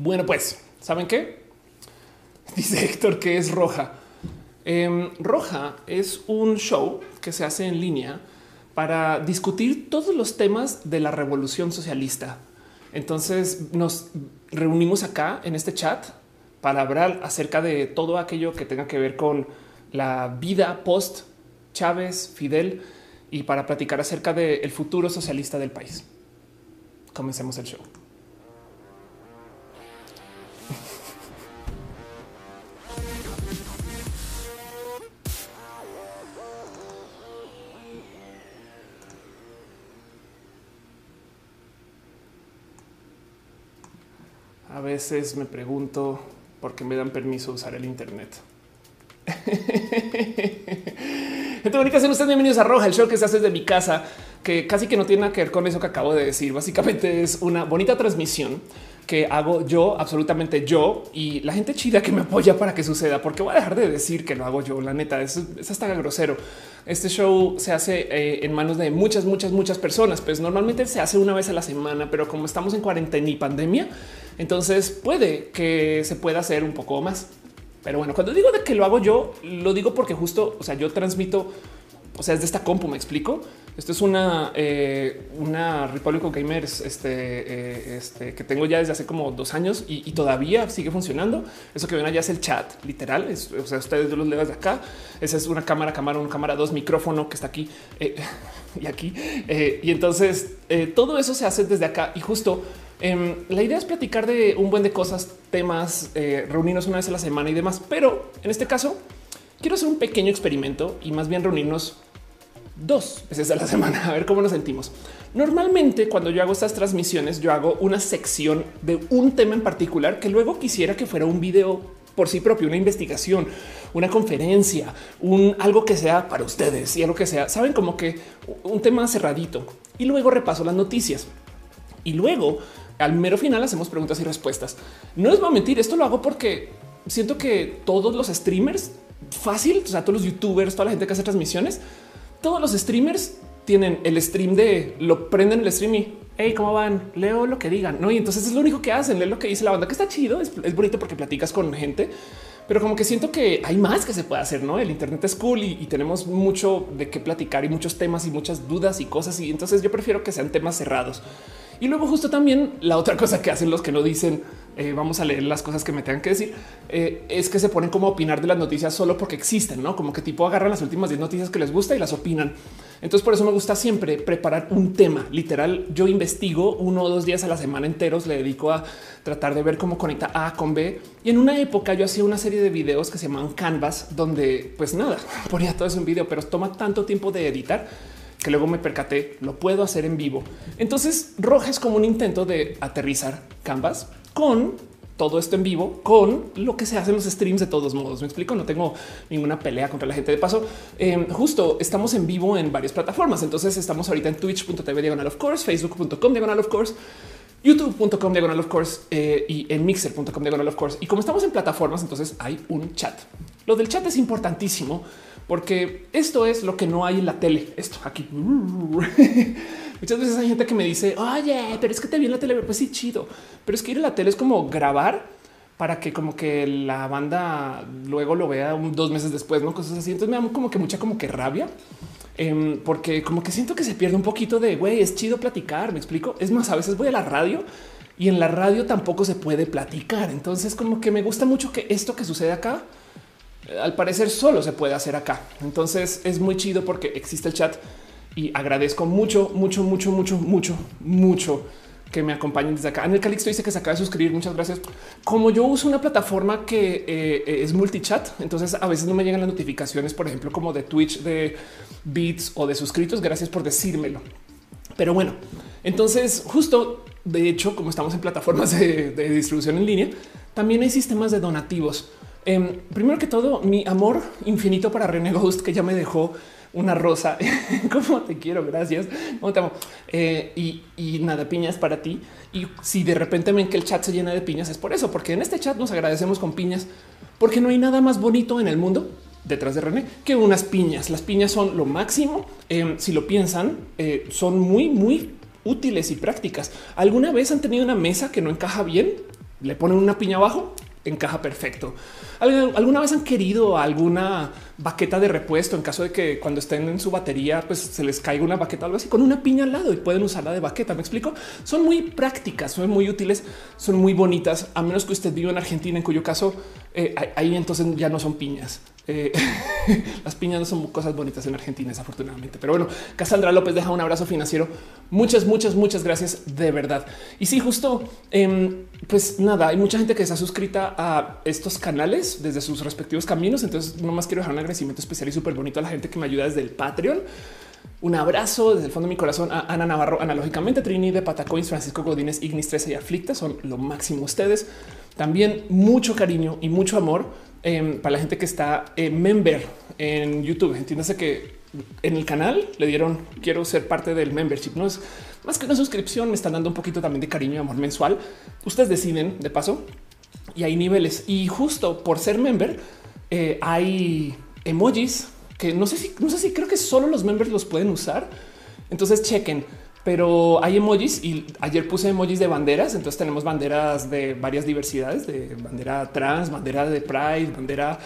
Bueno, pues, ¿saben qué? Dice Héctor que es roja. Em, roja es un show que se hace en línea para discutir todos los temas de la revolución socialista. Entonces nos reunimos acá en este chat para hablar acerca de todo aquello que tenga que ver con la vida post Chávez, Fidel y para platicar acerca del futuro socialista del país. Comencemos el show. Veces me pregunto por qué me dan permiso usar el Internet. Gente bonita, sean ustedes bienvenidos a Roja, el show que se hace desde mi casa, que casi que no tiene nada que ver con eso que acabo de decir. Básicamente es una bonita transmisión que hago yo, absolutamente yo, y la gente chida que me apoya para que suceda, porque voy a dejar de decir que lo hago yo, la neta, es, es hasta grosero. Este show se hace eh, en manos de muchas, muchas, muchas personas, pues normalmente se hace una vez a la semana, pero como estamos en cuarentena y pandemia, entonces puede que se pueda hacer un poco más. Pero bueno, cuando digo de que lo hago yo, lo digo porque justo, o sea, yo transmito, o sea, es de esta compu, me explico. Esto es una, eh, una Republic of Gamers este, eh, este, que tengo ya desde hace como dos años y, todavía sigue funcionando. Eso que ven allá es el chat, literal. o sea, ustedes los leo de acá. Esa es una cámara, cámara, una cámara, dos micrófono que está aquí eh, y aquí. y entonces todo eso se hace desde acá y justo Em, la idea es platicar de un buen de cosas, temas, eh, reunirnos una vez a la semana y demás. Pero en este caso, quiero hacer un pequeño experimento y más bien reunirnos dos veces a la semana a ver cómo nos sentimos. Normalmente cuando yo hago estas transmisiones, yo hago una sección de un tema en particular que luego quisiera que fuera un video por sí propio, una investigación, una conferencia, un algo que sea para ustedes y algo que sea, saben como que un tema cerradito y luego repaso las noticias y luego al mero final hacemos preguntas y respuestas. No les voy a mentir, esto lo hago porque siento que todos los streamers fácil, o sea, todos los youtubers, toda la gente que hace transmisiones, todos los streamers tienen el stream de lo prenden el stream y hey, cómo van? Leo lo que digan, no? Y entonces es lo único que hacen, leer lo que dice la banda, que está chido, es, bonito porque platicas con gente, pero como que siento que hay más que se puede hacer, no? El Internet es cool y, tenemos mucho de qué platicar y muchos temas y muchas dudas y cosas. Y entonces yo prefiero que sean temas cerrados. Y luego justo también la otra cosa que hacen los que no dicen eh, vamos a leer las cosas que me tengan que decir eh, es que se ponen como opinar de las noticias solo porque existen, no como que tipo agarran las últimas 10 noticias que les gusta y las opinan. Entonces por eso me gusta siempre preparar un tema literal. Yo investigo uno o dos días a la semana enteros, le dedico a tratar de ver cómo conecta A con B. Y en una época yo hacía una serie de videos que se llamaban Canvas, donde pues nada, ponía todo eso en video, pero toma tanto tiempo de editar que luego me percaté, lo puedo hacer en vivo. Entonces, Roja es como un intento de aterrizar Canvas con todo esto en vivo con lo que se hace en los streams de todos modos. Me explico, no tengo ninguna pelea contra la gente. De paso, em, justo estamos en vivo en varias plataformas. Entonces estamos ahorita en twitch.tv diagonal of course, facebook.com diagonal of course, youtube.com diagonal of course eh, y en mixer.com diagonal of course. Y como estamos en plataformas, entonces hay un chat. Lo del chat es importantísimo porque esto es lo que no hay en la tele. Esto aquí. Muchas veces hay gente que me dice, oye, pero es que te vi en la tele. Pues sí, chido. Pero es que ir a la tele es como grabar para que como que la banda luego lo vea dos meses después, no cosas así. Entonces me da como que mucha como que rabia, em, porque como que siento que se pierde un poquito de güey, es chido platicar. Me explico. Es más, a veces voy a la radio y en la radio tampoco se puede platicar. Entonces, como que me gusta mucho que esto que sucede acá al parecer solo se puede hacer acá. Entonces es muy chido porque existe el chat y agradezco mucho, mucho, mucho, mucho, mucho, mucho que me acompañen desde acá. En el Calixto dice que se acaba de suscribir. Muchas gracias. Como yo uso una plataforma que eh, es multichat, entonces a veces no me llegan las notificaciones, por ejemplo, como de Twitch, de Beats o de suscritos. Gracias por decírmelo. Pero bueno, entonces justo de hecho, como estamos en plataformas de distribución en línea, también hay sistemas de donativos. Em, primero que todo, mi amor infinito para René Ghost, que ya me dejó una rosa. Como te quiero, gracias. ¿Cómo te amo? Eh, y, nada, piñas para ti. Y si de repente ven que el chat se llena de piñas, es por eso, porque en este chat nos agradecemos con piñas, porque no hay nada más bonito en el mundo detrás de René que unas piñas. Las piñas son lo máximo. Em, si lo piensan, eh, son muy, muy útiles y prácticas. ¿Alguna vez han tenido una mesa que no encaja bien? le ponen una piña abajo, encaja perfecto. ¿Alguna vez han querido alguna baqueta de repuesto en caso de que cuando estén en su batería, pues se les caiga una baqueta algo así con una piña al lado y pueden usarla de baqueta? Me explico. Son muy prácticas, son muy útiles, son muy bonitas, a menos que usted viva en Argentina, en cuyo caso eh, ahí entonces ya no son piñas. Eh, las piñas no son cosas bonitas en Argentina, desafortunadamente. Pero bueno, Cassandra López deja un abrazo financiero. Muchas, muchas, muchas gracias de verdad. Y sí, justo, em, pues nada, hay mucha gente que está suscrita a estos canales desde sus respectivos caminos. Entonces, nomás quiero dejar un agradecimiento especial y súper bonito a la gente que me ayuda desde el Patreon. Un abrazo desde el fondo de mi corazón a Ana Navarro, analógicamente, Trini de Patacoins, Francisco Godínez, Ignis 13 y Aflicta. Son lo máximo ustedes. También mucho cariño y mucho amor Em, para la gente que está eh, member en YouTube. Entiéndase que en el canal le dieron quiero ser parte del membership. No es más que una suscripción, me están dando un poquito también de cariño y amor mensual. Ustedes deciden de paso y hay niveles. Y justo por ser member, eh, hay emojis que no sé si, no sé si creo que solo los members los pueden usar. Entonces chequen pero hay emojis y ayer puse emojis de banderas. Entonces tenemos banderas de varias diversidades, de bandera trans, bandera de pride, bandera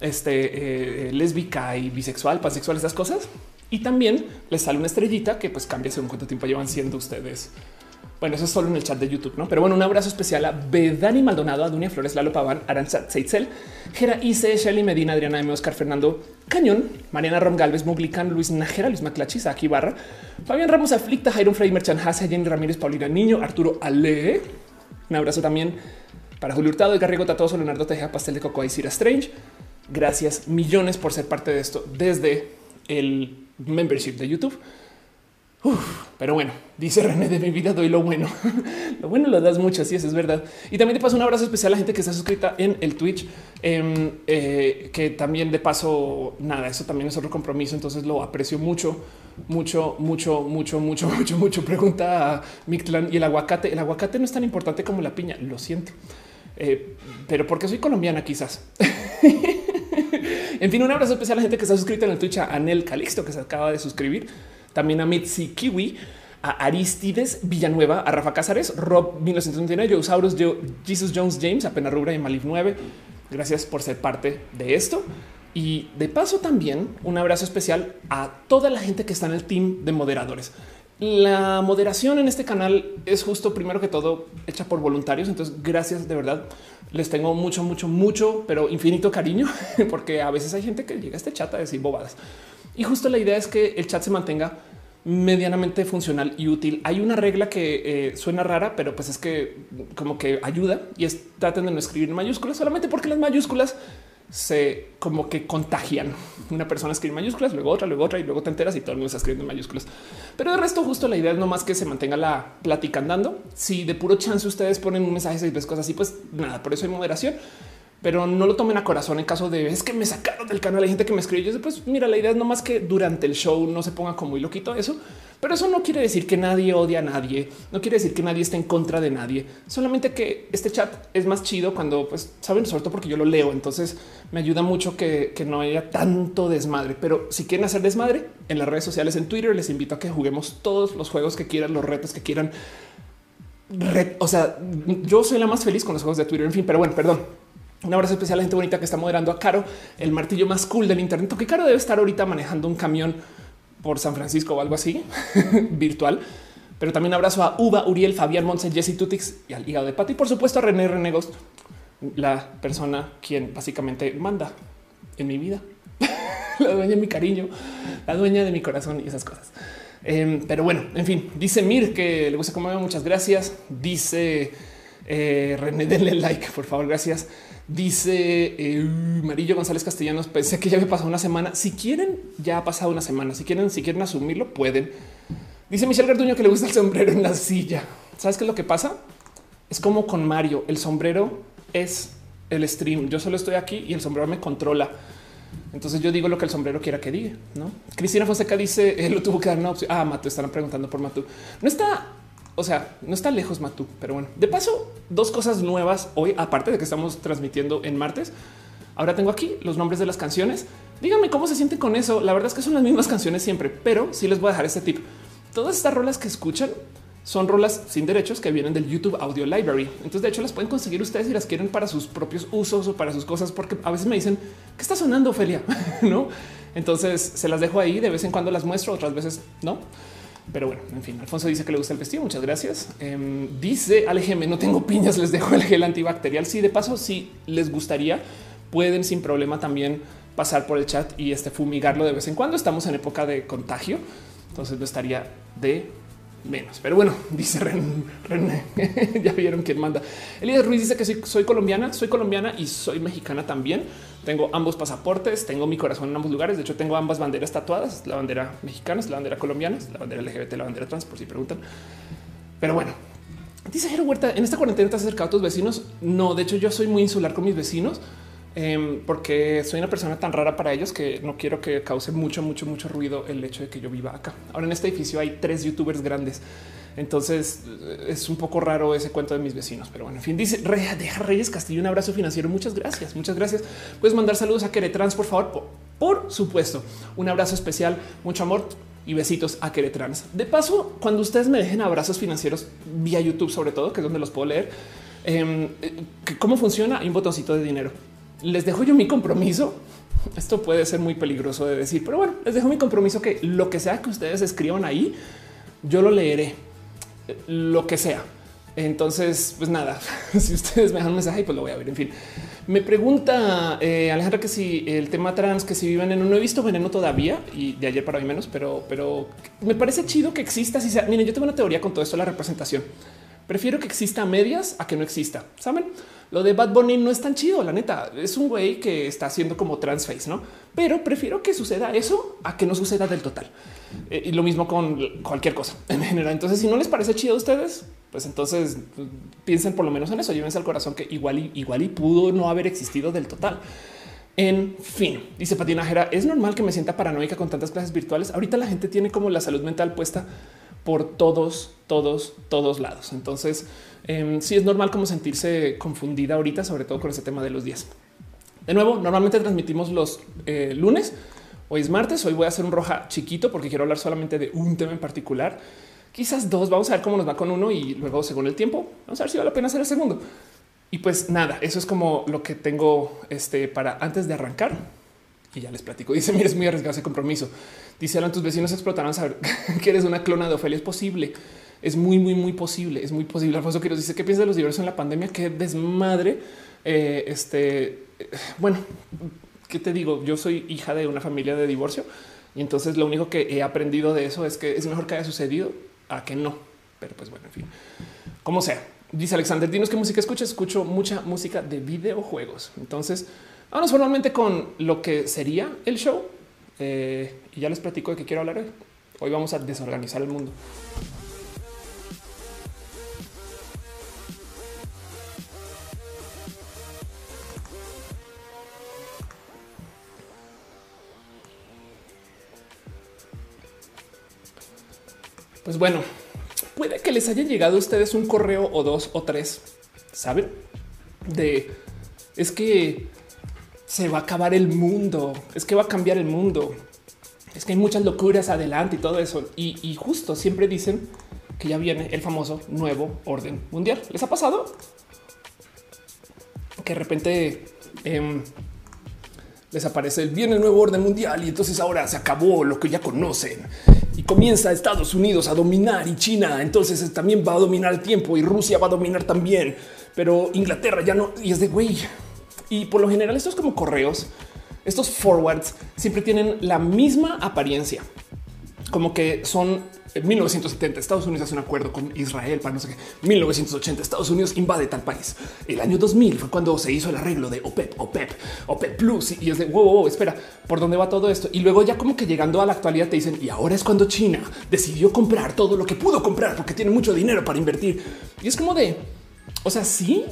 este, eh, lésbica y bisexual, pansexual, esas cosas. Y también les sale una estrellita que pues cambia según cuánto tiempo llevan siendo ustedes bueno, eso es solo en el chat de YouTube, ¿no? Pero bueno, un abrazo especial a Bedani Maldonado, a Dunia Flores, Lalo Paván, Aranza Seitzel, Gera Ice, Shelly Medina, Adriana M. Oscar Fernando Cañón, Mariana Rom Galvez, Muglican, Luis Najera, Luis Maclachis, aquí Barra, Fabián Ramos Aflicta, Jairo Frey, Merchan Hasse, Jenny Ramírez, Paulina Niño, Arturo Ale. Un abrazo también para Julio Hurtado, Edgar Riego Tatoso, Leonardo Tejeda, Pastel de Coco y Cira Strange. Gracias millones por ser parte de esto desde el membership de YouTube pero bueno, dice René de mi vida doy lo bueno. lo bueno lo das mucho, así es, es verdad. Y también te paso un abrazo especial a la gente que está suscrita en el Twitch, em, eh, que también de paso, nada, eso también es otro compromiso, entonces lo aprecio mucho, mucho, mucho, mucho, mucho, mucho, mucho. Pregunta a Mictlan y el aguacate. El aguacate no es tan importante como la piña, lo siento. Eh, pero porque soy colombiana quizás. en fin, un abrazo especial a la gente que está suscrita en el Twitch, a Anel Calixto, que se acaba de suscribir también a Mitzi Kiwi, a Aristides Villanueva, a Rafa Cázares, Rob 1999, Joe Sauros, Jesus Jones James, a Rubra y Malif 9. Gracias por ser parte de esto. Y de paso también un abrazo especial a toda la gente que está en el team de moderadores. La moderación en este canal es justo primero que todo hecha por voluntarios. Entonces, gracias de verdad. Les tengo mucho, mucho, mucho, pero infinito cariño, porque a veces hay gente que llega a este chat a decir bobadas. Y justo la idea es que el chat se mantenga medianamente funcional y útil. Hay una regla que eh, suena rara, pero pues es que como que ayuda y es traten de no escribir mayúsculas solamente porque las mayúsculas se como que contagian. Una persona escribe mayúsculas, luego otra, luego otra y luego te enteras y todo el mundo está escribiendo en mayúsculas. Pero de resto, justo la idea es no más que se mantenga la plática andando. Si de puro chance ustedes ponen un mensaje y ves cosas así, pues nada, por eso hay moderación pero no lo tomen a corazón en caso de es que me sacaron del canal. Hay gente que me escribe. Yo pues mira, la idea es no más que durante el show no se ponga como muy loquito eso, pero eso no quiere decir que nadie odia a nadie. No quiere decir que nadie esté en contra de nadie. Solamente que este chat es más chido cuando pues saben, sobre todo porque yo lo leo. Entonces me ayuda mucho que, no haya tanto desmadre. Pero si quieren hacer desmadre en las redes sociales, en Twitter, les invito a que juguemos todos los juegos que quieran, los retos que quieran. o sea, yo soy la más feliz con los juegos de Twitter. En fin, pero bueno, perdón un abrazo especial a la gente bonita que está moderando a Caro, el martillo más cool del Internet, que Caro debe estar ahorita manejando un camión por San Francisco o algo así virtual. Pero también abrazo a Uva, Uriel, Fabián Monse, Jesse Tutix y al hígado de Pato. Y por supuesto a René Renegos, la persona quien básicamente manda en mi vida, la dueña de mi cariño, la dueña de mi corazón y esas cosas. Em, pero bueno, en fin, dice Mir que le gusta como muchas gracias. Dice eh, René, denle like, por favor, gracias. Dice eh, Marillo González Castellanos. Pensé que ya había pasado una semana. Si quieren, ya ha pasado una semana. Si quieren, si quieren asumirlo, pueden. Dice Michelle Garduño que le gusta el sombrero en la silla. ¿Sabes qué es lo que pasa? Es como con Mario. El sombrero es el stream. Yo solo estoy aquí y el sombrero me controla. Entonces yo digo lo que el sombrero quiera que diga. No, Cristina Fonseca dice él lo tuvo que dar una opción. Ah, Matu, están preguntando por Matu. No está o sea, no está lejos Matú, pero bueno, de paso, dos cosas nuevas hoy, aparte de que estamos transmitiendo en martes. Ahora tengo aquí los nombres de las canciones. Díganme cómo se siente con eso. La verdad es que son las mismas canciones siempre, pero sí les voy a dejar este tip. Todas estas rolas que escuchan son rolas sin derechos que vienen del YouTube Audio Library. Entonces, de hecho, las pueden conseguir ustedes si las quieren para sus propios usos o para sus cosas, porque a veces me dicen que está sonando, Ophelia, no? Entonces se las dejo ahí. De vez en cuando las muestro, otras veces no. Pero bueno, en fin, Alfonso dice que le gusta el vestido. Muchas gracias. Eh, dice Alejeme, no tengo piñas, les dejo el gel antibacterial. Sí, de paso, si les gustaría, pueden sin problema también pasar por el chat y este fumigarlo de vez en cuando. Estamos en época de contagio, entonces no estaría de menos. Pero bueno, dice René, ya vieron quién manda. Elías Ruiz dice que soy, soy, colombiana, soy colombiana y soy mexicana también. Tengo ambos pasaportes, tengo mi corazón en ambos lugares. De hecho, tengo ambas banderas tatuadas: la bandera mexicana, la bandera colombiana, la bandera LGBT, la bandera trans, por si preguntan. Pero bueno, dice Jero Huerta: en esta cuarentena te has acercado a tus vecinos. No, de hecho, yo soy muy insular con mis vecinos. Eh, porque soy una persona tan rara para ellos que no quiero que cause mucho, mucho, mucho ruido el hecho de que yo viva acá. Ahora en este edificio hay tres youtubers grandes. Entonces es un poco raro ese cuento de mis vecinos, pero bueno, en fin, dice deja Reyes Castillo un abrazo financiero. Muchas gracias, muchas gracias. Puedes mandar saludos a Queretrans, por favor. Por, por supuesto, un abrazo especial, mucho amor y besitos a Queretrans. De paso, cuando ustedes me dejen abrazos financieros vía YouTube, sobre todo, que es donde los puedo leer, eh, cómo funciona. Hay un botoncito de dinero les dejo yo mi compromiso. Esto puede ser muy peligroso de decir, pero bueno, les dejo mi compromiso que lo que sea que ustedes escriban ahí, yo lo leeré, lo que sea. Entonces, pues nada, si ustedes me dejan un mensaje, pues lo voy a ver. En fin, me pregunta eh, Alejandra que si el tema trans, que si viven en no he visto veneno todavía y de ayer para hoy menos, pero, pero me parece chido que exista. Si sea, miren, yo tengo una teoría con todo esto, la representación. Prefiero que exista a medias a que no exista. Saben? Lo de Bad Bunny no es tan chido, la neta. Es un güey que está haciendo como transface, ¿no? Pero prefiero que suceda eso a que no suceda del total. Eh, y lo mismo con cualquier cosa en general. Entonces, si no les parece chido a ustedes, pues entonces pues, piensen por lo menos en eso. Llévense al corazón que igual y, igual y pudo no haber existido del total. En fin, dice Patinajera, es normal que me sienta paranoica con tantas clases virtuales. Ahorita la gente tiene como la salud mental puesta por todos, todos, todos lados. Entonces, eh, sí es normal como sentirse confundida ahorita, sobre todo con ese tema de los días. De nuevo, normalmente transmitimos los eh, lunes. Hoy es martes. Hoy voy a hacer un roja chiquito porque quiero hablar solamente de un tema en particular. Quizás dos. Vamos a ver cómo nos va con uno y luego, según el tiempo, vamos a ver si vale la pena hacer el segundo. Y pues nada, eso es como lo que tengo este para antes de arrancar. Y ya les platico. Dice: Mira, es muy arriesgado ese compromiso. Dice: Alan, tus vecinos explotarán saber que eres una clona de Ofelia. Es posible. Es muy, muy, muy posible. Es muy posible. Alfonso Quiroz dice: ¿Qué piensas de los diversos en la pandemia? Qué desmadre. Eh, este, bueno, ¿qué te digo? Yo soy hija de una familia de divorcio y entonces lo único que he aprendido de eso es que es mejor que haya sucedido a que no. Pero pues bueno, en fin, como sea. Dice Alexander, dinos qué música escuchas. Escucho mucha música de videojuegos. Entonces, vamos formalmente con lo que sería el show. Eh, y ya les platico de qué quiero hablar hoy. Hoy vamos a desorganizar el mundo. Pues bueno, puede que les haya llegado a ustedes un correo o dos o tres, saben? De es que se va a acabar el mundo, es que va a cambiar el mundo, es que hay muchas locuras adelante y todo eso. Y, justo siempre dicen que ya viene el famoso nuevo orden mundial. ¿Les ha pasado? Que de repente em, les aparece el viene el nuevo orden mundial y entonces ahora se acabó lo que ya conocen y comienza Estados Unidos a dominar y China entonces también va a dominar el tiempo y Rusia va a dominar también, pero Inglaterra ya no y es de güey. Y por lo general estos como correos, estos forwards siempre tienen la misma apariencia, como que son en 1970 Estados Unidos hace un acuerdo con Israel para no sé qué. 1980 Estados Unidos invade tal país. El año 2000 fue cuando se hizo el arreglo de OPEP, OPEP, OPEP Plus y es de wow, wow, espera, ¿por dónde va todo esto? Y luego ya como que llegando a la actualidad te dicen y ahora es cuando China decidió comprar todo lo que pudo comprar porque tiene mucho dinero para invertir. Y es como de, o sea, sí,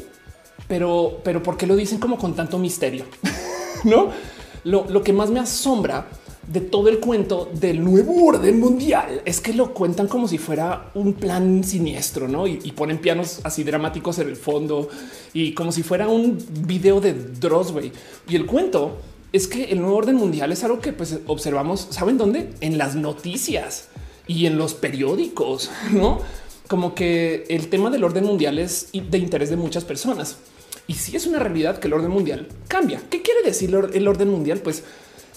pero, pero ¿por qué lo dicen como con tanto misterio? no, lo, lo que más me asombra de todo el cuento del nuevo orden mundial es que lo cuentan como si fuera un plan siniestro, ¿no? Y, ponen pianos así dramáticos en el fondo y como si fuera un video de Drossway. Y el cuento es que el nuevo orden mundial es algo que pues, observamos, ¿saben dónde? En las noticias y en los periódicos, ¿no? como que el tema del orden mundial es de interés de muchas personas. Y si es una realidad que el orden mundial cambia. ¿Qué quiere decir el orden mundial? Pues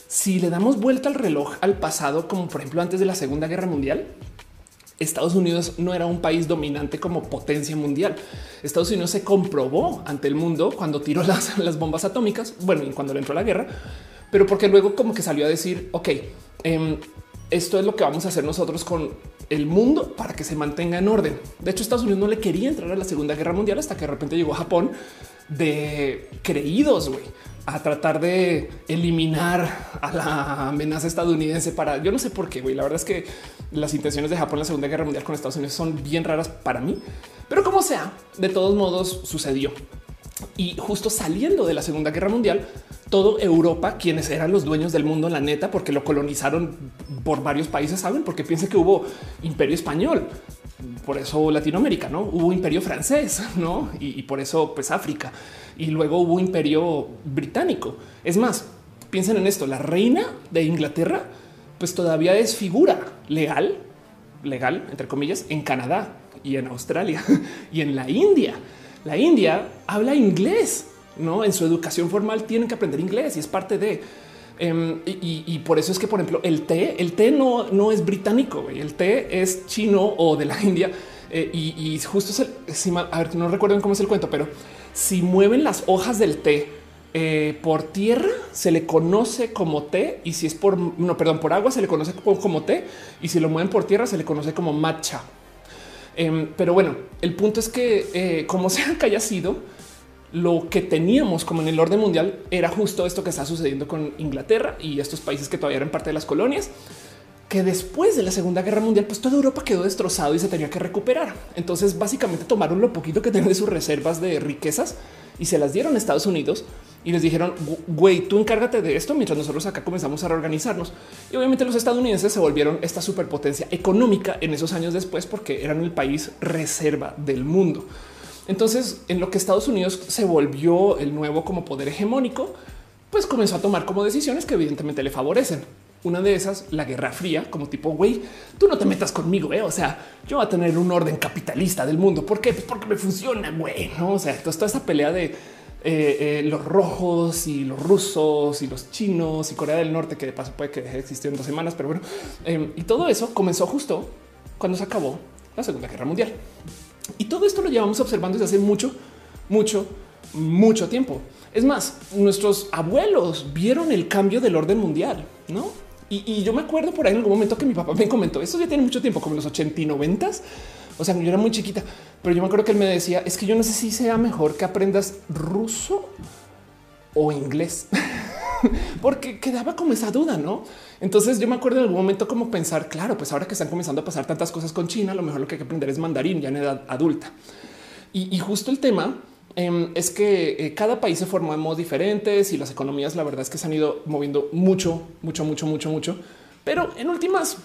si le damos vuelta al reloj al pasado, como por ejemplo antes de la Segunda Guerra Mundial, Estados Unidos no era un país dominante como potencia mundial. Estados Unidos se comprobó ante el mundo cuando tiró las, las bombas atómicas, bueno, y cuando le entró la guerra, pero porque luego como que salió a decir, ok, em, esto es lo que vamos a hacer nosotros con el mundo para que se mantenga en orden. De hecho, Estados Unidos no le quería entrar a la Segunda Guerra Mundial hasta que de repente llegó a Japón de creídos, güey a tratar de eliminar a la amenaza estadounidense para yo no sé por qué, güey. La verdad es que las intenciones de Japón en la Segunda Guerra Mundial con Estados Unidos son bien raras para mí, pero como sea, de todos modos sucedió. Y justo saliendo de la Segunda Guerra Mundial, todo Europa, quienes eran los dueños del mundo, la neta, porque lo colonizaron por varios países, saben, porque piensen que hubo imperio español, por eso Latinoamérica, no hubo imperio francés, no? Y, por eso, pues África y luego hubo imperio británico. Es más, piensen en esto, la reina de Inglaterra pues todavía es figura legal, legal, entre comillas, en Canadá y en Australia y en la India. La India habla inglés, no en su educación formal tienen que aprender inglés y es parte de em, y, por eso es que, por ejemplo, el té, el té no, no es británico, el té es chino o de la India. Eh, y, justo es el, a ver, no recuerdo cómo es el cuento, pero si mueven las hojas del té eh, por tierra, se le conoce como té y si es por no, perdón, por agua se le conoce como, té y si lo mueven por tierra se le conoce como matcha. Em, pero bueno, el punto es que eh, como sea que haya sido, lo que teníamos como en el orden mundial era justo esto que está sucediendo con Inglaterra y estos países que todavía eran parte de las colonias que después de la Segunda Guerra Mundial, pues toda Europa quedó destrozado y se tenía que recuperar. Entonces, básicamente tomaron lo poquito que tenían de sus reservas de riquezas y se las dieron a Estados Unidos y les dijeron, güey, tú encárgate de esto mientras nosotros acá comenzamos a reorganizarnos. Y obviamente los estadounidenses se volvieron esta superpotencia económica en esos años después porque eran el país reserva del mundo. Entonces, en lo que Estados Unidos se volvió el nuevo como poder hegemónico, pues comenzó a tomar como decisiones que evidentemente le favorecen. Una de esas, la Guerra Fría, como tipo, güey, tú no te metas conmigo, ¿eh? o sea, yo voy a tener un orden capitalista del mundo. ¿Por qué? Pues porque me funciona, güey, ¿no? O sea, toda esa pelea de eh, eh, los rojos y los rusos y los chinos y Corea del Norte, que de paso puede que existió en dos semanas, pero bueno, em, y todo eso comenzó justo cuando se acabó la Segunda Guerra Mundial. Y todo esto lo llevamos observando desde hace mucho, mucho, mucho tiempo. Es más, nuestros abuelos vieron el cambio del orden mundial, ¿no? Y, yo me acuerdo por ahí en algún momento que mi papá me comentó, eso ya tiene mucho tiempo, como los 80 y 90. O sea, yo era muy chiquita, pero yo me acuerdo que él me decía, es que yo no sé si sea mejor que aprendas ruso o inglés, porque quedaba como esa duda, ¿no? Entonces yo me acuerdo en algún momento como pensar, claro, pues ahora que están comenzando a pasar tantas cosas con China, lo mejor lo que hay que aprender es mandarín ya en edad adulta. y justo el tema Em, es que eh, cada país se formó en modos diferentes y las economías, la verdad es que se han ido moviendo mucho, mucho, mucho, mucho, mucho. Pero en últimas,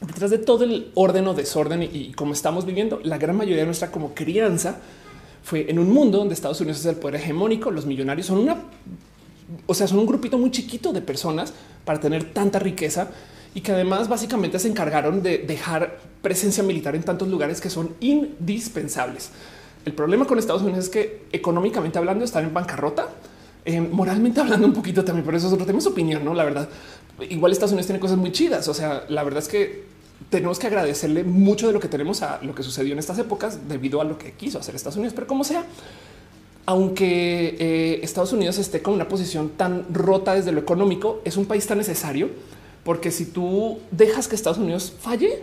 detrás de todo el orden o desorden y, como estamos viviendo, la gran mayoría de nuestra como crianza fue en un mundo donde Estados Unidos es el poder hegemónico. Los millonarios son una, o sea, son un grupito muy chiquito de personas para tener tanta riqueza y que además básicamente se encargaron de dejar presencia militar en tantos lugares que son indispensables. El problema con Estados Unidos es que económicamente hablando están en bancarrota, eh, moralmente hablando un poquito también, por eso nosotros tenemos opinión, no? La verdad, igual Estados Unidos tiene cosas muy chidas. O sea, la verdad es que tenemos que agradecerle mucho de lo que tenemos a lo que sucedió en estas épocas debido a lo que quiso hacer Estados Unidos. Pero como sea, aunque eh, Estados Unidos esté con una posición tan rota desde lo económico, es un país tan necesario porque si tú dejas que Estados Unidos falle,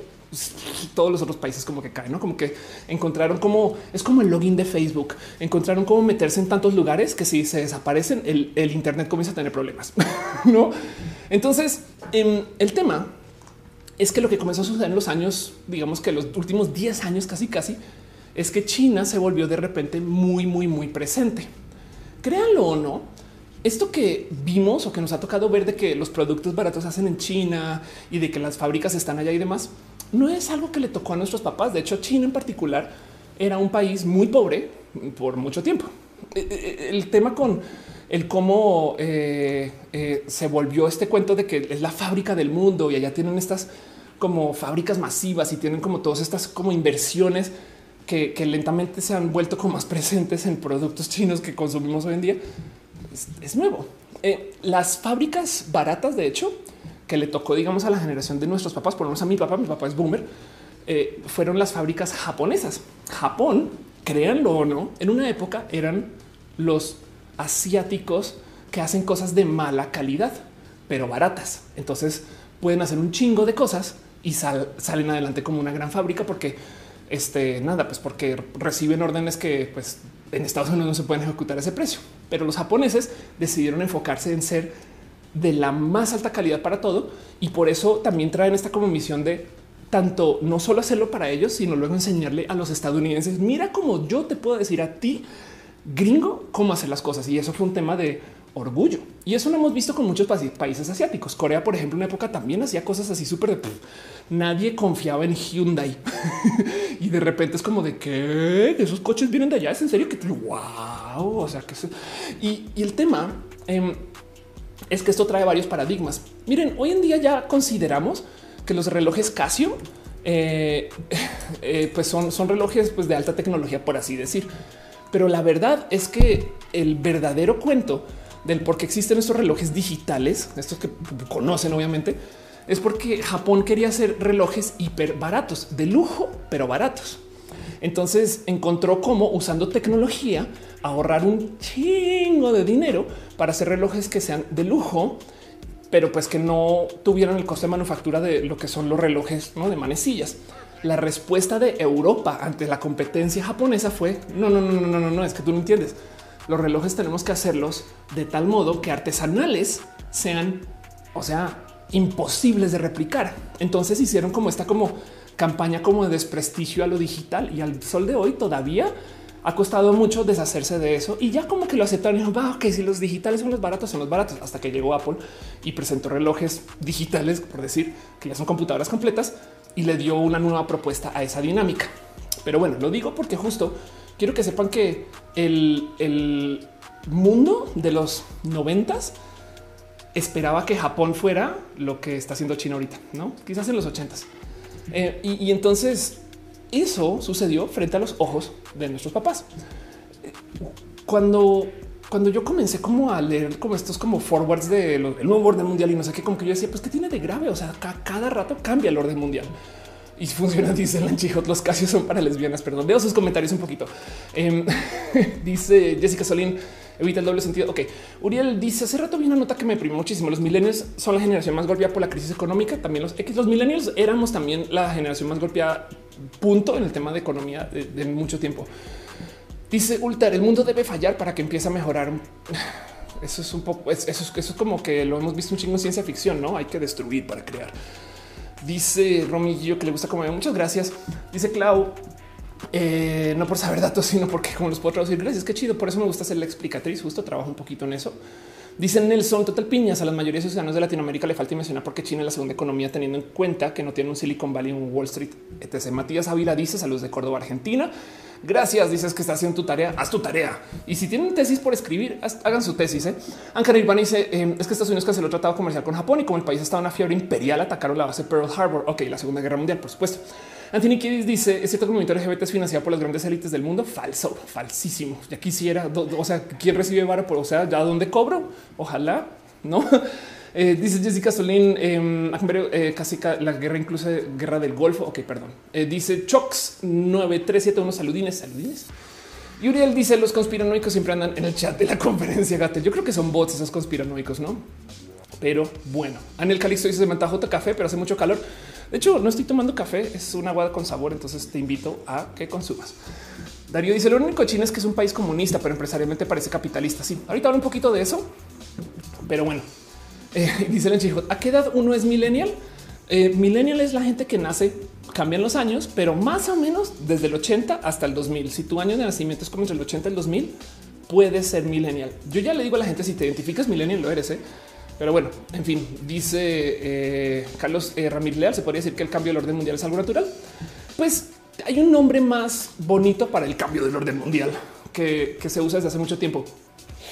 todos los otros países como que caen, ¿no? Como que encontraron como es como el login de Facebook, encontraron cómo meterse en tantos lugares que si se desaparecen el, Internet comienza a tener problemas, ¿no? Entonces, em, el tema es que lo que comenzó a suceder en los años, digamos que los últimos 10 años casi casi, es que China se volvió de repente muy, muy, muy presente. Créanlo o no, esto que vimos o que nos ha tocado ver de que los productos baratos hacen en China y de que las fábricas están allá y demás, no es algo que le tocó a nuestros papás. De hecho, China en particular era un país muy pobre por mucho tiempo. Eh, eh, eh, el tema con el cómo se volvió este cuento de que es la fábrica del mundo y allá tienen estas como fábricas masivas y tienen como todas estas como inversiones que, lentamente se han vuelto como más presentes en productos chinos que consumimos hoy en día. Es, nuevo. Eh, las fábricas baratas, de hecho, que le tocó, digamos, a la generación de nuestros papás, por lo menos a mi papá, mi papá es boomer, eh, fueron las fábricas japonesas. Japón, créanlo o no, en una época eran los asiáticos que hacen cosas de mala calidad, pero baratas. Entonces pueden hacer un chingo de cosas y salen adelante como una gran fábrica porque este nada, pues porque reciben órdenes que pues en Estados Unidos no se pueden ejecutar ese precio. Pero los japoneses decidieron enfocarse en ser de la más alta calidad para todo y por eso también traen esta como misión de tanto no solo hacerlo para ellos, sino luego enseñarle a los estadounidenses, mira cómo yo te puedo decir a ti, gringo, cómo hacer las cosas. Y eso fue un tema de orgullo. Y eso lo hemos visto con muchos países asiáticos. Corea, por ejemplo, en una época también hacía cosas así súper de nadie confiaba en Hyundai y de repente es como de que esos coches vienen de allá. Es en serio que wow. O sea, que y, y el tema em, es que esto trae varios paradigmas. Miren, hoy en día ya consideramos que los relojes Casio eh, eh, pues son, son relojes pues de alta tecnología, por así decir. Pero la verdad es que el verdadero cuento del por qué existen estos relojes digitales, estos que conocen obviamente, es porque Japón quería hacer relojes hiper baratos, de lujo, pero baratos. Entonces encontró cómo usando tecnología ahorrar un chingo de dinero para hacer relojes que sean de lujo, pero pues que no tuvieran el coste de manufactura de lo que son los relojes de manecillas. La respuesta de Europa ante la competencia japonesa fue no, no, no, no, no, no, no, es que tú no entiendes. Los relojes tenemos que hacerlos de tal modo que artesanales sean, o sea, imposibles de replicar. Entonces hicieron como esta como campaña como de desprestigio a lo digital y al sol de hoy todavía ha costado mucho deshacerse de eso y ya como que lo aceptaron dijo, si los digitales son los baratos, son los baratos, hasta que llegó Apple y presentó relojes digitales, por decir que ya son computadoras completas y le dio una nueva propuesta a esa dinámica. Pero bueno, lo digo porque justo quiero que sepan que el, el mundo de los noventas esperaba que Japón fuera lo que está haciendo China ahorita, no? Quizás en los ochentas. Eh, y, entonces eso sucedió frente a los ojos de nuestros papás. Cuando, cuando yo comencé como a leer como estos como forwards del nuevo orden mundial y no sé qué, como que yo decía, pues qué tiene de grave. O sea, cada rato cambia el orden mundial y funciona. Dice Lanchijot, los casios son para lesbianas. Perdón, veo sus comentarios un poquito. Em, dice Jessica Solín, evita el doble sentido. Ok, Uriel dice hace rato vi una nota que me deprimió muchísimo. Los millennials son la generación más golpeada por la crisis económica. También los X, los millennials éramos también la generación más golpeada punto en el tema de economía de, mucho tiempo. Dice Ultar, el mundo debe fallar para que empiece a mejorar. Eso es un poco, eso es, eso es como que lo hemos visto un chingo en ciencia ficción, no hay que destruir para crear. Dice Romillo que le gusta comer. Muchas gracias. Dice Clau, eh, no por saber datos, sino porque como los puedo traducir. Gracias, qué chido. Por eso me gusta ser la explicatriz. Justo trabajo un poquito en eso. Dice Nelson, total piñas a la mayoría de ciudadanos de Latinoamérica le falta mencionar porque China es la segunda economía teniendo en cuenta que no tiene un Silicon Valley, un Wall Street, etc. Matías Ávila dice saludos de Córdoba, Argentina. Gracias, dices que estás haciendo tu tarea, haz tu tarea. Y si tienen tesis por escribir, hagan su tesis. ¿eh? Ankara Irván dice em, es que Estados Unidos canceló el tratado comercial con Japón y como el país estaba en una fiebre imperial, atacaron la base Pearl Harbor. Ok, la Segunda Guerra Mundial, por supuesto. Anthony Kiddis dice es cierto que el movimiento LGBT es financiado por las grandes élites del mundo. Falso, falsísimo. Ya quisiera, o sea, quién recibe vara o sea, ya dónde cobro. Ojalá no. Eh, dice Jessica Solín, em, eh, casi la guerra, incluso guerra del Golfo. Ok, perdón. Eh, dice Chox 9371 saludines, saludines. Y Uriel dice los conspiranoicos siempre andan en el chat de la conferencia Gate. Yo creo que son bots esos conspiranoicos, no? Pero bueno, Anel Calixto dice se me antajó café, pero hace mucho calor. De hecho, no estoy tomando café, es una agua con sabor. Entonces te invito a que consumas. Darío dice lo único China es que es un país comunista, pero empresarialmente parece capitalista. Sí, ahorita hablo un poquito de eso, pero bueno, eh, dice el chico, ¿a qué edad uno es millennial? Eh, millennial es la gente que nace, cambian los años, pero más o menos desde el 80 hasta el 2000. Si tu año de nacimiento es como entre el 80 y el 2000, puedes ser millennial. Yo ya le digo a la gente, si te identificas millennial, lo eres. ¿eh? Pero bueno, en fin, dice eh, Carlos Ramírez Leal, se podría decir que el cambio del orden mundial es algo natural. Pues hay un nombre más bonito para el cambio del orden mundial que, que se usa desde hace mucho tiempo,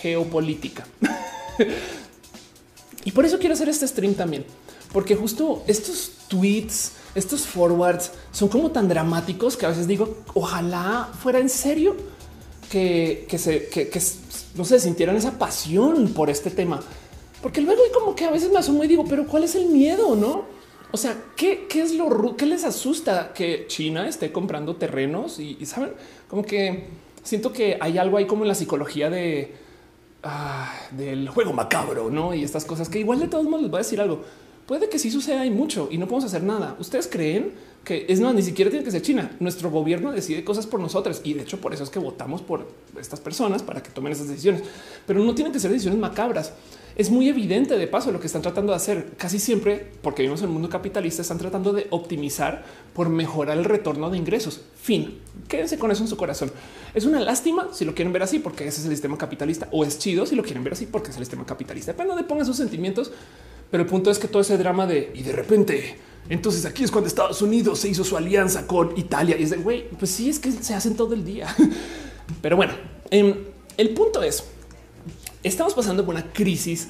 geopolítica. Y por eso quiero hacer este stream también, porque justo estos tweets, estos forwards son como tan dramáticos que a veces digo, ojalá fuera en serio que, se, que, no se sintieran esa pasión por este tema. Porque luego hay como que a veces me asomo y digo, pero ¿cuál es el miedo? No? O sea, ¿qué, qué es lo que les asusta que China esté comprando terrenos? Y, saben, como que siento que hay algo ahí como en la psicología de ah, del juego macabro, no? Y estas cosas que igual de todos modos les voy a decir algo. Puede que sí suceda y mucho y no podemos hacer nada. Ustedes creen que es no, ni siquiera tiene que ser China. Nuestro gobierno decide cosas por nosotros y de hecho por eso es que votamos por estas personas para que tomen esas decisiones, pero no tienen que ser decisiones macabras. Es muy evidente de paso lo que están tratando de hacer casi siempre, porque vivimos en el mundo capitalista, están tratando de optimizar por mejorar el retorno de ingresos. Fin. Quédense con eso en su corazón. Es una lástima si lo quieren ver así, porque ese es el sistema capitalista, o es chido si lo quieren ver así, porque es el sistema capitalista. Depende de pongan sus sentimientos, pero el punto es que todo ese drama de y de repente entonces aquí es cuando Estados Unidos se hizo su alianza con Italia y es de güey, pues sí, es que se hacen todo el día. Pero bueno, em, el punto es, estamos pasando por una crisis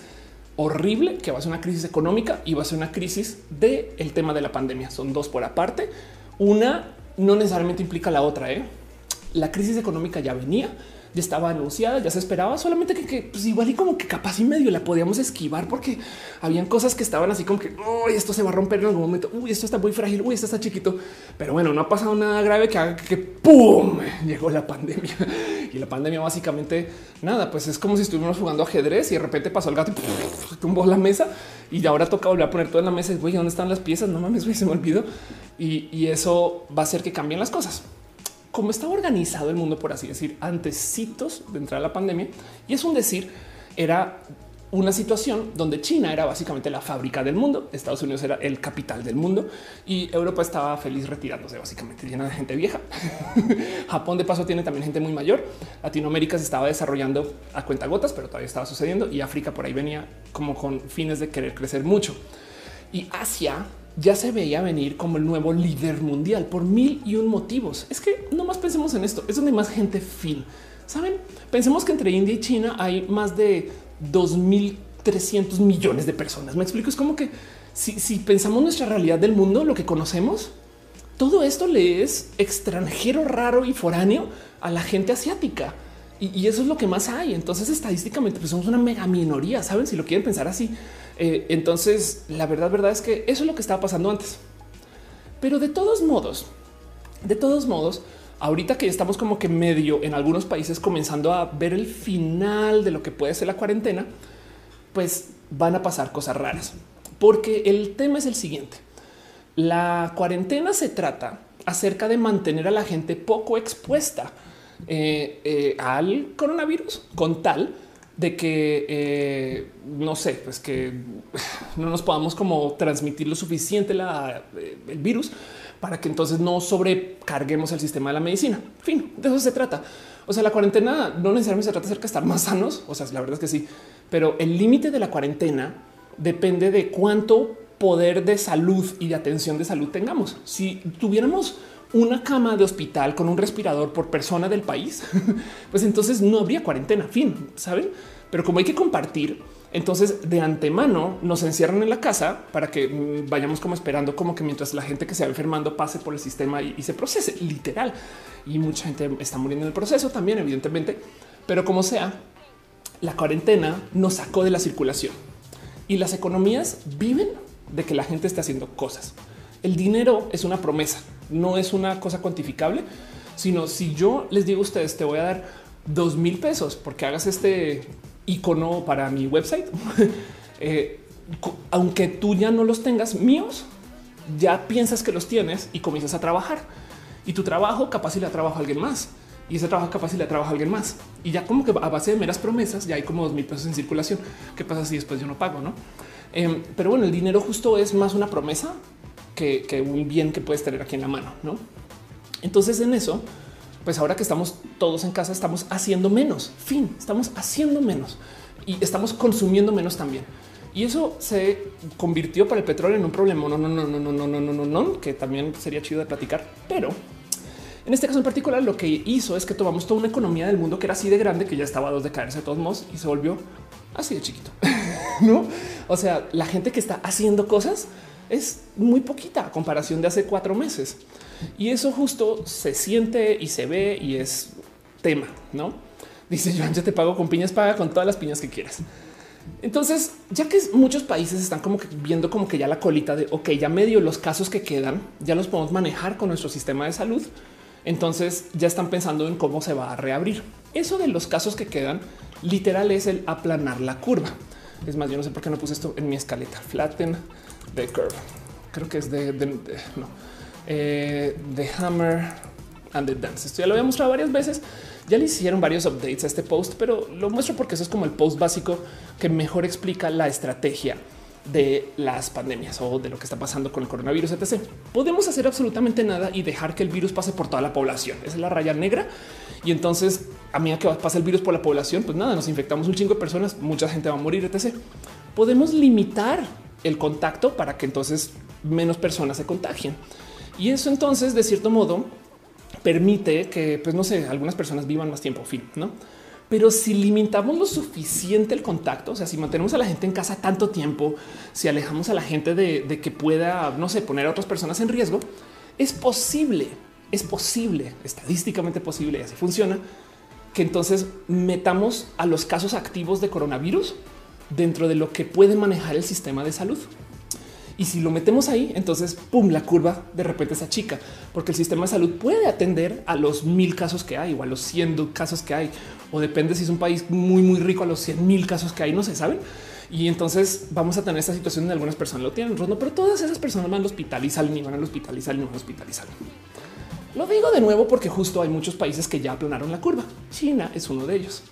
horrible que va a ser una crisis económica y va a ser una crisis del el tema de la pandemia. Son dos por aparte. Una no necesariamente implica la otra. ¿eh? La crisis económica ya venía, ya estaba anunciada, ya se esperaba, solamente que, pues igual y como que capaz y medio la podíamos esquivar porque habían cosas que estaban así como que esto se va a romper en algún momento. Uy, esto está muy frágil. Uy, esto está chiquito, pero bueno, no ha pasado nada grave que haga que pum llegó la pandemia y la pandemia básicamente nada, pues es como si estuviéramos jugando ajedrez y de repente pasó el gato y tumbó la mesa y ahora toca volver a poner todo en la mesa. Güey, ¿dónde están las piezas? No mames, güey, se me olvidó. Y, y eso va a hacer que cambien las cosas cómo estaba organizado el mundo, por así decir, antecitos de entrar a la pandemia. Y es un decir, era una situación donde China era básicamente la fábrica del mundo, Estados Unidos era el capital del mundo y Europa estaba feliz retirándose, básicamente llena de gente vieja. Japón de paso tiene también gente muy mayor. Latinoamérica se estaba desarrollando a cuenta gotas, pero todavía estaba sucediendo y África por ahí venía como con fines de querer crecer mucho. Y Asia ya se veía venir como el nuevo líder mundial por mil y un motivos. Es que no más pensemos en esto. Es donde más gente fin. Saben, pensemos que entre India y China hay más de 2300 millones de personas. Me explico. Es como que si, si pensamos nuestra realidad del mundo, lo que conocemos, todo esto le es extranjero, raro y foráneo a la gente asiática. Y, eso es lo que más hay. Entonces, estadísticamente, pues somos una mega minoría. Saben si lo quieren pensar así. Eh, entonces, la verdad, verdad es que eso es lo que estaba pasando antes. Pero de todos modos, de todos modos, ahorita que estamos como que medio en algunos países comenzando a ver el final de lo que puede ser la cuarentena, pues van a pasar cosas raras. Porque el tema es el siguiente. La cuarentena se trata acerca de mantener a la gente poco expuesta eh, eh, al coronavirus con tal de que eh, no sé, pues que no nos podamos como transmitir lo suficiente la, el virus para que entonces no sobrecarguemos el sistema de la medicina. En fin, de eso se trata. O sea, la cuarentena no necesariamente se trata acerca de estar más sanos. O sea, la verdad es que sí, pero el límite de la cuarentena depende de cuánto poder de salud y de atención de salud tengamos. Si tuviéramos una cama de hospital con un respirador por persona del país, pues entonces no habría cuarentena, fin, ¿saben? Pero como hay que compartir, entonces de antemano nos encierran en la casa para que mm, vayamos como esperando como que mientras la gente que se va enfermando pase por el sistema y, se procese, literal. Y mucha gente está muriendo en el proceso también, evidentemente. Pero como sea, la cuarentena nos sacó de la circulación y las economías viven de que la gente esté haciendo cosas. El dinero es una promesa no es una cosa cuantificable, sino si yo les digo a ustedes, te voy a dar dos mil pesos porque hagas este icono para mi website, eh, aunque tú ya no los tengas míos, ya piensas que los tienes y comienzas a trabajar y tu trabajo capaz y le trabajo a alguien más y ese trabajo capaz y le trabajo a alguien más y ya como que a base de meras promesas ya hay como dos mil pesos en circulación. ¿Qué pasa si después yo no pago? No, em, pero bueno, el dinero justo es más una promesa que, un bien que puedes tener aquí en la mano, ¿no? Entonces en eso, pues ahora que estamos todos en casa, estamos haciendo menos, fin, estamos haciendo menos y estamos consumiendo menos también. Y eso se convirtió para el petróleo en un problema. No, no, no, no, no, no, no, no, no, no, que también sería chido de platicar. Pero en este caso en particular, lo que hizo es que tomamos toda una economía del mundo que era así de grande, que ya estaba a dos de caerse de todos modos y se volvió así de chiquito. no? O sea, la gente que está haciendo cosas es muy poquita a comparación de hace cuatro meses. Y eso justo se siente y se ve y es tema, ¿no? Dice Joan, yo te pago con piñas, paga con todas las piñas que quieras. Entonces, ya que muchos países están como que viendo como que ya la colita de, ok, ya medio los casos que quedan, ya los podemos manejar con nuestro sistema de salud, entonces ya están pensando en cómo se va a reabrir. Eso de los casos que quedan, literal es el aplanar la curva. Es más, yo no sé por qué no puse esto en mi escaleta. Flatten the curve. Creo que es de, no, eh, The Hammer and the Dance. Esto ya lo había mostrado varias veces. Ya le hicieron varios updates a este post, pero lo muestro porque eso es como el post básico que mejor explica la estrategia de las pandemias o de lo que está pasando con el coronavirus, etc. Podemos hacer absolutamente nada y dejar que el virus pase por toda la población. Esa es la raya negra. Y entonces, a medida que pasa el virus por la población, pues nada, nos infectamos un chingo de personas, mucha gente va a morir, etc. Podemos limitar el contacto para que entonces menos personas se contagien. Y eso entonces, de cierto modo, permite que, pues no sé, algunas personas vivan más tiempo, fin, ¿no? Pero si limitamos lo suficiente el contacto, o sea, si mantenemos a la gente en casa tanto tiempo, si alejamos a la gente de, que pueda, no sé, poner a otras personas en riesgo, es posible, es posible, estadísticamente posible, y así funciona, que entonces metamos a los casos activos de coronavirus dentro de lo que puede manejar el sistema de salud. Y si lo metemos ahí, entonces, pum, la curva de repente es chica, porque el sistema de salud puede atender a los mil casos que hay o a los 100 casos que hay, o depende si es un país muy, muy rico a los 100 mil casos que hay, no se saben. Y entonces vamos a tener esta situación donde algunas personas lo tienen rondo, pero todas esas personas van al hospital y salen y van al hospital y salen y van al hospital y salen. Lo digo de nuevo porque justo hay muchos países que ya aplanaron la curva. China es uno de ellos.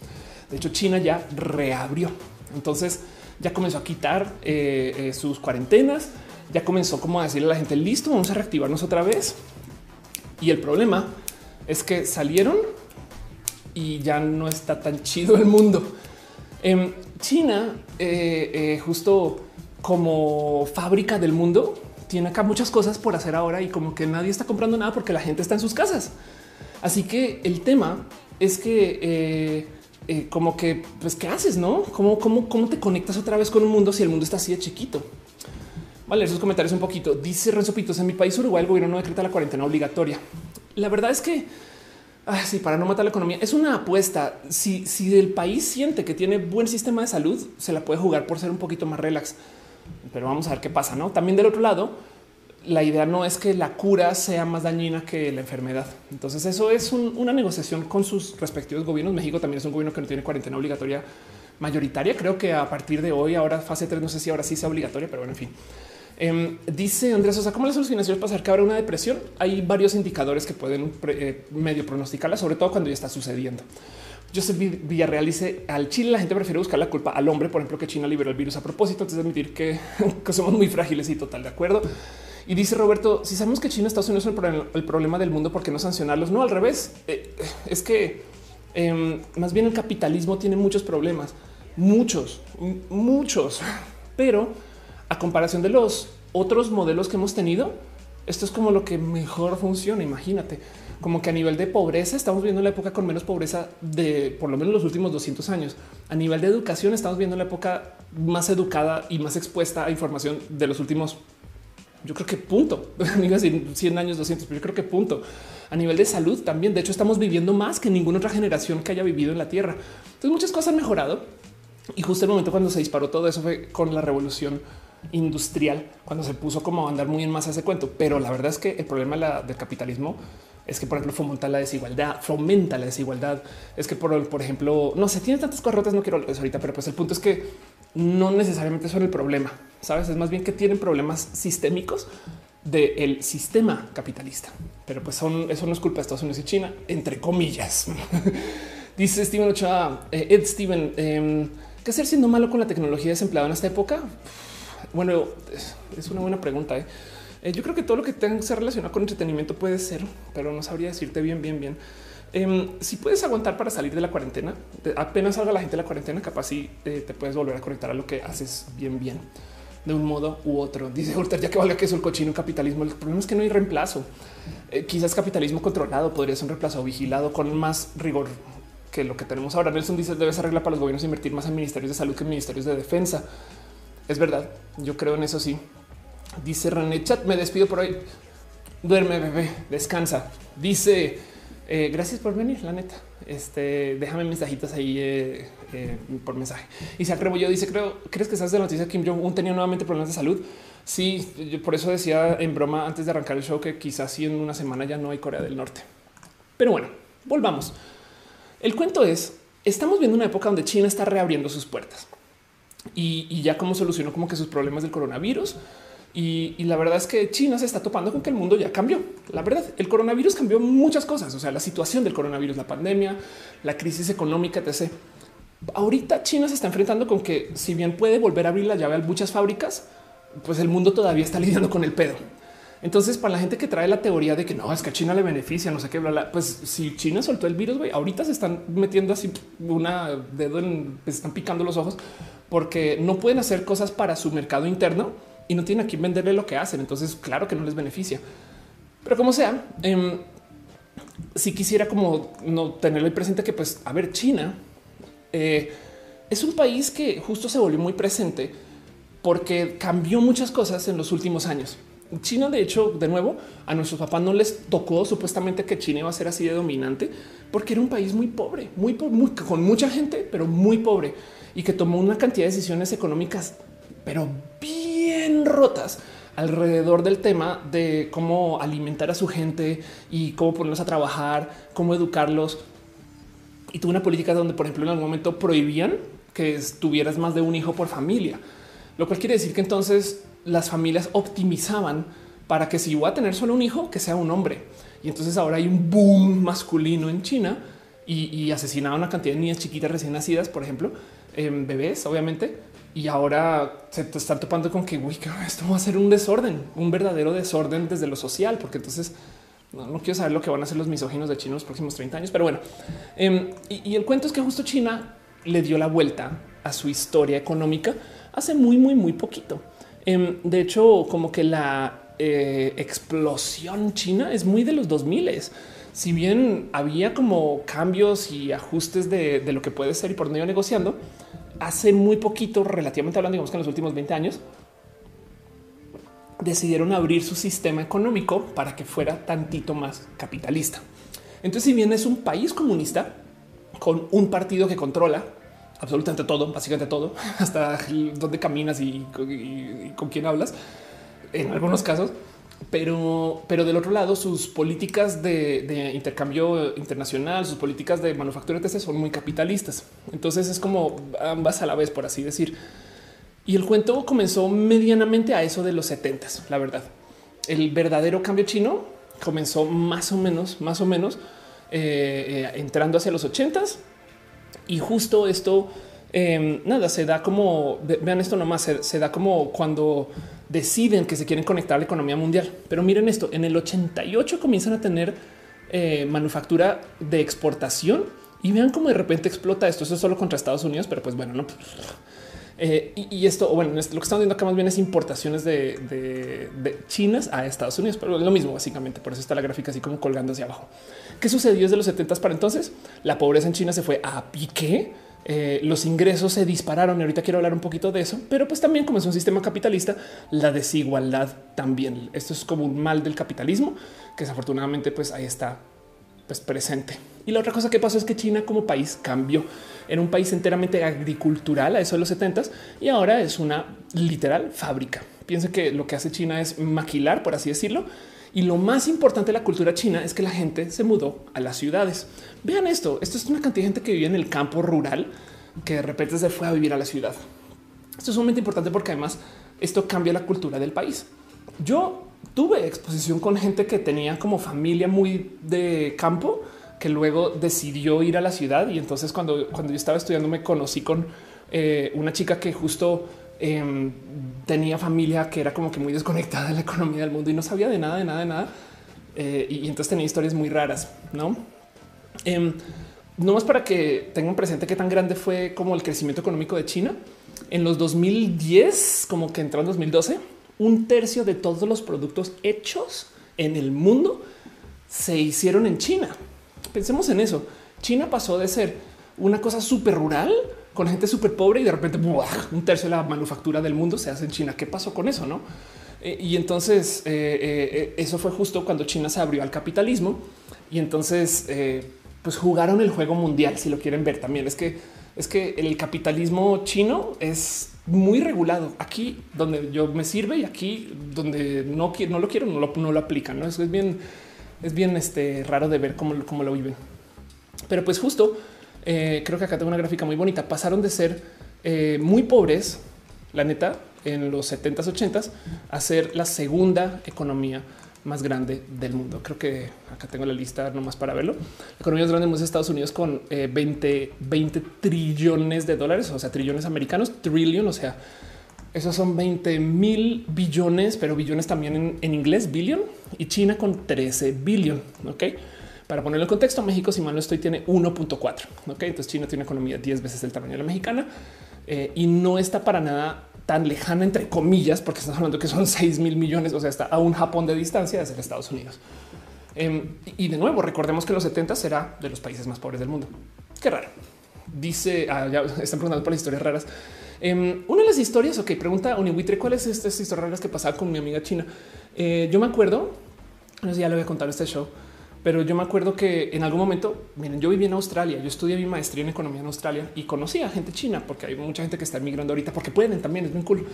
De hecho, China ya reabrió. Entonces, ya comenzó a quitar eh, eh, sus cuarentenas, ya comenzó como a decirle a la gente, listo, vamos a reactivarnos otra vez. Y el problema es que salieron y ya no está tan chido el mundo. En China, eh, justo como fábrica del mundo, tiene acá muchas cosas por hacer ahora y como que nadie está comprando nada porque la gente está en sus casas. Así que el tema es que eh, como que, pues, ¿qué haces? No? ¿Cómo, cómo, ¿Cómo te conectas otra vez con un mundo si el mundo está así de chiquito? Vale, esos comentarios un poquito. Dice Renzo Pitos, en mi país Uruguay el gobierno no decreta la cuarentena obligatoria. La verdad es que, ah, sí, para no matar la economía, es una apuesta. Si, si el país siente que tiene buen sistema de salud, se la puede jugar por ser un poquito más relax. Pero vamos a ver qué pasa, ¿no? También del otro lado, la idea no es que la cura sea más dañina que la enfermedad. Entonces eso es una negociación con sus respectivos gobiernos. México también es un gobierno que no tiene cuarentena obligatoria mayoritaria. Creo que a partir de hoy, ahora fase 3, no sé si ahora sí sea obligatoria, pero bueno, en fin. Em, dice Andrés Sosa, ¿cómo las soluciones para que habrá una depresión? Hay varios indicadores que pueden eh, medio pronosticarla, sobre todo cuando ya está sucediendo. Joseph Villarreal dice al Chile la gente prefiere buscar la culpa al hombre, por ejemplo, que China liberó el virus a propósito, antes de admitir que, que somos muy frágiles y total de acuerdo. Y dice Roberto, si sabemos que China, Estados Unidos son el problema del mundo, ¿por qué no sancionarlos? No, al revés. Eh, es que em, más bien el capitalismo tiene muchos problemas, muchos, muchos, pero a comparación de los otros modelos que hemos tenido, esto es como lo que mejor funciona. Imagínate, como que a nivel de pobreza estamos viendo la época con menos pobreza de por lo menos los últimos 200 años. A nivel de educación estamos viendo la época más educada y más expuesta a información de los últimos yo creo que punto. Amigas, 100 años, 200, pero yo creo que punto. A nivel de salud también. De hecho, estamos viviendo más que ninguna otra generación que haya vivido en la Tierra. Entonces, muchas cosas han mejorado. Y justo el momento cuando se disparó todo eso fue con la revolución industrial, cuando se puso como a andar muy en masa ese cuento. Pero la verdad es que el problema del capitalismo es que, por ejemplo, fomenta la desigualdad, fomenta la desigualdad. Es que, por, por ejemplo, no sé, tiene tantas corrotas, no quiero eso ahorita, pero pues el punto es que no necesariamente son el problema. Sabes, es más bien que tienen problemas sistémicos del sistema capitalista, pero pues son eso no es culpa de Estados Unidos y China, entre comillas. Dice Steven Ochoa, eh, Ed Steven, eh, ¿qué hacer siendo malo con la tecnología desempleada en esta época? Bueno, es una buena pregunta. ¿eh? Eh, yo creo que todo lo que tenga que ser relacionado con entretenimiento puede ser, pero no sabría decirte bien, bien, bien. Em, si puedes aguantar para salir de la cuarentena, apenas salga la gente de la cuarentena, capaz si te puedes volver a conectar a lo que haces bien, bien de un modo u otro. Dice Hurter, ya que valga que es el cochino capitalismo. El problema es que no hay reemplazo. Eh, quizás capitalismo controlado podría ser un reemplazo vigilado con más rigor que lo que tenemos ahora. Nelson dice debe ser regla para los gobiernos invertir más en ministerios de salud que en ministerios de defensa. Es verdad. Yo creo en eso. Sí, dice René Chat. Me despido por hoy. Duerme, bebé, descansa. Dice eh, gracias por venir, la neta. Este déjame mensajitos ahí eh, eh, por mensaje. Y se atrevo yo dice creo crees que sabes de la noticia Kim Jong Un tenía nuevamente problemas de salud. Sí, yo por eso decía en broma antes de arrancar el show que quizás sí en una semana ya no hay Corea del Norte. Pero bueno, volvamos. El cuento es, estamos viendo una época donde China está reabriendo sus puertas y, ya como solucionó como que sus problemas del coronavirus. Y, la verdad es que China se está topando con que el mundo ya cambió. La verdad, el coronavirus cambió muchas cosas. O sea, la situación del coronavirus, la pandemia, la crisis económica, etc. Ahorita China se está enfrentando con que si bien puede volver a abrir la llave a muchas fábricas, pues el mundo todavía está lidiando con el pedo. Entonces, para la gente que trae la teoría de que no es que a China le beneficia, no sé qué, bla, pues si China soltó el virus, güey, ahorita se están metiendo así una dedo en, están picando los ojos porque no pueden hacer cosas para su mercado interno y no tienen a quién venderle lo que hacen. Entonces, claro que no les beneficia. Pero como sea, em, si quisiera como no tenerlo presente que, pues, a ver, China eh, es un país que justo se volvió muy presente porque cambió muchas cosas en los últimos años. China, de hecho, de nuevo, a nuestros papás no les tocó supuestamente que China iba a ser así de dominante, porque era un país muy pobre, muy, muy con mucha gente, pero muy pobre y que tomó una cantidad de decisiones económicas, pero rotas alrededor del tema de cómo alimentar a su gente y cómo ponerlos a trabajar, cómo educarlos. Y tuvo una política donde, por ejemplo, en algún momento prohibían que tuvieras más de un hijo por familia lo cual quiere decir que entonces las familias optimizaban para que si voy a tener solo un hijo, que sea un hombre. Y entonces ahora hay un boom masculino en China y, y asesinaban una cantidad de niñas chiquitas recién nacidas, por ejemplo, en bebés, obviamente. Y ahora se están topando con que esto va a ser un desorden, un verdadero desorden desde lo social, porque entonces no, quiero saber lo que van a hacer los misóginos de China los próximos 30 años, pero bueno. Em, y, el cuento es que justo China le dio la vuelta a su historia económica hace muy, muy, muy poquito. Em, de hecho, como que la eh, explosión china es muy de los 2000 si bien había como cambios y ajustes de, lo que puede ser y por iba negociando, hace muy poquito, relativamente hablando, digamos que en los últimos 20 años, decidieron abrir su sistema económico para que fuera tantito más capitalista. Entonces, si bien es un país comunista con un partido que controla absolutamente todo, básicamente todo, hasta dónde caminas y, con quién hablas en algunos casos. Pero, pero del otro lado, sus políticas de, intercambio internacional, sus políticas de manufactura etc. son muy capitalistas. Entonces es como ambas a la vez, por así decir. Y el cuento comenzó medianamente a eso de los 70 la verdad. El verdadero cambio chino comenzó más o menos, más o menos eh, eh, entrando hacia los 80s y justo esto, em, nada, se da como, vean esto nomás, se, da como cuando deciden que se quieren conectar a la economía mundial. Pero miren esto, en el 88 comienzan a tener eh, manufactura de exportación y vean cómo de repente explota esto. Eso es solo contra Estados Unidos, pero pues bueno, no. Eh, y, esto, bueno, lo que estamos viendo acá más bien es importaciones de, de, chinas a Estados Unidos, pero es lo mismo básicamente. Por eso está la gráfica así como colgando hacia abajo. ¿Qué sucedió desde los 70 para entonces? La pobreza en China se fue a pique. Eh, los ingresos se dispararon y ahorita quiero hablar un poquito de eso, pero pues también como es un sistema capitalista, la desigualdad también. Esto es como un mal del capitalismo que desafortunadamente pues ahí está pues presente. Y la otra cosa que pasó es que China como país cambió. en un país enteramente agricultural a eso de los 70 y ahora es una literal fábrica. Piensen que lo que hace China es maquilar, por así decirlo, y lo más importante de la cultura china es que la gente se mudó a las ciudades. Vean esto. Esto es una cantidad de gente que vive en el campo rural que de repente se fue a vivir a la ciudad. Esto es sumamente importante porque además esto cambia la cultura del país. Yo tuve exposición con gente que tenía como familia muy de campo que luego decidió ir a la ciudad y entonces cuando, cuando yo estaba estudiando me conocí con eh, una chica que justo Em, tenía familia que era como que muy desconectada de la economía del mundo y no sabía de nada, de nada, de nada. Eh, y, entonces tenía historias muy raras, no? Eh, no más para que tengan presente qué tan grande fue como el crecimiento económico de China. En los 2010, como que entró en 2012, un tercio de todos los productos hechos en el mundo se hicieron en China. Pensemos en eso. China pasó de ser una cosa súper rural con gente súper pobre y de repente un tercio de la manufactura del mundo se hace en China. ¿Qué pasó con eso? No? Eh, y entonces eh, eh, eso fue justo cuando China se abrió al capitalismo y entonces pues jugaron el juego mundial. Si lo quieren ver también es que es que el capitalismo chino es muy regulado aquí donde yo me sirve y aquí donde no, no lo quiero, no lo, no lo aplican. ¿no? Eso es bien, es bien este, raro de ver cómo, cómo lo viven. Pero pues justo eh, creo que acá tengo una gráfica muy bonita. Pasaron de ser eh, muy pobres, la neta, en los 70s, 80s, a ser la segunda economía más grande del mundo. Creo que acá tengo la lista nomás para verlo. La economía más grande de Estados Unidos con 20, eh, 20 trillones de dólares, o sea, trillones americanos, trillion, o sea, esos son 20 mil billones, pero billones también en, inglés, billion, y China con 13 billion. Ok. Para ponerlo en contexto, México, si mal no estoy, tiene 1.4. Ok. Entonces China tiene una economía 10 veces el tamaño de la mexicana eh, y no está para nada tan lejana, entre comillas, porque estamos hablando que son 6 mil millones, o sea, está a un Japón de distancia de ser Estados Unidos. Em, y de nuevo, recordemos que los 70 será de los países más pobres del mundo. Qué raro. Dice, ah, ya están preguntando por las historias raras. Em, una de las historias, ok, pregunta Uniwitre, ¿cuál es estas historias raras que pasaba con mi amiga china? Eh, yo me acuerdo, no sé, ya le voy a contar este show, pero yo me acuerdo que en algún momento, miren, yo viví en Australia, yo estudié mi maestría en economía en Australia y conocí a gente china, porque hay mucha gente que está emigrando ahorita, porque pueden también, es muy cool,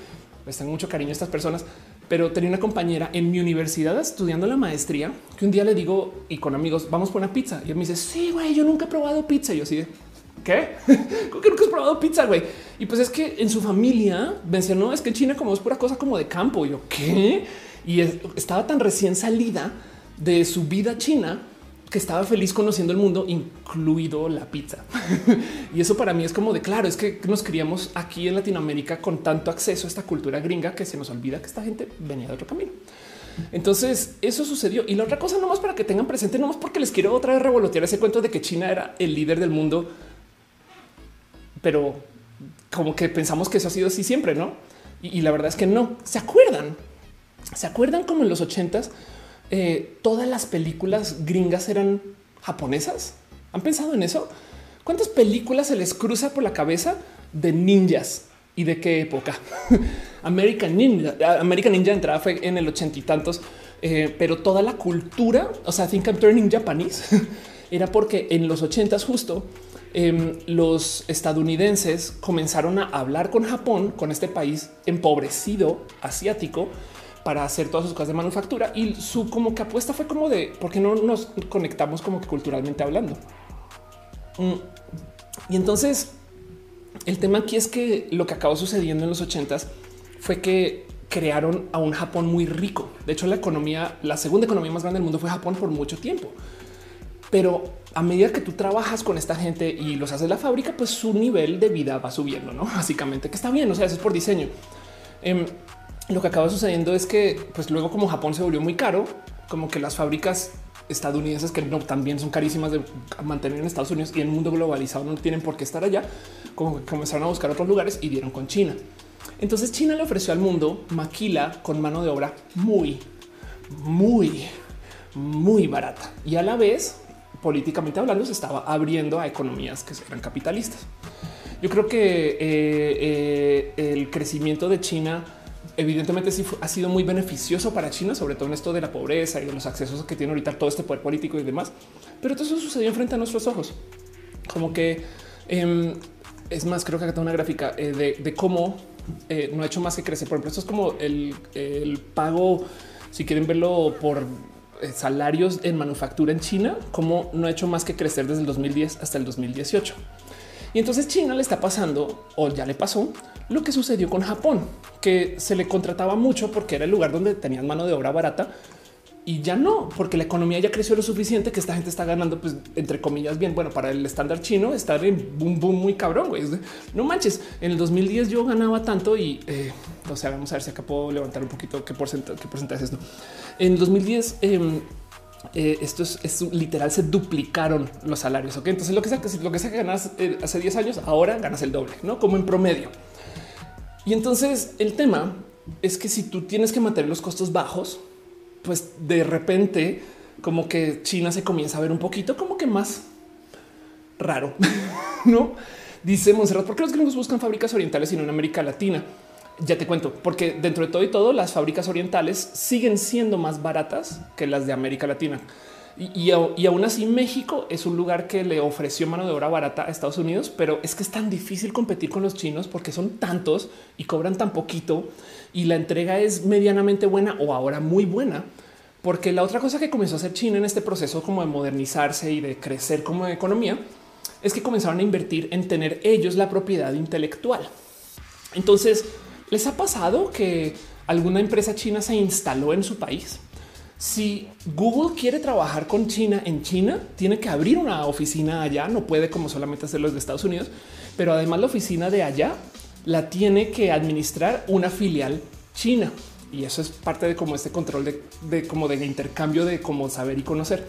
les tengo mucho cariño estas personas, pero tenía una compañera en mi universidad estudiando la maestría, que un día le digo, y con amigos, vamos por una pizza, y él me dice, sí, güey, yo nunca he probado pizza, y yo así ¿Qué? ¿Cómo que nunca has probado pizza, güey? Y pues es que en su familia mencionó, es que en China como es pura cosa como de campo. Y yo, ¿qué? Y estaba tan recién salida de su vida china que estaba feliz conociendo el mundo, incluido la pizza. y eso para mí es como de claro, es que nos criamos aquí en Latinoamérica con tanto acceso a esta cultura gringa que se nos olvida que esta gente venía de otro camino. Entonces eso sucedió. Y la otra cosa, nomás para que tengan presente, nomás porque les quiero otra vez revolotear ese cuento de que China era el líder del mundo, pero como que pensamos que eso ha sido así siempre, no? Y la verdad es que no se acuerdan. Se acuerdan como en los ochentas eh, todas las películas gringas eran japonesas. ¿Han pensado en eso? ¿Cuántas películas se les cruza por la cabeza de ninjas? ¿Y de qué época? American Ninja. American Ninja entrada fue en el ochenta y tantos, eh, pero toda la cultura, o sea, think I'm turning Japanese, era porque en los ochentas justo em, los estadounidenses comenzaron a hablar con Japón, con este país empobrecido asiático, para hacer todas sus cosas de manufactura y su como que apuesta fue como de por qué no nos conectamos como que culturalmente hablando. Mm. Y entonces el tema aquí es que lo que acabó sucediendo en los ochentas fue que crearon a un Japón muy rico. De hecho, la economía, la segunda economía más grande del mundo fue Japón por mucho tiempo. Pero a medida que tú trabajas con esta gente y los haces la fábrica, pues su nivel de vida va subiendo, no? Básicamente que está bien. O sea, eso es por diseño. Em, lo que acaba sucediendo es que pues luego como Japón se volvió muy caro, como que las fábricas estadounidenses que no también son carísimas de mantener en Estados Unidos y en el mundo globalizado no tienen por qué estar allá, como que comenzaron a buscar otros lugares y dieron con China. Entonces China le ofreció al mundo maquila con mano de obra muy, muy, muy barata y a la vez políticamente hablando se estaba abriendo a economías que eran capitalistas. Yo creo que eh, eh, el crecimiento de China evidentemente sí ha sido muy beneficioso para China, sobre todo en esto de la pobreza y de los accesos que tiene ahorita todo este poder político y demás. Pero todo eso sucedió enfrente a nuestros ojos. Como que em, es más, creo que acá tengo una gráfica eh, de, cómo eh, no ha hecho más que crecer. Por ejemplo, esto es como el, pago, si quieren verlo por eh, salarios en manufactura en China, como no ha hecho más que crecer desde el 2010 hasta el 2018. Y entonces China le está pasando, o ya le pasó, lo que sucedió con Japón, que se le contrataba mucho porque era el lugar donde tenían mano de obra barata y ya no, porque la economía ya creció lo suficiente que esta gente está ganando, pues entre comillas, bien. Bueno, para el estándar chino está en boom, boom muy cabrón. Güey. No manches. En el 2010 yo ganaba tanto y eh, o sea, vamos a ver si acá puedo levantar un poquito qué porcentaje, qué porcentaje es. ¿no? En el 2010, em, eh, esto es, literal, se duplicaron los salarios. Ok, entonces lo que sea que lo que sea que ganas eh, hace 10 años, ahora ganas el doble, no como en promedio. Y entonces el tema es que si tú tienes que mantener los costos bajos, pues de repente como que China se comienza a ver un poquito como que más raro, no? Dice Monserrat, ¿por qué los gringos buscan fábricas orientales y no en América Latina? Ya te cuento, porque dentro de todo y todo, las fábricas orientales siguen siendo más baratas que las de América Latina. Y, aún así México es un lugar que le ofreció mano de obra barata a Estados Unidos, pero es que es tan difícil competir con los chinos porque son tantos y cobran tan poquito y la entrega es medianamente buena o ahora muy buena. Porque la otra cosa que comenzó a hacer China en este proceso como de modernizarse y de crecer como economía es que comenzaron a invertir en tener ellos la propiedad intelectual. Entonces, ¿les ha pasado que alguna empresa china se instaló en su país? Si Google quiere trabajar con China en China, tiene que abrir una oficina allá, no puede como solamente hacerlo de Estados Unidos, pero además la oficina de allá la tiene que administrar una filial china. Y eso es parte de como este control de, de como de intercambio de cómo saber y conocer.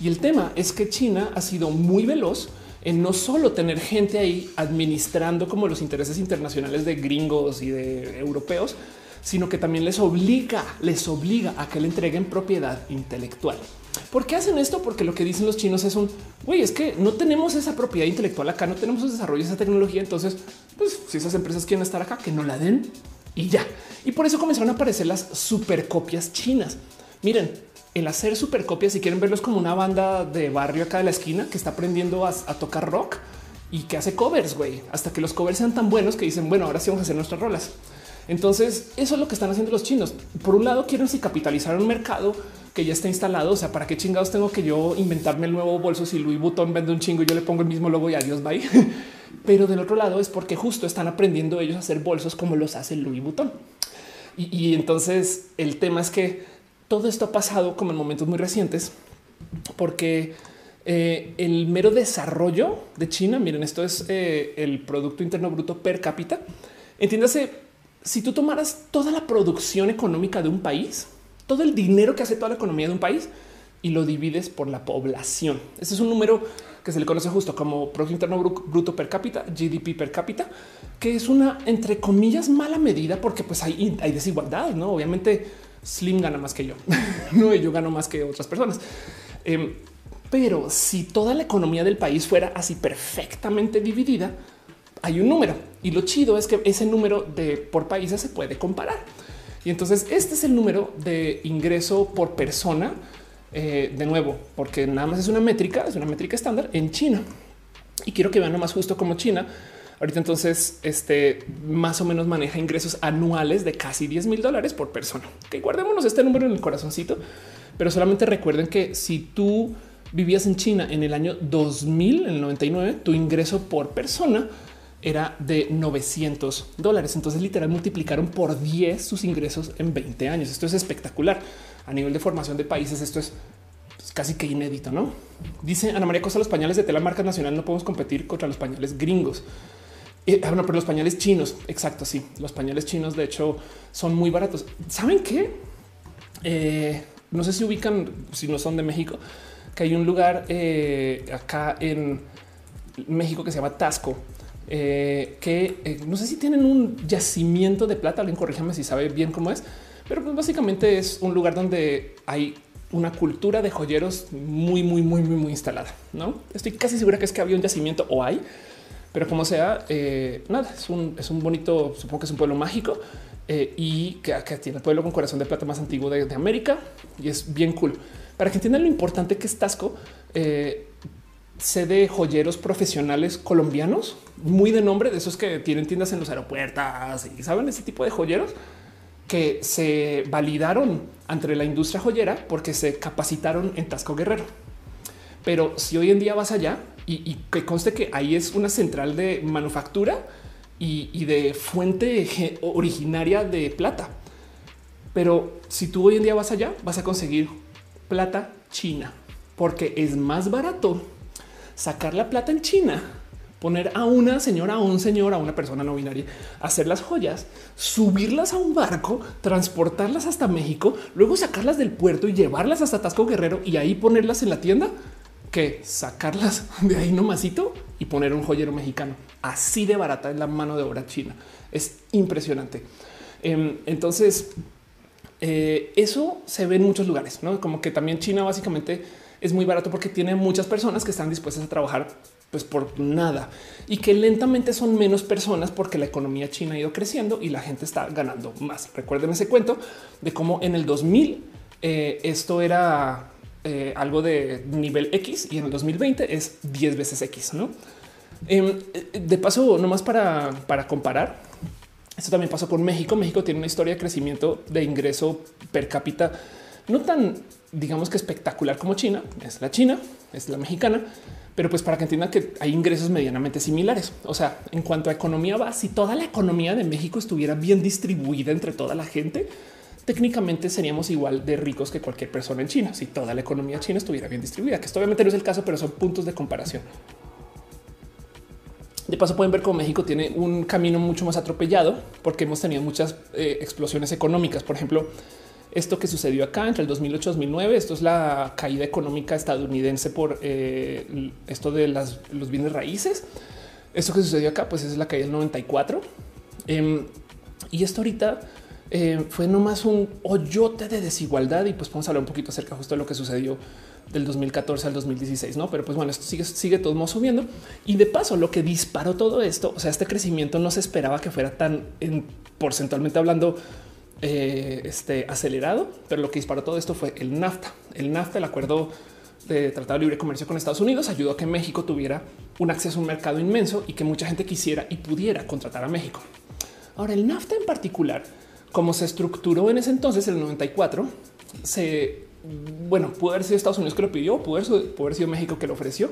Y el tema es que China ha sido muy veloz en no solo tener gente ahí administrando como los intereses internacionales de gringos y de europeos, sino que también les obliga, les obliga a que le entreguen propiedad intelectual. ¿Por qué hacen esto? Porque lo que dicen los chinos es un güey, es que no tenemos esa propiedad intelectual acá, no tenemos desarrollo, esa tecnología. Entonces, pues si esas empresas quieren estar acá, que no la den y ya. Y por eso comenzaron a aparecer las supercopias chinas. Miren, el hacer supercopias, si quieren verlos como una banda de barrio acá de la esquina que está aprendiendo a, tocar rock y que hace covers, güey, hasta que los covers sean tan buenos que dicen, bueno, ahora sí vamos a hacer nuestras rolas. Entonces, eso es lo que están haciendo los chinos. Por un lado, quieren si capitalizar un mercado que ya está instalado. O sea, para qué chingados tengo que yo inventarme el nuevo bolso si Louis Vuitton vende un chingo y yo le pongo el mismo logo y adiós, bye. Pero del otro lado es porque justo están aprendiendo ellos a hacer bolsos como los hace Louis Vuitton. Y, entonces el tema es que todo esto ha pasado como en momentos muy recientes, porque eh, el mero desarrollo de China, miren, esto es eh, el Producto Interno Bruto per cápita. Entiéndase si tú tomaras toda la producción económica de un país, todo el dinero que hace toda la economía de un país y lo divides por la población. Ese es un número que se le conoce justo como Producto Interno Bruto per cápita, GDP per cápita, que es una entre comillas mala medida porque pues hay, hay desigualdad, no? Obviamente Slim gana más que yo, no, yo gano más que otras personas. Em, pero si toda la economía del país fuera así perfectamente dividida, hay un número y lo chido es que ese número de por países se puede comparar. Y entonces este es el número de ingreso por persona. Eh, de nuevo, porque nada más es una métrica, es una métrica estándar en China. Y quiero que vean más justo como China ahorita entonces este más o menos maneja ingresos anuales de casi 10 mil dólares por persona. Que guardémonos este número en el corazoncito, pero solamente recuerden que si tú vivías en China en el año 2000, en el 99, tu ingreso por persona era de 900 dólares. Entonces literal multiplicaron por 10 sus ingresos en 20 años. Esto es espectacular. A nivel de formación de países, esto es pues, casi que inédito, ¿no? Dice Ana María Cosa, los pañales de tela marca nacional no podemos competir contra los pañales gringos. Eh, ah, bueno, pero los pañales chinos, exacto, sí. Los pañales chinos, de hecho, son muy baratos. ¿Saben qué? Eh, no sé si ubican, si no son de México, que hay un lugar eh, acá en México que se llama Tasco eh, que no sé si tienen un yacimiento de plata. Alguien corríjame si sabe bien cómo es, pero pues básicamente es un lugar donde hay una cultura de joyeros muy, muy, muy, muy, muy instalada. No estoy casi segura que es que había un yacimiento o hay, pero como sea, eh, nada, es un, es un bonito, supongo que es un pueblo mágico y que, tiene el pueblo con corazón de plata más antiguo de, América y es bien cool. Para que entiendan lo importante que es Tasco, sede joyeros profesionales colombianos, muy de nombre, de esos que tienen tiendas en los aeropuertos y saben ese tipo de joyeros que se validaron ante la industria joyera porque se capacitaron en Tasco Guerrero. Pero si hoy en día vas allá y, que conste que ahí es una central de manufactura y, y de fuente originaria de plata. Pero si tú hoy en día vas allá, vas a conseguir plata china porque es más barato sacar la plata en China, poner a una señora, a un señor, a una persona no binaria, hacer las joyas, subirlas a un barco, transportarlas hasta México, luego sacarlas del puerto y llevarlas hasta Tasco Guerrero y ahí ponerlas en la tienda que sacarlas de ahí nomasito y poner un joyero mexicano. Así de barata es la mano de obra china. Es impresionante. Em, entonces, eh, eso se ve en muchos lugares, ¿no? Como que también China básicamente es muy barato porque tiene muchas personas que están dispuestas a trabajar pues por nada y que lentamente son menos personas porque la economía china ha ido creciendo y la gente está ganando más. Recuerden ese cuento de cómo en el 2000 eh, esto era eh, algo de nivel X y en el 2020 es 10 veces X. No em, de paso, nomás para, para comparar, esto también pasó con México. México tiene una historia de crecimiento de ingreso per cápita no tan, digamos que espectacular como China. Es la China, es la mexicana, pero pues para que entiendan que hay ingresos medianamente similares. O sea, en cuanto a economía va, si toda la economía de México estuviera bien distribuida entre toda la gente, técnicamente seríamos igual de ricos que cualquier persona en China. Si toda la economía china estuviera bien distribuida, que esto obviamente no es el caso, pero son puntos de comparación. De paso pueden ver cómo México tiene un camino mucho más atropellado porque hemos tenido muchas eh, explosiones económicas. Por ejemplo, esto que sucedió acá entre el 2008 y 2009. Esto es la caída económica estadounidense por eh, esto de los bienes raíces. Esto que sucedió acá, pues es la caída del 94. Em, y esto ahorita eh, fue nomás un hoyote de desigualdad. Y pues a hablar un poquito acerca justo de lo que sucedió del 2014 al 2016, no? Pero pues bueno, esto sigue, sigue todo modo subiendo. Y de paso, lo que disparó todo esto, o sea, este crecimiento no se esperaba que fuera tan en, porcentualmente hablando eh, este, acelerado, pero lo que disparó todo esto fue el NAFTA. El NAFTA, el acuerdo de Tratado de Libre Comercio con Estados Unidos, ayudó a que México tuviera un acceso a un mercado inmenso y que mucha gente quisiera y pudiera contratar a México. Ahora, el NAFTA en particular, como se estructuró en ese entonces, en el 94, se, bueno, pudo haber sido Estados Unidos que lo pidió, pudo haber, sido México que lo ofreció,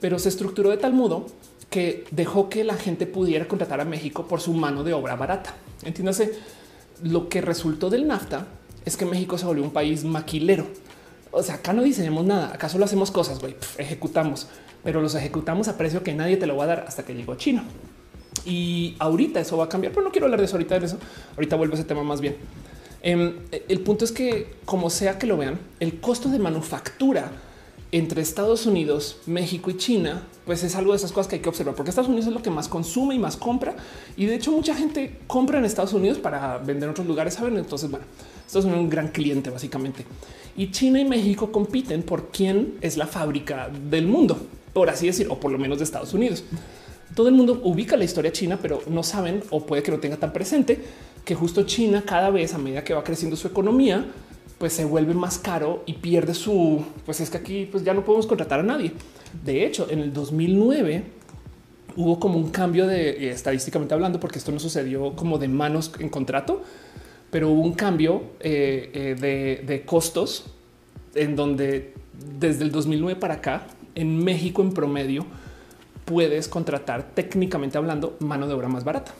pero se estructuró de tal modo que dejó que la gente pudiera contratar a México por su mano de obra barata. Entiéndase, lo que resultó del NAFTA es que México se volvió un país maquilero. O sea, acá no diseñamos nada, acá solo hacemos cosas, güey, ejecutamos, pero los ejecutamos a precio que nadie te lo va a dar hasta que llegó China. Y ahorita eso va a cambiar, pero no quiero hablar de eso ahorita de eso. Ahorita vuelvo a ese tema más bien. Em, el punto es que, como sea que lo vean, el costo de manufactura entre Estados Unidos, México y China, pues es algo de esas cosas que hay que observar, porque Estados Unidos es lo que más consume y más compra. Y de hecho, mucha gente compra en Estados Unidos para vender en otros lugares. Saben, entonces, bueno, Estados Unidos es un gran cliente, básicamente. Y China y México compiten por quién es la fábrica del mundo, por así decir, o por lo menos de Estados Unidos. Todo el mundo ubica la historia china, pero no saben o puede que no tenga tan presente que justo China cada vez a medida que va creciendo su economía, pues se vuelve más caro y pierde su, pues es que aquí pues ya no podemos contratar a nadie. De hecho, en el 2009 hubo como un cambio de eh, estadísticamente hablando, porque esto no sucedió como de manos en contrato, pero hubo un cambio eh, eh, de, de costos en donde desde el 2009 para acá en México en promedio puedes contratar técnicamente hablando mano de obra más barata.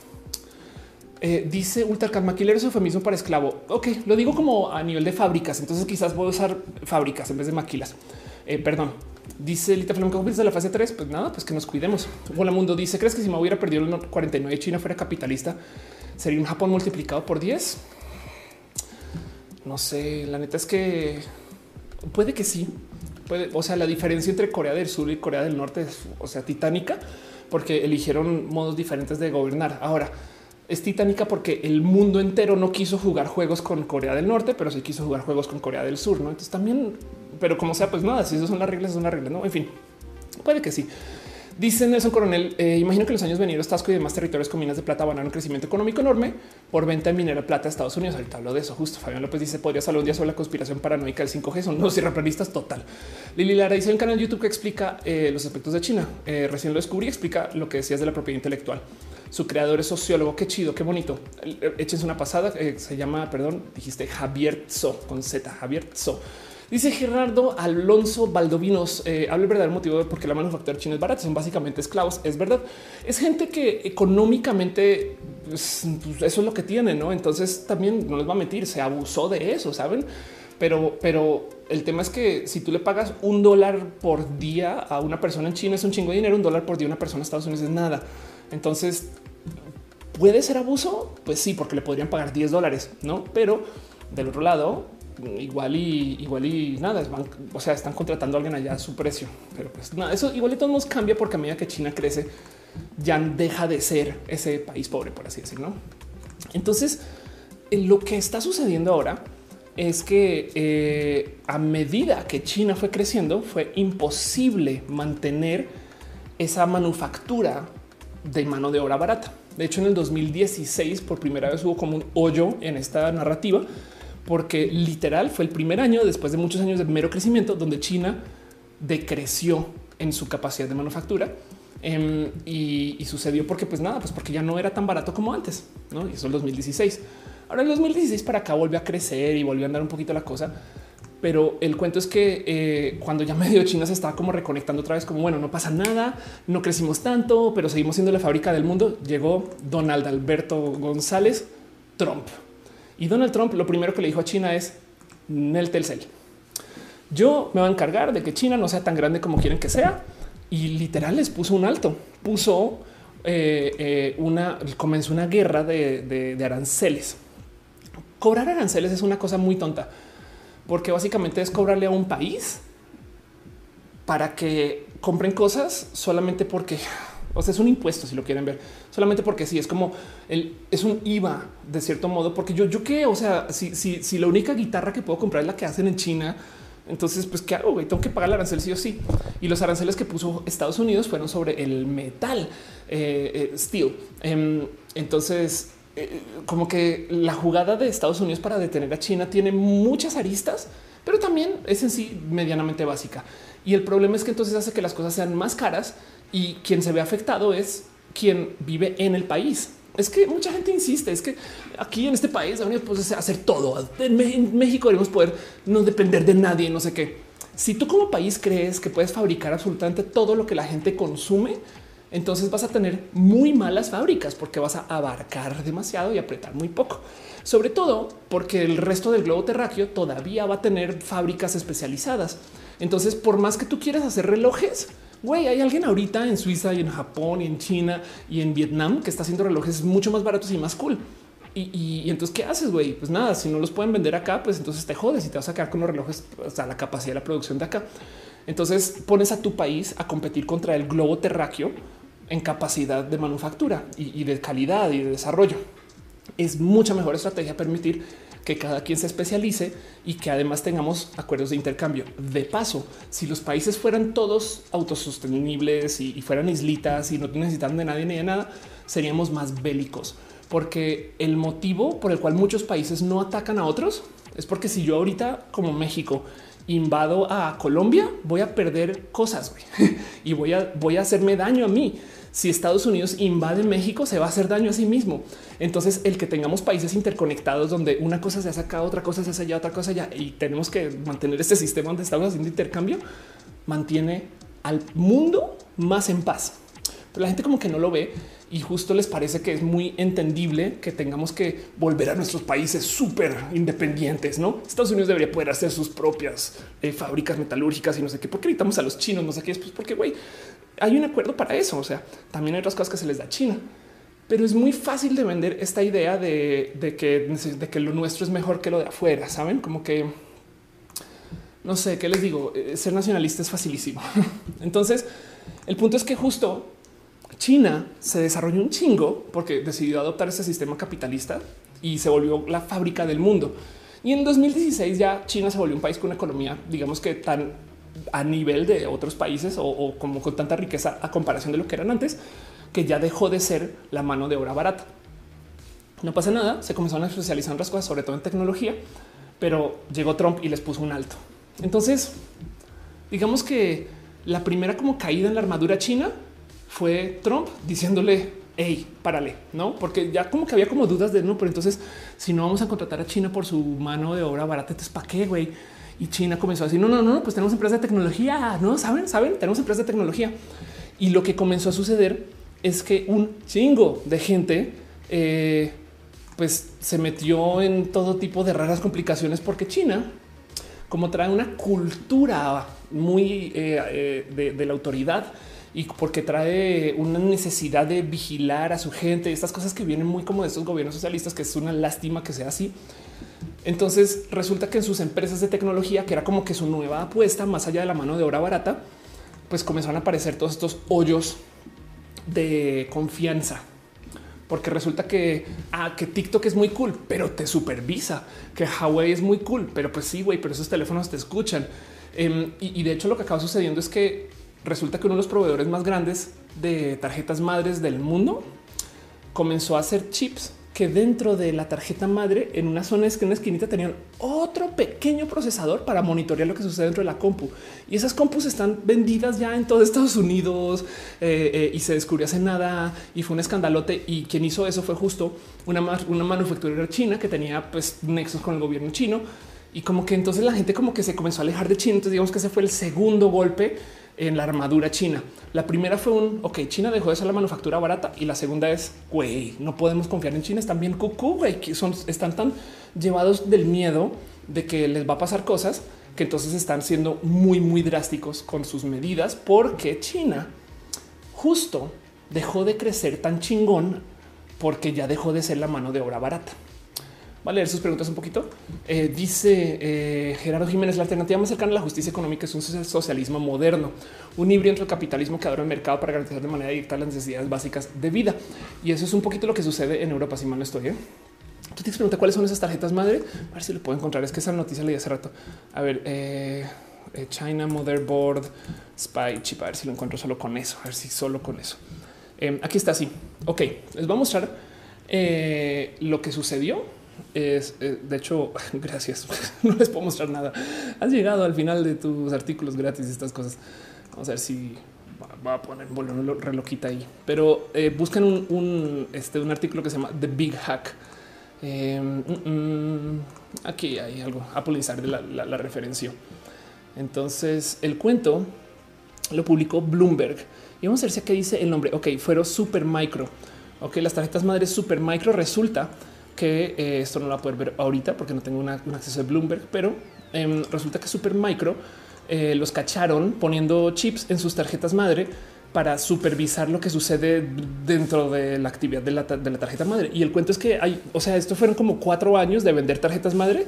Eh, dice Ultracat maquilero es eufemismo para esclavo. Ok, lo digo como a nivel de fábricas. Entonces quizás voy a usar fábricas en vez de maquilas. Eh, perdón. Dice Lita Flamenco de la fase 3. Pues nada, pues que nos cuidemos. Hola Mundo dice: ¿Crees que si me hubiera perdido el 49 de China fuera capitalista, sería un Japón multiplicado por 10? No sé. La neta es que puede que sí. O sea, la diferencia entre Corea del Sur y Corea del Norte es, o sea, titánica, porque eligieron modos diferentes de gobernar. Ahora, es titánica porque el mundo entero no quiso jugar juegos con Corea del Norte, pero sí quiso jugar juegos con Corea del Sur. No, entonces también, pero como sea, pues nada, si esas son las reglas, son las reglas. No, en fin, puede que sí. Dice Nelson Coronel, eh, imagino que los años venidos Tasco y demás territorios con minas de plata van a un crecimiento económico enorme por venta de minera plata a Estados Unidos. Ahorita hablo de eso. Justo Fabián López dice, podría hablar un día sobre la conspiración paranoica del 5G. Son los irreplanistas total. Lili Lara dice un canal YouTube que explica eh, los aspectos de China. Eh, recién lo descubrí, explica lo que decías de la propiedad intelectual. Su creador es sociólogo. Qué chido, qué bonito. Échense una pasada. Se llama, perdón, dijiste Javier Tso con Z. Javier Tso. Dice Gerardo Alonso Valdovinos, eh, habla el verdadero motivo de por qué la manufactura china es barata. Son básicamente esclavos. Es verdad. Es gente que económicamente pues, pues, eso es lo que tiene, no? Entonces también no les va a mentir, se abusó de eso, saben? Pero, pero el tema es que si tú le pagas un dólar por día a una persona en China es un chingo de dinero, un dólar por día a una persona en Estados Unidos es nada. Entonces, ¿puede ser abuso? Pues sí, porque le podrían pagar 10 dólares, ¿no? Pero del otro lado, igual y igual y nada, o sea, están contratando a alguien allá a su precio. Pero pues nada, eso igual y todo nos cambia porque a medida que China crece, ya deja de ser ese país pobre, por así decirlo. Entonces, lo que está sucediendo ahora es que eh, a medida que China fue creciendo, fue imposible mantener esa manufactura de mano de obra barata. De hecho, en el 2016 por primera vez hubo como un hoyo en esta narrativa, porque literal fue el primer año después de muchos años de mero crecimiento donde China decreció en su capacidad de manufactura. Em, y, sucedió porque, pues nada, pues porque ya no era tan barato como antes, ¿no? Y eso es el 2016. Ahora el 2016 para acá volvió a crecer y volvió a andar un poquito la cosa. Pero el cuento es que eh, cuando ya medio China se estaba como reconectando otra vez, como bueno, no pasa nada, no crecimos tanto, pero seguimos siendo la fábrica del mundo. Llegó Donald Alberto González Trump y Donald Trump lo primero que le dijo a China es Nel Telcel. Yo me voy a encargar de que China no sea tan grande como quieren que sea y literal les puso un alto, puso eh, eh, una, comenzó una guerra de, de aranceles. Cobrar aranceles es una cosa muy tonta porque básicamente es cobrarle a un país para que compren cosas solamente porque o sea, es un impuesto si lo quieren ver, solamente porque sí es como el, es un IVA de cierto modo, porque yo, yo qué, o sea, si, si, si la única guitarra que puedo comprar es la que hacen en China, entonces, pues, ¿qué hago? Tengo que pagar el arancel sí o sí. Y los aranceles que puso Estados Unidos fueron sobre el metal, eh, eh, steel. Em, entonces, eh, como que la jugada de Estados Unidos para detener a China tiene muchas aristas, pero también es en sí medianamente básica. Y el problema es que entonces hace que las cosas sean más caras y quien se ve afectado es quien vive en el país. Es que mucha gente insiste, es que aquí en este país pues, hacer todo. En México debemos poder no depender de nadie, no sé qué. Si tú como país crees que puedes fabricar absolutamente todo lo que la gente consume, entonces vas a tener muy malas fábricas porque vas a abarcar demasiado y apretar muy poco. Sobre todo porque el resto del globo terráqueo todavía va a tener fábricas especializadas. Entonces, por más que tú quieras hacer relojes, Güey, hay alguien ahorita en Suiza y en Japón y en China y en Vietnam que está haciendo relojes mucho más baratos y más cool. Y, entonces, ¿qué haces, güey? Pues nada, si no los pueden vender acá, pues entonces te jodes y te vas a quedar con los relojes hasta la capacidad de la producción de acá. Entonces pones a tu país a competir contra el globo terráqueo en capacidad de manufactura y de calidad y de desarrollo. Es mucha mejor estrategia permitir que cada quien se especialice y que además tengamos acuerdos de intercambio. De paso, si los países fueran todos autosostenibles y, fueran islitas y no necesitan de nadie ni de nada, seríamos más bélicos. Porque el motivo por el cual muchos países no atacan a otros es porque si yo ahorita como México invado a Colombia, voy a perder cosas y voy a, voy a hacerme daño a mí si Estados Unidos invade México, se va a hacer daño a sí mismo. Entonces, el que tengamos países interconectados donde una cosa se hace acá, otra cosa se hace allá, otra cosa allá, y tenemos que mantener este sistema donde estamos haciendo intercambio, mantiene al mundo más en paz. Pero la gente como que no lo ve y justo les parece que es muy entendible que tengamos que volver a nuestros países súper independientes. No Estados Unidos debería poder hacer sus propias eh, fábricas metalúrgicas y no sé qué. ¿Por qué a los chinos? No sé qué. Pues porque güey, hay un acuerdo para eso. O sea, también hay otras cosas que se les da a China, pero es muy fácil de vender esta idea de, que, de que lo nuestro es mejor que lo de afuera. Saben como que no sé qué les digo. Eh, ser nacionalista es facilísimo. Entonces, el punto es que justo China se desarrolló un chingo porque decidió adoptar ese sistema capitalista y se volvió la fábrica del mundo. Y en 2016 ya China se volvió un país con una economía, digamos que tan a nivel de otros países o, como con tanta riqueza a comparación de lo que eran antes, que ya dejó de ser la mano de obra barata. No pasa nada, se comenzaron a especializar en otras cosas, sobre todo en tecnología, pero llegó Trump y les puso un alto. Entonces, digamos que la primera como caída en la armadura china fue Trump diciéndole, hey, párale, no? Porque ya como que había como dudas de no, pero entonces si no vamos a contratar a China por su mano de obra barata, entonces para qué, güey? Y China comenzó a decir, no, no, no, pues tenemos empresas de tecnología, no saben, saben, tenemos empresas de tecnología. Y lo que comenzó a suceder es que un chingo de gente eh, pues se metió en todo tipo de raras complicaciones porque China, como trae una cultura muy eh, eh, de, la autoridad y porque trae una necesidad de vigilar a su gente, estas cosas que vienen muy como de estos gobiernos socialistas, que es una lástima que sea así entonces resulta que en sus empresas de tecnología, que era como que su nueva apuesta más allá de la mano de obra barata, pues comenzaron a aparecer todos estos hoyos de confianza. Porque resulta que, ah, que TikTok es muy cool, pero te supervisa, que Huawei es muy cool, pero pues sí, güey, pero esos teléfonos te escuchan. Em, y, y de hecho lo que acaba sucediendo es que resulta que uno de los proveedores más grandes de tarjetas madres del mundo comenzó a hacer chips que dentro de la tarjeta madre, en una zona, en una esquinita, tenían otro pequeño procesador para monitorear lo que sucede dentro de la compu. Y esas compus están vendidas ya en todo Estados Unidos eh, eh, y se descubrió hace nada y fue un escandalote. Y quien hizo eso fue justo una, una manufacturera china que tenía pues nexos con el gobierno chino. Y como que entonces la gente como que se comenzó a alejar de China. Entonces digamos que ese fue el segundo golpe en la armadura china. La primera fue un ok, China dejó de ser la manufactura barata y la segunda es güey, no podemos confiar en China. Están bien cucú, que son, están tan llevados del miedo de que les va a pasar cosas que entonces están siendo muy, muy drásticos con sus medidas porque China justo dejó de crecer tan chingón porque ya dejó de ser la mano de obra barata. Va a leer sus preguntas un poquito. Eh, dice eh, Gerardo Jiménez, la alternativa más cercana a la justicia económica es un socialismo moderno, un híbrido entre el capitalismo que abre el mercado para garantizar de manera directa las necesidades básicas de vida. Y eso es un poquito lo que sucede en Europa, si mal no estoy. ¿eh? Tú te preguntas cuáles son esas tarjetas madre. A ver si lo puedo encontrar. Es que esa noticia leí hace rato. A ver, China Motherboard Spy Chip. A ver si lo encuentro solo con eso. A ver si solo con eso. aquí está así. Ok, les voy a mostrar lo que sucedió es, eh, de hecho, gracias. no les puedo mostrar nada. Has llegado al final de tus artículos gratis y estas cosas. Vamos a ver si va a poner un relojita ahí, pero eh, buscan un, este, un artículo que se llama The Big Hack. Em, mm, mm, aquí hay algo. Apple Insider la, la, la. Entonces, el cuento lo publicó Bloomberg y vamos a ver si aquí dice el nombre. Ok, fueron super micro. Ok, las tarjetas madres super micro resulta que eh, esto no lo va a poder ver ahorita porque no tengo un acceso de Bloomberg, pero em, resulta que Super Micro eh, los cacharon poniendo chips en sus tarjetas madre para supervisar lo que sucede dentro de la actividad de la, de la tarjeta madre. Y el cuento es que hay, o sea, esto fueron como cuatro años de vender tarjetas madre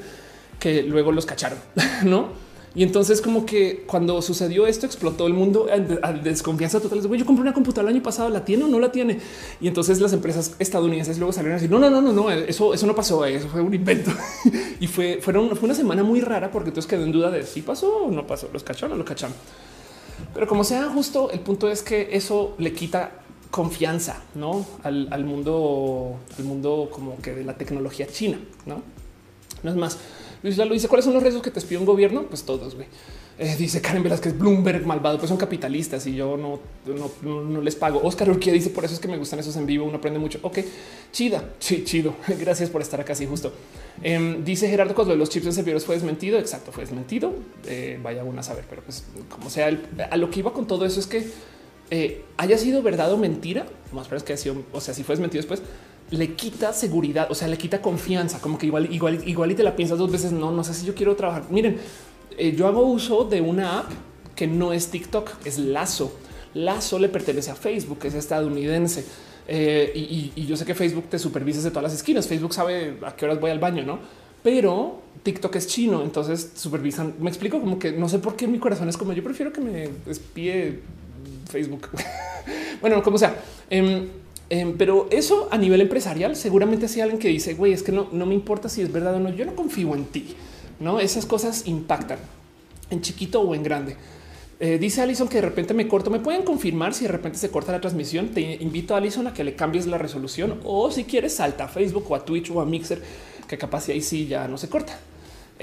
que luego los cacharon, no? Y entonces como que cuando sucedió esto explotó el mundo a desconfianza total. Yo compré una computadora el año pasado, ¿la tiene o no la tiene? Y entonces las empresas estadounidenses luego salieron a decir, no, no, no, no, no, eso, eso no pasó, eso fue un invento. y fue, fueron, fue una semana muy rara porque entonces quedó en duda de si pasó o no pasó, los cacharon o lo cacharon. Pero como sea justo, el punto es que eso le quita confianza ¿no? al, al mundo, al mundo como que de la tecnología china, no? No es más. Luis Lalo dice cuáles son los riesgos que te expide un gobierno? Pues todos. Eh, dice Karen Velázquez, Bloomberg malvado, pues son capitalistas y yo no, no, les pago. Oscar Urquía dice por eso es que me gustan esos en vivo. Uno aprende mucho. Ok, chida, sí, chido. Gracias por estar acá. Así justo. Em, dice Gerardo Coslo, los chips en servidores fue desmentido. Exacto, fue desmentido. Eh, vaya una a saber, pero pues como sea, a lo que iba con todo eso es que eh, haya sido verdad o mentira. Más pero es que ha sido, o sea, si fue desmentido después le quita seguridad, o sea, le quita confianza, como que igual, igual, igual y te la piensas dos veces. No, no sé si yo quiero trabajar. Miren, eh, yo hago uso de una app que no es TikTok, es Lazo. Lazo le pertenece a Facebook, es estadounidense. Eh, y, yo sé que Facebook te supervisa de todas las esquinas. Facebook sabe a qué horas voy al baño, no? Pero TikTok es chino, entonces supervisan. Me explico como que no sé por qué mi corazón es como yo prefiero que me espíe Facebook. bueno, como sea. Em, Em, pero eso a nivel empresarial, seguramente si alguien que dice, güey, es que no, me importa si es verdad o no, yo no confío en ti. No, esas cosas impactan en chiquito o en grande. Eh, dice Alison que de repente me corto. Me pueden confirmar si de repente se corta la transmisión. Te invito a Alison a que le cambies la resolución o si quieres salta a Facebook o a Twitch o a Mixer, que capaz ahí sí ya no se corta.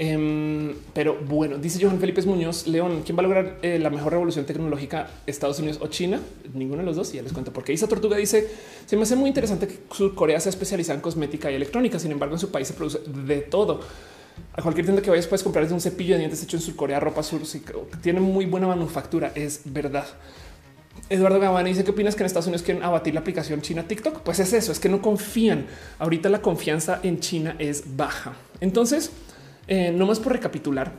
Em, pero bueno, dice Johan Felipe Muñoz, León, ¿quién va a lograr eh, la mejor revolución tecnológica? ¿Estados Unidos o China? Ninguno de los dos. Y ya les cuento porque Isa Tortuga dice, se me hace muy interesante que Corea se especializa en cosmética y electrónica. Sin embargo, en su país se produce de todo. A cualquier tienda que vayas puedes comprar un cepillo de dientes hecho en Surcorea, ropa sur, tiene muy buena manufactura, es verdad. Eduardo Gavani dice qué opinas que en Estados Unidos quieren abatir la aplicación China TikTok. Pues es eso, es que no confían. Ahorita la confianza en China es baja. Entonces, eh, no más por recapitular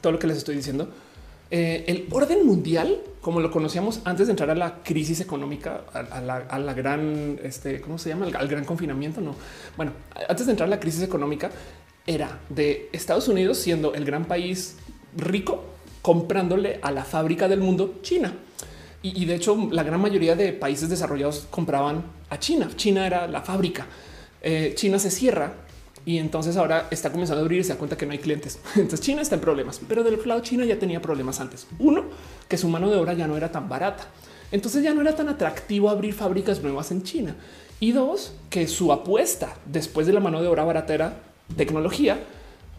todo lo que les estoy diciendo. Eh, el orden mundial, como lo conocíamos antes de entrar a la crisis económica, a, la, gran, este, ¿cómo se llama? Al, gran confinamiento, no. Bueno, antes de entrar a la crisis económica, era de Estados Unidos siendo el gran país rico, comprándole a la fábrica del mundo, China. Y, de hecho, la gran mayoría de países desarrollados compraban a China. China era la fábrica. Eh, China se cierra y entonces ahora está comenzando a abrir y se da cuenta que no hay clientes. Entonces China está en problemas, pero del otro lado China ya tenía problemas antes. Uno, que su mano de obra ya no era tan barata. Entonces ya no era tan atractivo abrir fábricas nuevas en China. Y dos, que su apuesta después de la mano de obra barata era tecnología,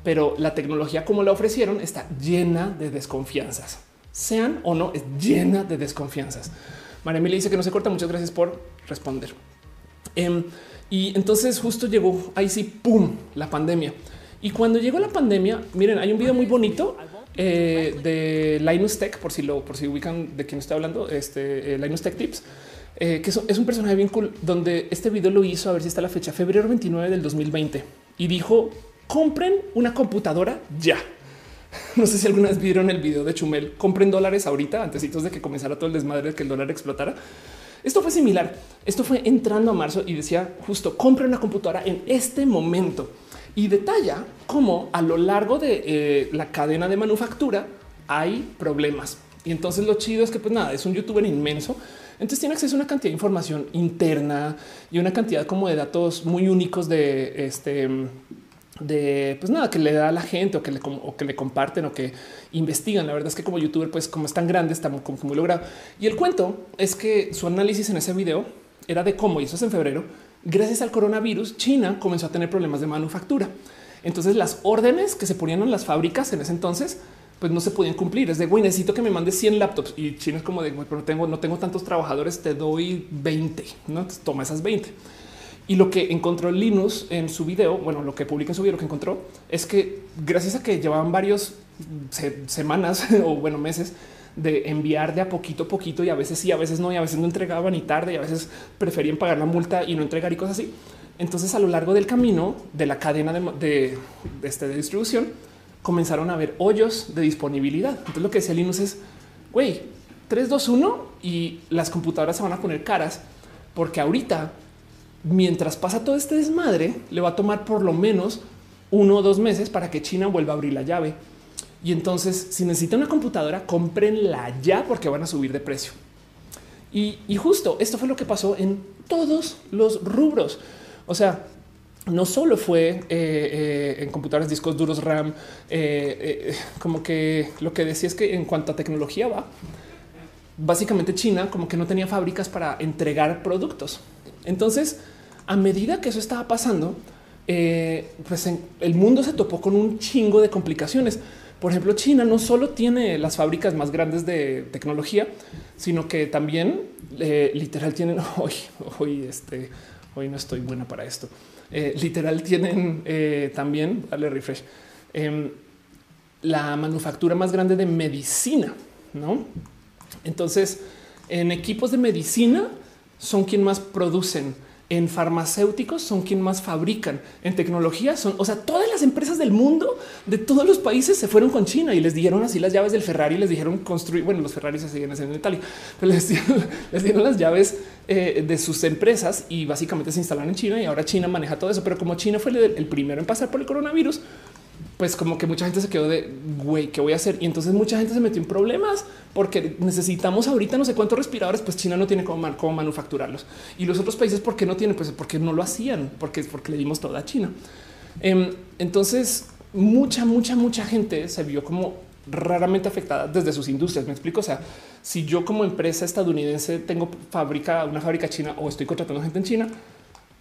pero la tecnología como la ofrecieron está llena de desconfianzas. Sean o no, es llena de desconfianzas. María Emilia dice que no se corta. Muchas gracias por responder. Em, y entonces justo llegó ahí sí, pum, la pandemia. Y cuando llegó la pandemia, miren, hay un video muy bonito eh, de Linus Tech, por si lo, por si ubican de quién estoy hablando, este eh, Linus Tech Tips, eh, que es, un personaje bien cool, donde este video lo hizo, a ver si está la fecha, febrero 29 del 2020, y dijo, compren una computadora ya. No sé si alguna vez vieron el video de Chumel, compren dólares ahorita, antes de que comenzara todo el desmadre de que el dólar explotara. Esto fue similar. Esto fue entrando a marzo y decía justo compre una computadora en este momento y detalla cómo a lo largo de eh, la cadena de manufactura hay problemas. Y entonces lo chido es que pues nada, es un youtuber inmenso. Entonces tiene acceso a una cantidad de información interna y una cantidad como de datos muy únicos de este de pues nada que le da a la gente o que le, comparten o que investigan. La verdad es que como youtuber, pues como es tan grande, está muy, muy logrado. Y el cuento es que su análisis en ese video era de cómo, y eso es en febrero, gracias al coronavirus, China comenzó a tener problemas de manufactura. Entonces las órdenes que se ponían en las fábricas en ese entonces, pues no se podían cumplir. Es de güey, necesito que me mandes 100 laptops y China es como de pero no tengo, no tengo tantos trabajadores, te doy 20, no toma esas 20. Y lo que encontró Linus en su video, bueno, lo que publica en su video, lo que encontró es que gracias a que llevaban varios semanas o bueno, meses de enviar de a poquito a poquito y a veces sí, a veces no, y a veces no entregaban y tarde y a veces preferían pagar la multa y no entregar y cosas así. Entonces a lo largo del camino de la cadena de, este, distribución comenzaron a haber hoyos de disponibilidad. Entonces lo que decía Linus es, güey, 3, 2, 1 y las computadoras se van a poner caras porque ahorita mientras pasa todo este desmadre, le va a tomar por lo menos uno o dos meses para que China vuelva a abrir la llave. Y entonces, si necesita una computadora, comprenla ya porque van a subir de precio. Y, justo esto fue lo que pasó en todos los rubros. O sea, no solo fue eh, eh, en computadoras, discos duros, RAM, eh, como que lo que decía es que en cuanto a tecnología va, básicamente China como que no tenía fábricas para entregar productos. Entonces, a medida que eso estaba pasando, eh, pues el mundo se topó con un chingo de complicaciones. Por ejemplo, China no solo tiene las fábricas más grandes de tecnología, sino que también eh, literal tienen hoy, hoy, este, hoy no estoy buena para esto. Eh, literal tienen también, dale refresh, em, la manufactura más grande de medicina, no? Entonces, en equipos de medicina son quien más producen en farmacéuticos son quien más fabrican, en tecnología son, o sea, todas las empresas del mundo, de todos los países se fueron con China y les dieron así las llaves del Ferrari, les dijeron construir, bueno, los Ferrari se siguen haciendo en Italia, pero les dieron, las llaves eh, de sus empresas y básicamente se instalaron en China y ahora China maneja todo eso, pero como China fue el primero en pasar por el coronavirus, pues como que mucha gente se quedó de güey, ¿qué voy a hacer? Y entonces mucha gente se metió en problemas porque necesitamos ahorita no sé cuántos respiradores, pues China no tiene cómo, cómo manufacturarlos. Y los otros países, ¿por qué no tienen? Pues porque no lo hacían, porque es porque le dimos toda a China. Em, entonces, mucha, mucha, mucha gente se vio como raramente afectada desde sus industrias. Me explico. O sea, si yo como empresa estadounidense tengo fábrica, una fábrica china o estoy contratando gente en China,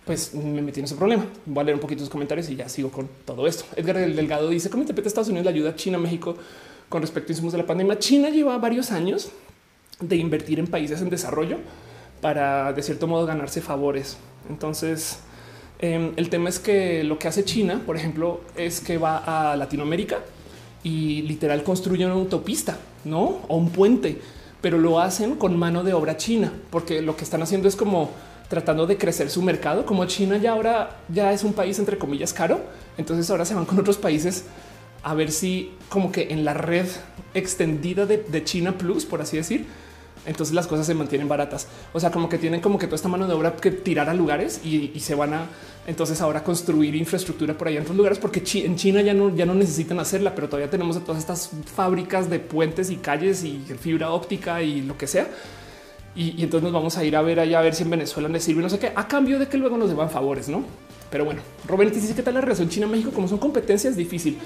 pues me metí en ese problema. Voy a leer un poquito sus comentarios y ya sigo con todo esto. Edgar el Delgado dice cómo interpreta Estados Unidos la ayuda a China, México con respecto a insumos de la pandemia. China lleva varios años de invertir en países en desarrollo para de cierto modo ganarse favores. Entonces, em, el tema es que lo que hace China, por ejemplo, es que va a Latinoamérica y literal construye una autopista, no o un puente, pero lo hacen con mano de obra china, porque lo que están haciendo es como tratando de crecer su mercado. Como China ya ahora ya es un país entre comillas caro, entonces ahora se van con otros países a ver si como que en la red extendida de, China Plus, por así decir, entonces las cosas se mantienen baratas. O sea, como que tienen como que toda esta mano de obra que tirar a lugares y, se van a entonces ahora construir infraestructura por allá en otros lugares, porque en China ya no, ya no necesitan hacerla, pero todavía tenemos todas estas fábricas de puentes y calles y fibra óptica y lo que sea y, entonces nos vamos a ir a ver allá a ver si en Venezuela les sirve no sé qué, a cambio de que luego nos deban favores, ¿no? Pero bueno, Robert dice qué tal la relación China-México, como son competencias difícil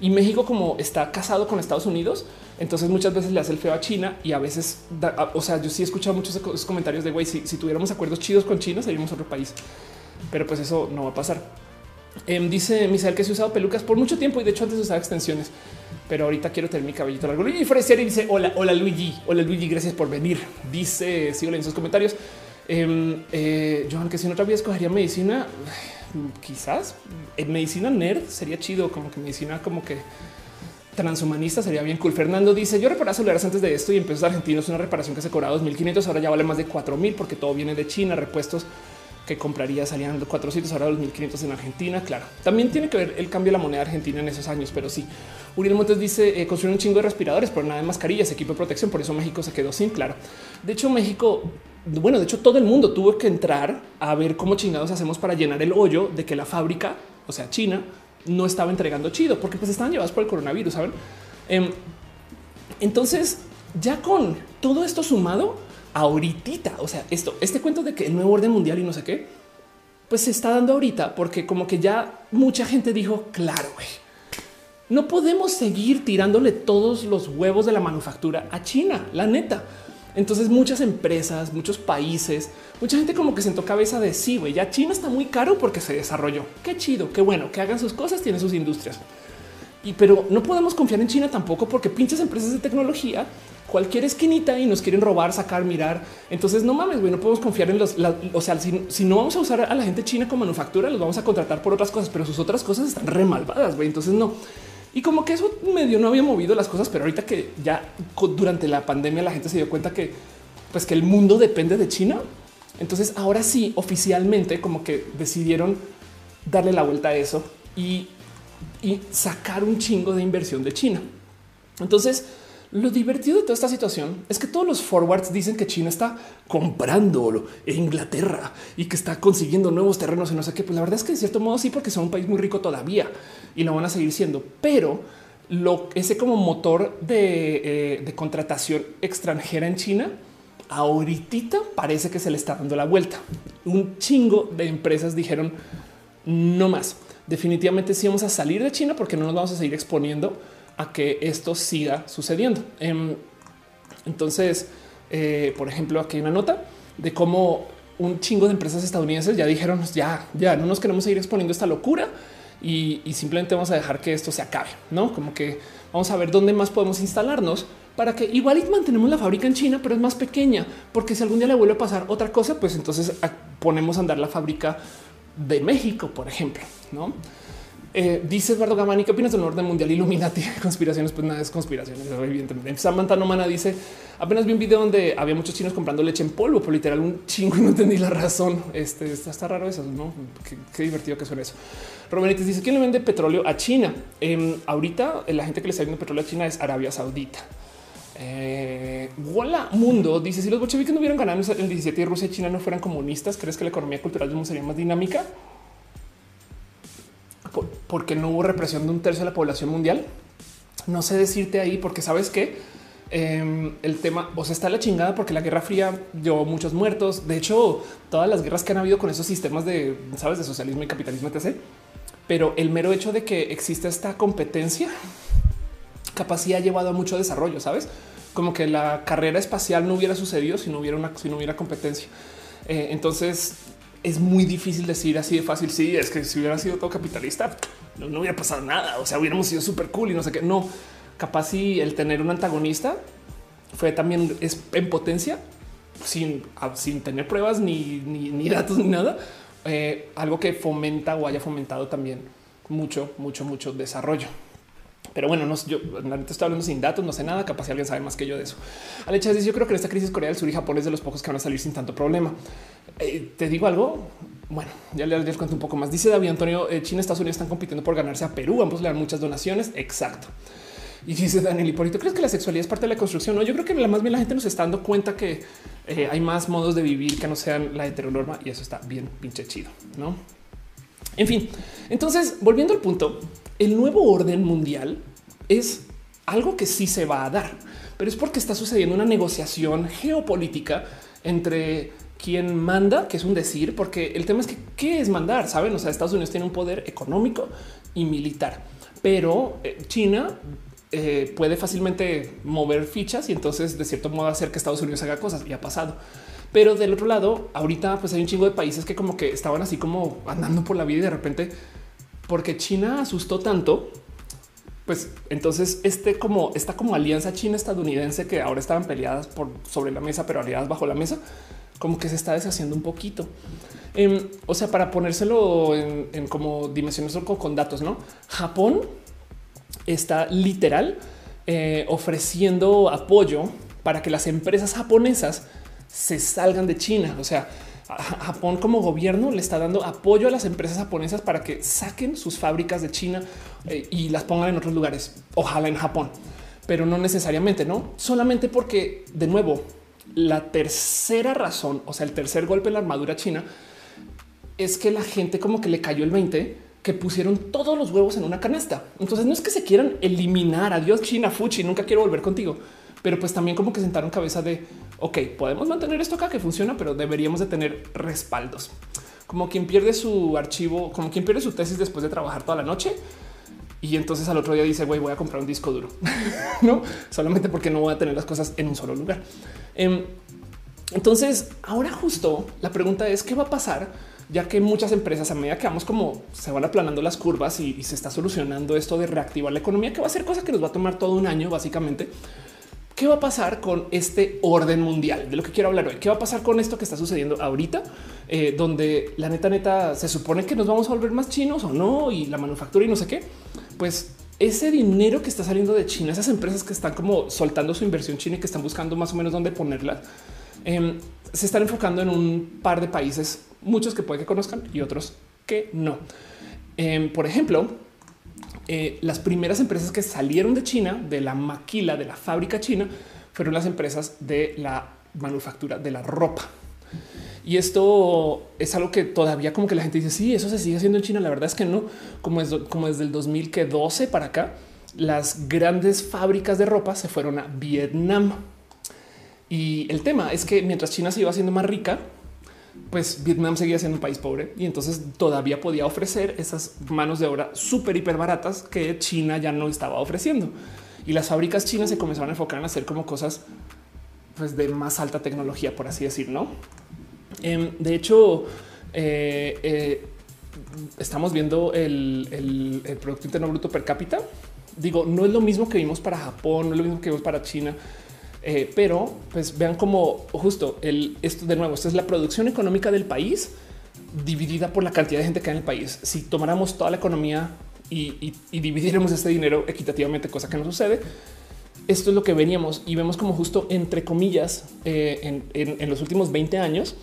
y México como está casado con Estados Unidos, entonces muchas veces le hace el feo a China y a veces, o sea, yo sí he escuchado muchos comentarios de güey, si, si tuviéramos acuerdos chidos con China seríamos otro país, pero pues eso no va a pasar. Em, dice Misael que se ha usado pelucas por mucho tiempo y de hecho antes usaba extensiones, pero ahorita quiero tener mi cabellito largo. Y Freser dice hola, hola Luigi, hola Luigi, gracias por venir. Dice, sigo en sus comentarios. Eh, eh, Johan, que si no otra vez escogería medicina, quizás en medicina nerd sería chido, como que medicina como que transhumanista sería bien cool. Fernando dice yo reparaba celulares antes de esto y empezó argentino es una reparación que se cobraba 2500, ahora ya vale más de 4000 porque todo viene de China, repuestos que compraría salían 400, ahora 2500 en Argentina. Claro, también tiene que ver el cambio de la moneda argentina en esos años, pero sí. Uriel Montes dice eh, construir un chingo de respiradores, pero nada de mascarillas, equipo de protección. Por eso México se quedó sin. Claro, de hecho, México bueno, de hecho todo el mundo tuvo que entrar a ver cómo chingados hacemos para llenar el hoyo de que la fábrica, o sea, China, no estaba entregando chido porque pues estaban llevados por el coronavirus, ¿saben? Em, entonces, ya con todo esto sumado, ahorita, o sea, esto, este cuento de que el nuevo orden mundial y no sé qué, pues se está dando ahorita porque como que ya mucha gente dijo, claro, no podemos seguir tirándole todos los huevos de la manufactura a China, la neta. Entonces muchas empresas, muchos países, mucha gente como que sentó cabeza de sí, güey, ya China está muy caro porque se desarrolló. Qué chido, qué bueno, que hagan sus cosas, tienen sus industrias. Y pero no podemos confiar en China tampoco porque pinches empresas de tecnología, cualquier esquinita y nos quieren robar, sacar, mirar. Entonces no mames, güey, no podemos confiar en los, o sea, si, no vamos a usar a la gente china como manufactura, los vamos a contratar por otras cosas, pero sus otras cosas están re malvadas, güey. Entonces no. Y como que eso medio no había movido las cosas, pero ahorita que ya durante la pandemia la gente se dio cuenta que pues que el mundo depende de China. Entonces ahora sí, oficialmente como que decidieron darle la vuelta a eso y, y sacar un chingo de inversión de China. Entonces, lo divertido de toda esta situación es que todos los forwards dicen que China está comprando Inglaterra y que está consiguiendo nuevos terrenos y no sé qué. Pues la verdad es que en cierto modo sí, porque son un país muy rico todavía y lo van a seguir siendo. Pero ese como motor de, eh, contratación extranjera en China, ahorita parece que se le está dando la vuelta. Un chingo de empresas dijeron no más. Definitivamente sí vamos a salir de China porque no nos vamos a seguir exponiendo a que esto siga sucediendo. Em, entonces, eh, por ejemplo, aquí hay una nota de cómo un chingo de empresas estadounidenses ya dijeron ya, ya no nos queremos seguir exponiendo esta locura y, simplemente vamos a dejar que esto se acabe, no como que vamos a ver dónde más podemos instalarnos para que igual mantenemos la fábrica en China, pero es más pequeña, porque si algún día le vuelve a pasar otra cosa, pues entonces ponemos a andar la fábrica de México, por ejemplo, no? Eh, dice Eduardo Gamani, ¿qué opinas del orden mundial Illuminati? Conspiraciones, pues nada es conspiraciones, evidentemente. Samantha Nomana dice, apenas vi un video donde había muchos chinos comprando leche en polvo, por literal un chingo y no entendí la razón. Este está, raro eso, ¿no? Qué, divertido que suena eso. Robenites dice, ¿quién le vende petróleo a China? Em, ahorita la gente que le está vendiendo petróleo a China es Arabia Saudita. Eh, Hola Mundo dice si los bolcheviques no hubieran ganado el 17 y Rusia y China no fueran comunistas, ¿crees que la economía cultural del mundo sería más dinámica? Porque no hubo represión de un tercio de la población mundial. No sé decirte ahí porque sabes que em, el tema o sea, está la chingada porque la Guerra Fría dio muchos muertos. De hecho, todas las guerras que han habido con esos sistemas de sabes de socialismo y capitalismo, etc. Pero el mero hecho de que existe esta competencia capacidad ha llevado a mucho desarrollo, sabes? Como que la carrera espacial no hubiera sucedido si no hubiera una, si no hubiera competencia. Eh, entonces es muy difícil decir así de fácil. Sí, es que si hubiera sido todo capitalista, no, hubiera pasado nada. O sea, hubiéramos sido súper cool y no sé qué. No, capaz si el tener un antagonista fue también es en potencia sin, sin tener pruebas ni, ni, datos ni nada. Eh, algo que fomenta o haya fomentado también mucho, mucho, mucho desarrollo. Pero bueno, no, yo estoy hablando sin datos, no sé nada, capaz si alguien sabe más que yo de eso. Alecha dice, yo creo que en esta crisis Corea del Sur y Japón es de los pocos que van a salir sin tanto problema. Eh, te digo algo, bueno, ya les, cuento un poco más. Dice David Antonio, eh, China y Estados Unidos están compitiendo por ganarse a Perú, ambos le dan muchas donaciones, exacto. Y dice Daniel Hipólito, ¿crees que la sexualidad es parte de la construcción? No, yo creo que más bien la gente nos está dando cuenta que eh, hay más modos de vivir que no sean la heteronorma y eso está bien pinche chido, ¿no? En fin, entonces, volviendo al punto, el nuevo orden mundial es algo que sí se va a dar, pero es porque está sucediendo una negociación geopolítica entre quien manda, que es un decir, porque el tema es que qué es mandar, saben? O sea, Estados Unidos tiene un poder económico y militar, pero eh, China eh, puede fácilmente mover fichas y entonces de cierto modo hacer que Estados Unidos haga cosas y ha pasado. Pero del otro lado, ahorita pues hay un chingo de países que como que estaban así como andando por la vida y de repente, porque China asustó tanto, pues entonces este como esta como alianza china estadounidense que ahora estaban peleadas por sobre la mesa, pero aliadas bajo la mesa, como que se está deshaciendo un poquito. Em, o sea, para ponérselo en, como dimensiones con, con, datos, no? Japón está literal eh, ofreciendo apoyo para que las empresas japonesas se salgan de China. O sea, Japón como gobierno le está dando apoyo a las empresas japonesas para que saquen sus fábricas de China eh, y las pongan en otros lugares. Ojalá en Japón, pero no necesariamente, no solamente porque de nuevo la tercera razón, o sea, el tercer golpe en la armadura china es que la gente como que le cayó el 20 que pusieron todos los huevos en una canasta. Entonces no es que se quieran eliminar. Adiós China, Fuchi, nunca quiero volver contigo. Pero pues también como que sentaron cabeza de, ok, podemos mantener esto acá que funciona, pero deberíamos de tener respaldos. Como quien pierde su archivo, como quien pierde su tesis después de trabajar toda la noche. Y entonces al otro día dice, güey, voy a comprar un disco duro. no, solamente porque no voy a tener las cosas en un solo lugar. Em, entonces, ahora justo la pregunta es, ¿qué va a pasar? ya que muchas empresas a medida que vamos como se van aplanando las curvas y, se está solucionando esto de reactivar la economía, que va a ser cosa que nos va a tomar todo un año básicamente. ¿Qué va a pasar con este orden mundial? De lo que quiero hablar hoy. ¿Qué va a pasar con esto que está sucediendo ahorita? Eh, donde la neta neta se supone que nos vamos a volver más chinos o no y la manufactura y no sé qué. Pues ese dinero que está saliendo de China, esas empresas que están como soltando su inversión china y que están buscando más o menos dónde ponerla, em, se están enfocando en un par de países muchos que puede que conozcan y otros que no. Em, por ejemplo, eh, las primeras empresas que salieron de China, de la maquila, de la fábrica china, fueron las empresas de la manufactura de la ropa. Y esto es algo que todavía como que la gente dice, sí, eso se sigue haciendo en China. La verdad es que no, como, es, como desde el 2012 para acá, las grandes fábricas de ropa se fueron a Vietnam. Y el tema es que mientras China se iba haciendo más rica, pues Vietnam seguía siendo un país pobre y entonces todavía podía ofrecer esas manos de obra súper hiper baratas que China ya no estaba ofreciendo. Y las fábricas chinas se comenzaron a enfocar en hacer como cosas pues, de más alta tecnología, por así decir, ¿no? Em, de hecho, eh, eh, estamos viendo el, el Producto Interno Bruto per cápita. Digo, no es lo mismo que vimos para Japón, no es lo mismo que vimos para China eh, pero pues vean como justo el esto de nuevo, esto es la producción económica del país dividida por la cantidad de gente que hay en el país. Si tomáramos toda la economía y, y, dividiéramos este dinero equitativamente, cosa que no sucede, esto es lo que veníamos y vemos como justo entre comillas eh, en, los últimos 20 años,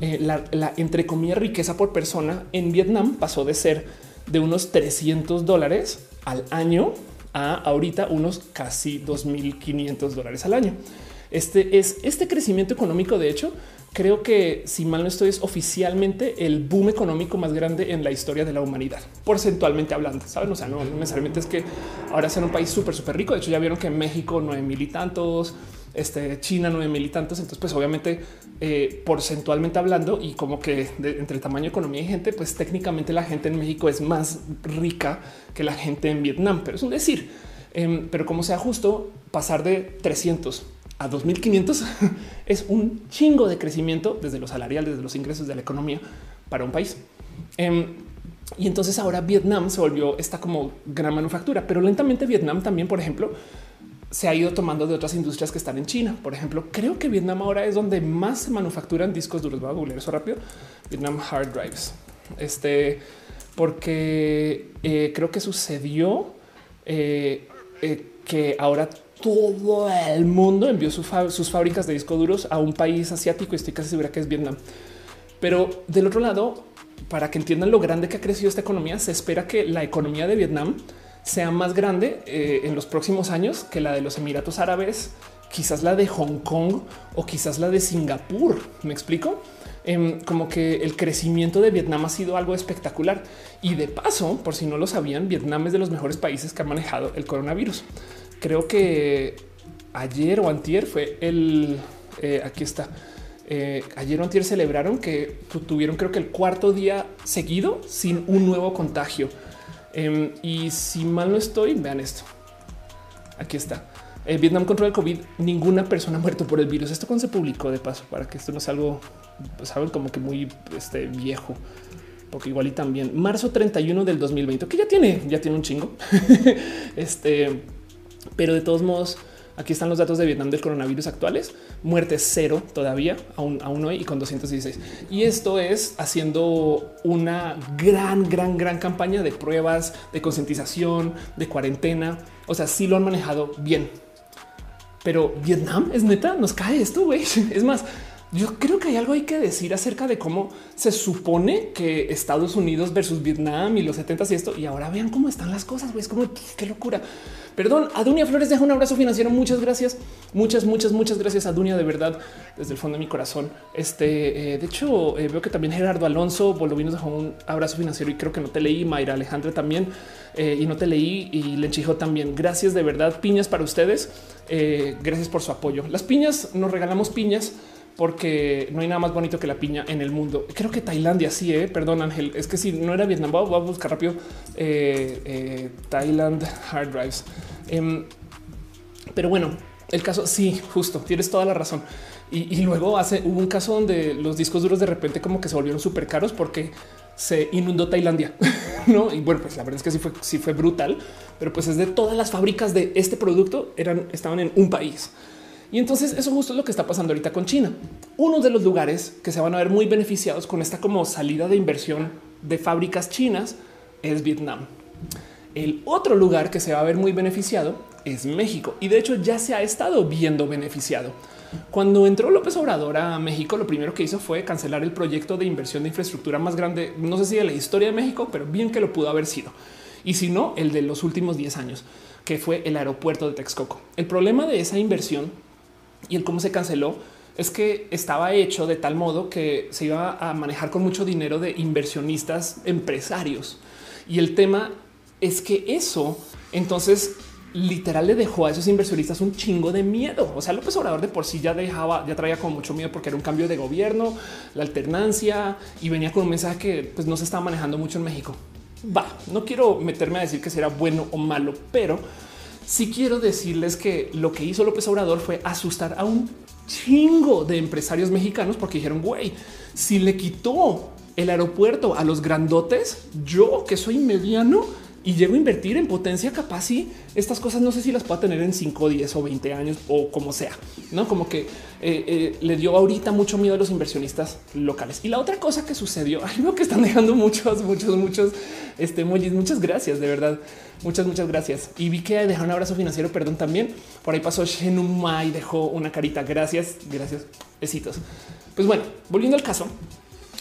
eh, la, la, entre comillas riqueza por persona en Vietnam pasó de ser de unos 300 dólares al año a ahorita unos casi 2.500 dólares al año. Este es este crecimiento económico. De hecho, creo que si mal no estoy, es oficialmente el boom económico más grande en la historia de la humanidad, porcentualmente hablando. Saben, o sea, no necesariamente es que ahora sea un país súper, súper rico. De hecho, ya vieron que en México nueve mil y tantos, este, China nueve mil y tantos. Entonces, pues obviamente, eh, porcentualmente hablando y como que entre el tamaño de economía y gente, pues técnicamente la gente en México es más rica que la gente en Vietnam, pero es un decir. Em, pero como sea justo, pasar de 300 a 2500 es un chingo de crecimiento desde los salariales, desde los ingresos de la economía para un país. Em, y entonces ahora Vietnam se volvió esta como gran manufactura, pero lentamente Vietnam también, por ejemplo, se ha ido tomando de otras industrias que están en China. Por ejemplo, creo que Vietnam ahora es donde más se manufacturan discos duros. Voy a googlear eso rápido. Vietnam Hard Drives. Este, porque eh, creo que sucedió eh, eh, que ahora todo el mundo envió sus fábricas de discos duros a un país asiático y estoy casi segura que es Vietnam. Pero del otro lado, para que entiendan lo grande que ha crecido esta economía, se espera que la economía de Vietnam sea más grande eh, en los próximos años que la de los Emiratos Árabes, quizás la de Hong Kong o quizás la de Singapur. ¿Me explico? Em, como que el crecimiento de Vietnam ha sido algo espectacular. Y de paso, por si no lo sabían, Vietnam es de los mejores países que ha manejado el coronavirus. Creo que ayer o antier fue el, eh, aquí está, Eh, ayer o antier celebraron que tuvieron creo que el cuarto día seguido sin un nuevo contagio. Em, y si mal no estoy, vean esto. Aquí está. Eh, Vietnam contra el COVID, ninguna persona ha muerto por el virus. Esto cuando se publicó de paso para que esto no sea algo, saben, como que muy este, viejo, porque igual y también marzo 31 del 2020, que ya tiene, ya tiene un chingo. este, pero de todos modos, aquí están los datos de Vietnam del coronavirus actuales. Muerte cero todavía, aún, aún hoy y con 216. Y esto es haciendo una gran, gran, gran campaña de pruebas, de concientización, de cuarentena. O sea, sí lo han manejado bien pero Vietnam es neta, nos cae esto, güey. Es más, yo creo que hay algo hay que decir acerca de cómo se supone que Estados Unidos versus Vietnam y los 70 y esto. Y ahora vean cómo están las cosas. Güey. Es como qué locura. Perdón, a Dunia Flores deja un abrazo financiero. Muchas gracias. Muchas, muchas, muchas gracias a Dunia de verdad desde el fondo de mi corazón. Este eh, de hecho, eh, veo que también Gerardo Alonso Bolovinos dejó un abrazo financiero y creo que no te leí. Mayra Alejandra también eh, y no te leí y Lenchijo también. Gracias de verdad. Piñas para ustedes. gracias por su apoyo. Las piñas nos regalamos piñas porque no hay nada más bonito que la piña en el mundo. Creo que Tailandia sí, perdón Ángel, es que si no era Vietnam, voy a buscar rápido eh, Thailand hard drives. Em, pero bueno, el caso sí, justo, tienes toda la razón. Y, luego hace hubo un caso donde los discos duros de repente como que se volvieron súper caros porque se inundó Tailandia, no? Y bueno, pues la verdad es que sí fue, brutal, pero pues es de todas las fábricas de este producto eran, estaban en un país. Y entonces eso justo es lo que está pasando ahorita con China. Uno de los lugares que se van a ver muy beneficiados con esta como salida de inversión de fábricas chinas es Vietnam. El otro lugar que se va a ver muy beneficiado es México y de hecho ya se ha estado viendo beneficiado. Cuando entró López Obrador a México, lo primero que hizo fue cancelar el proyecto de inversión de infraestructura más grande, no sé si de la historia de México, pero bien que lo pudo haber sido. Y si no, el de los últimos 10 años, que fue el aeropuerto de Texcoco. El problema de esa inversión y el cómo se canceló es que estaba hecho de tal modo que se iba a manejar con mucho dinero de inversionistas empresarios. Y el tema es que eso entonces literal le dejó a esos inversionistas un chingo de miedo. O sea, López Obrador de por sí ya dejaba, ya traía con mucho miedo porque era un cambio de gobierno, la alternancia y venía con un mensaje que pues, no se estaba manejando mucho en México. Va, no quiero meterme a decir que será bueno o malo, pero si quiero decirles que lo que hizo López Obrador fue asustar a un chingo de empresarios mexicanos porque dijeron, güey, si le quitó el aeropuerto a los grandotes, yo que soy mediano, y llego a invertir en potencia capaz y estas cosas no sé si las puedo tener en 5, 10 o 20 años o como sea, no como que eh, eh, le dio ahorita mucho miedo a los inversionistas locales. Y la otra cosa que sucedió, algo que están dejando muchos, muchos, muchos este, emojis. Muchas gracias, de verdad. Muchas, muchas gracias. Y vi que dejó un abrazo financiero, perdón también. Por ahí pasó Shenuma y dejó una carita. Gracias, gracias. Besitos. Pues bueno, volviendo al caso,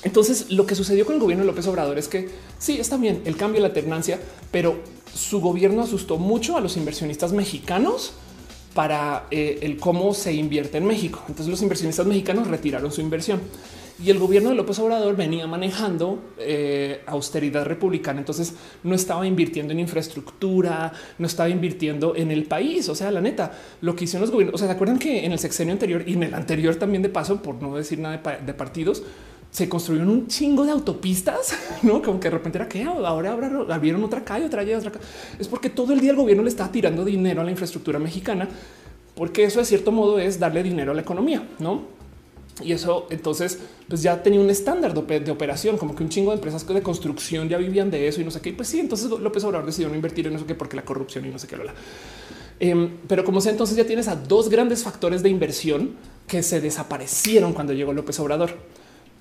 entonces, lo que sucedió con el gobierno de López Obrador es que sí, está bien el cambio la alternancia, pero su gobierno asustó mucho a los inversionistas mexicanos para eh, el cómo se invierte en México. Entonces los inversionistas mexicanos retiraron su inversión y el gobierno de López Obrador venía manejando eh, austeridad republicana. Entonces no estaba invirtiendo en infraestructura, no estaba invirtiendo en el país. O sea, la neta, lo que hicieron los gobiernos, o sea, ¿se acuerdan que en el sexenio anterior y en el anterior también de paso, por no decir nada de partidos, se construyeron un chingo de autopistas, no como que de repente era que ahora abrieron otra calle, otra calle, otra calle. Es porque todo el día el gobierno le está tirando dinero a la infraestructura mexicana, porque eso de cierto modo es darle dinero a la economía, no? Y eso entonces pues ya tenía un estándar de, operación, como que un chingo de empresas de construcción ya vivían de eso y no sé qué. Pues sí, entonces López Obrador decidió no invertir en eso que porque la corrupción y no sé qué. Eh, pero como sea, entonces ya tienes a dos grandes factores de inversión que se desaparecieron cuando llegó López Obrador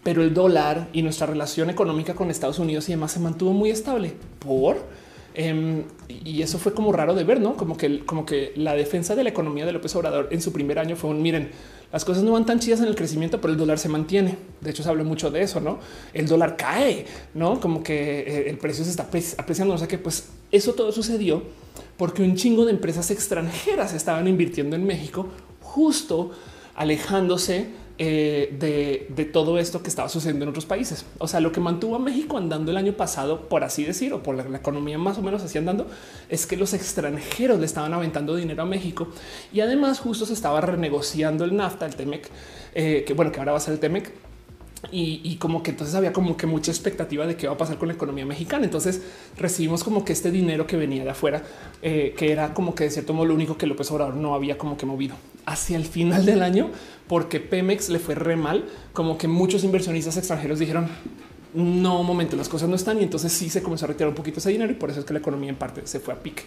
pero el dólar y nuestra relación económica con Estados Unidos y demás se mantuvo muy estable por em, y eso fue como raro de ver, no como que, como que la defensa de la economía de López Obrador en su primer año fue un miren, las cosas no van tan chidas en el crecimiento, pero el dólar se mantiene. De hecho, se habla mucho de eso, no? El dólar cae, no como que eh, el precio se está apreciando. O sea que, pues eso todo sucedió porque un chingo de empresas extranjeras estaban invirtiendo en México justo alejándose eh, de, todo esto que estaba sucediendo en otros países. O sea, lo que mantuvo a México andando el año pasado, por así decir, o por la, economía más o menos así andando, es que los extranjeros le estaban aventando dinero a México y además justo se estaba renegociando el NAFTA, el TEMEC, eh, que bueno, que ahora va a ser el TEMEC, y, como que entonces había como que mucha expectativa de qué va a pasar con la economía mexicana. Entonces recibimos como que este dinero que venía de afuera, eh, que era como que de cierto modo lo único que López Obrador no había como que movido hacia el final del año, porque Pemex le fue re mal, como que muchos inversionistas extranjeros dijeron no, momento, las cosas no están. Y entonces sí se comenzó a retirar un poquito ese dinero y por eso es que la economía en parte se fue a pique.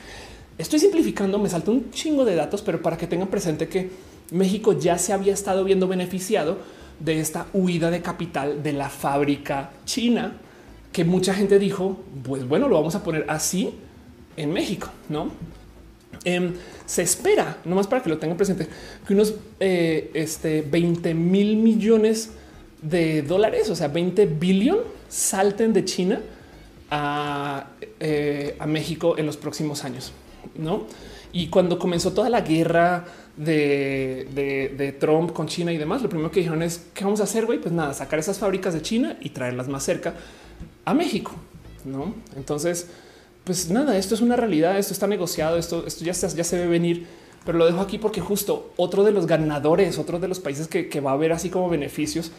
Estoy simplificando, me salto un chingo de datos, pero para que tengan presente que México ya se había estado viendo beneficiado de esta huida de capital de la fábrica china, que mucha gente dijo, pues bueno, lo vamos a poner así en México, ¿no? Em, se espera, nomás para que lo tengan presente, que unos eh, este, 20 mil millones de dólares, o sea, 20 billion, salten de China a, eh, a México en los próximos años, ¿no? Y cuando comenzó toda la guerra de, Trump con China y demás, lo primero que dijeron es qué vamos a hacer, güey, pues nada, sacar esas fábricas de China y traerlas más cerca a México, no? Entonces, pues nada, esto es una realidad, esto está negociado, esto, esto ya, se, ya se ve venir, pero lo dejo aquí porque justo otro de los ganadores, otro de los países que, que va a haber así como beneficios